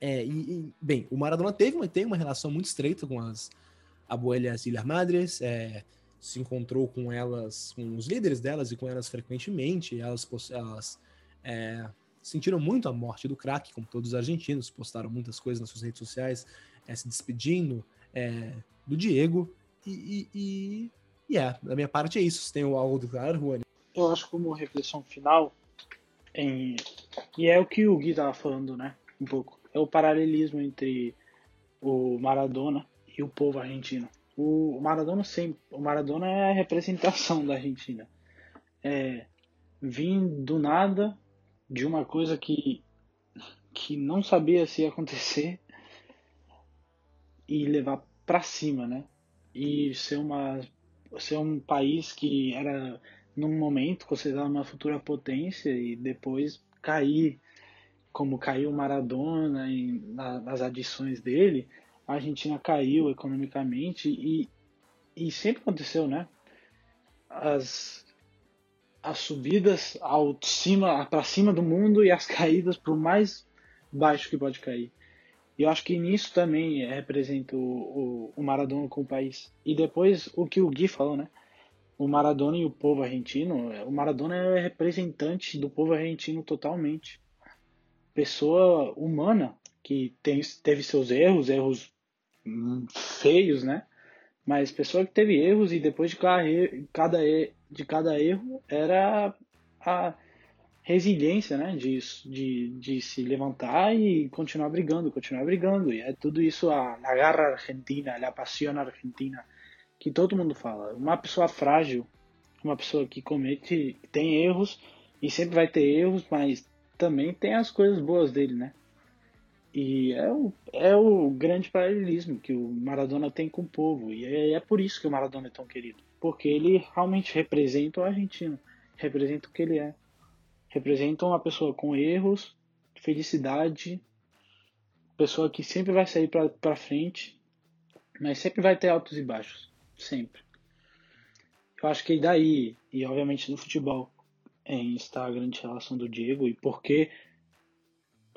É, e, e, bem, o Maradona teve uma, tem uma relação muito estreita com as abuelas Ilhas Madres, é, se encontrou com elas, com os líderes delas e com elas frequentemente. Elas, elas é, sentiram muito a morte do craque, como todos os argentinos, postaram muitas coisas nas suas redes sociais, é, se despedindo é, do Diego. E, e, e, é, da minha parte é isso. Você tem algo do claro, Juan? Eu acho como reflexão final, em, e é o que o Gui estava falando, né? Um pouco é o paralelismo entre o Maradona e o povo argentino. O Maradona sempre, o Maradona é a representação da Argentina. É, vim do nada de uma coisa que que não sabia se ia acontecer e levar para cima, né? E ser uma ser um país que era num momento considerado uma futura potência e depois cair como caiu Maradona em, na, nas adições dele, a Argentina caiu economicamente e, e sempre aconteceu, né? As, as subidas ao cima, para cima do mundo e as caídas para o mais baixo que pode cair. E eu acho que nisso também representa o, o, o Maradona com o país. E depois o que o Gui falou, né? O Maradona e o povo argentino. O Maradona é representante do povo argentino totalmente pessoa humana que tem, teve seus erros, erros feios, né? Mas pessoa que teve erros e depois de cada, de cada erro era a resiliência, né? De, de, de se levantar e continuar brigando, continuar brigando. E é tudo isso a, a garra argentina, a paixão argentina, que todo mundo fala. Uma pessoa frágil, uma pessoa que comete, tem erros e sempre vai ter erros, mas também tem as coisas boas dele, né? E é o, é o grande paralelismo que o Maradona tem com o povo. E é, é por isso que o Maradona é tão querido. Porque ele realmente representa o argentino. Representa o que ele é. Representa uma pessoa com erros, felicidade, pessoa que sempre vai sair para frente, mas sempre vai ter altos e baixos. Sempre. Eu acho que daí, e obviamente no futebol, em está a grande relação do Diego e porque,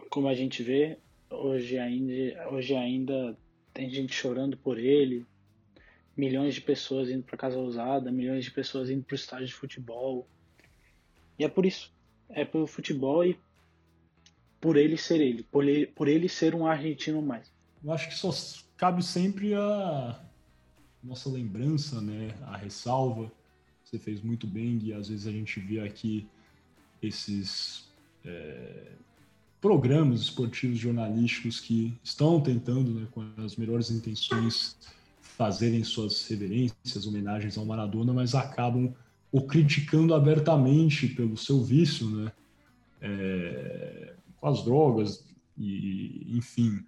como a gente vê, hoje ainda, hoje ainda tem gente chorando por ele, milhões de pessoas indo para casa usada, milhões de pessoas indo para o estádio de futebol. E é por isso, é pelo futebol e por ele ser ele, por ele, por ele ser um argentino mais. Eu acho que só cabe sempre a nossa lembrança, né, a ressalva. Você fez muito bem e às vezes a gente vê aqui esses é, programas esportivos jornalísticos que estão tentando, né, com as melhores intenções, fazerem suas reverências, homenagens ao Maradona, mas acabam o criticando abertamente pelo seu vício, né, é, com as drogas e, enfim.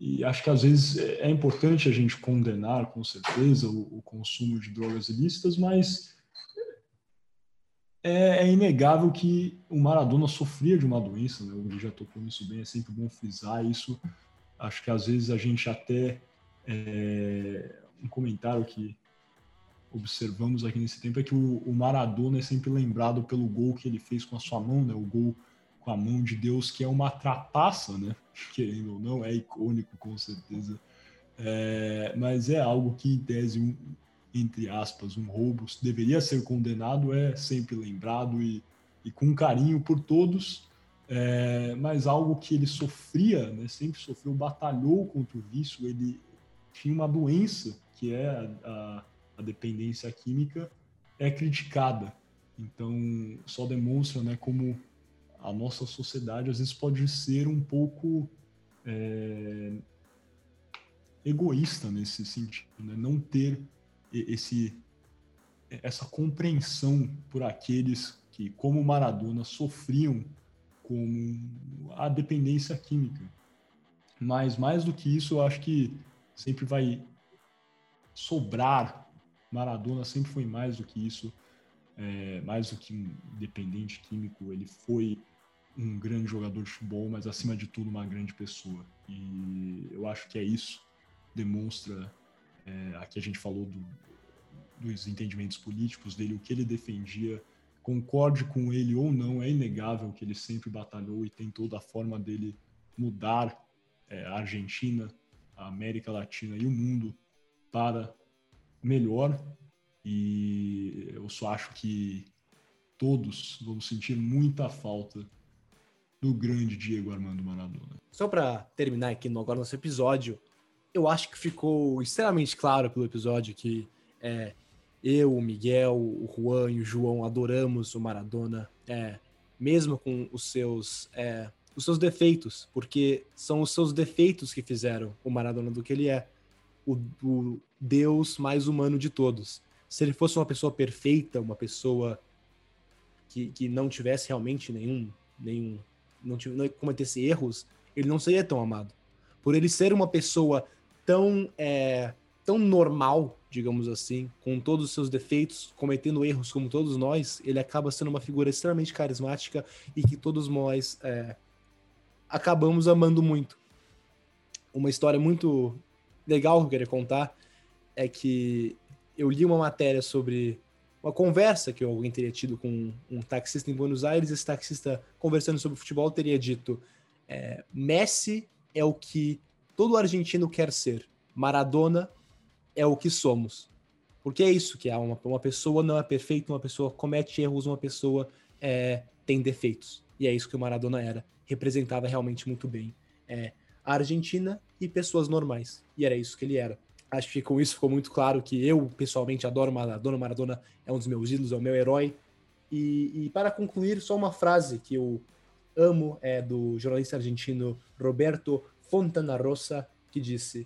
E acho que às vezes é importante a gente condenar, com certeza, o, o consumo de drogas ilícitas, mas é, é, inegável que o Maradona sofria de uma doença, né? o já tocou nisso bem, é sempre bom frisar isso. Acho que às vezes a gente até. É, um comentário que observamos aqui nesse tempo é que o, o, Maradona é sempre lembrado pelo gol que ele fez com a sua mão, né? o gol com a mão de Deus, que é uma trapaça, né? querendo ou não, é icônico com certeza. É, mas é algo que, em tese, um, entre aspas, um roubo deveria ser condenado, é sempre lembrado e, e com carinho por todos, é, mas algo que ele sofria, né, sempre sofreu, batalhou contra o vício, ele tinha uma doença, que é a, a, a dependência química, é criticada. Então, só demonstra né, como a nossa sociedade às vezes pode ser um pouco é, egoísta nesse sentido, né? não ter esse essa compreensão por aqueles que, como Maradona, sofriam com a dependência química. Mas mais do que isso, eu acho que sempre vai sobrar. Maradona sempre foi mais do que isso, é, mais do que um dependente químico. Ele foi um grande jogador de futebol, mas acima de tudo uma grande pessoa. E eu acho que é isso demonstra é, aqui a gente falou do, dos entendimentos políticos dele, o que ele defendia, concorde com ele ou não, é inegável que ele sempre batalhou e tem toda a forma dele mudar é, a Argentina, a América Latina e o mundo para melhor. E eu só acho que todos vamos sentir muita falta do grande Diego Armando Maradona. Só para terminar aqui no agora nosso episódio, eu acho que ficou extremamente claro pelo episódio que é, eu, o Miguel, o Juan e o João adoramos o Maradona, é, mesmo com os seus é, os seus defeitos, porque são os seus defeitos que fizeram o Maradona do que ele é, o, o Deus mais humano de todos. Se ele fosse uma pessoa perfeita, uma pessoa que, que não tivesse realmente nenhum, nenhum não, tivesse, não cometesse erros, ele não seria tão amado. Por ele ser uma pessoa tão, é, tão normal, digamos assim, com todos os seus defeitos, cometendo erros como todos nós, ele acaba sendo uma figura extremamente carismática e que todos nós é, acabamos amando muito. Uma história muito legal que eu queria contar é que eu li uma matéria sobre uma conversa que alguém teria tido com um taxista em Buenos Aires. Esse taxista, conversando sobre futebol, teria dito: é, Messi é o que todo argentino quer ser. Maradona é o que somos. Porque é isso que é. Uma, uma pessoa não é perfeita, uma pessoa comete erros, uma pessoa é, tem defeitos. E é isso que o Maradona era representava realmente muito bem é, a Argentina e pessoas normais. E era isso que ele era. Acho que com isso ficou muito claro que eu, pessoalmente, adoro Maradona. Maradona é um dos meus ídolos, é o meu herói. E, e para concluir, só uma frase que eu amo é do jornalista argentino Roberto Fontana Rosa, que disse: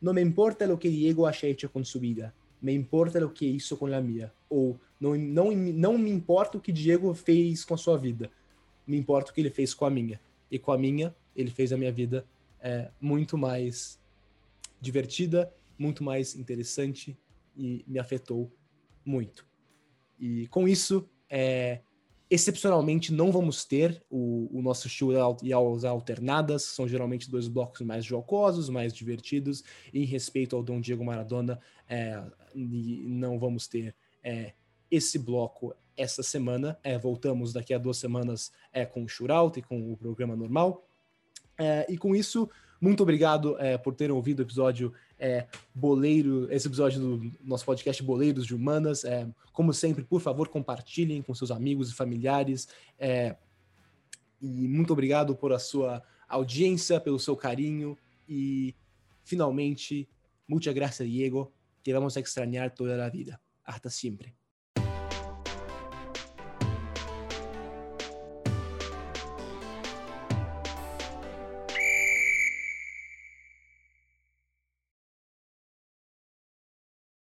Não me importa o que Diego hecho com sua vida, me importa o que hizo com a minha. Ou não, não, não me importa o que Diego fez com a sua vida, me importa o que ele fez com a minha. E com a minha, ele fez a minha vida é, muito mais divertida, muito mais interessante e me afetou muito. E com isso, é, excepcionalmente, não vamos ter o, o nosso shootout e as alternadas, são geralmente dois blocos mais jocosos, mais divertidos, e em respeito ao Dom Diego Maradona, é, não vamos ter é, esse bloco essa semana. É, voltamos daqui a duas semanas é, com o Shootout e com o programa normal. É, e com isso, muito obrigado é, por terem ouvido o episódio é, Boleiro, esse episódio do nosso podcast Boleiros de Humanas. É, como sempre, por favor, compartilhem com seus amigos e familiares. É, e muito obrigado por a sua audiência, pelo seu carinho. E, finalmente, muchas gracias, Diego. que vamos a extrañar toda a vida. Hasta siempre.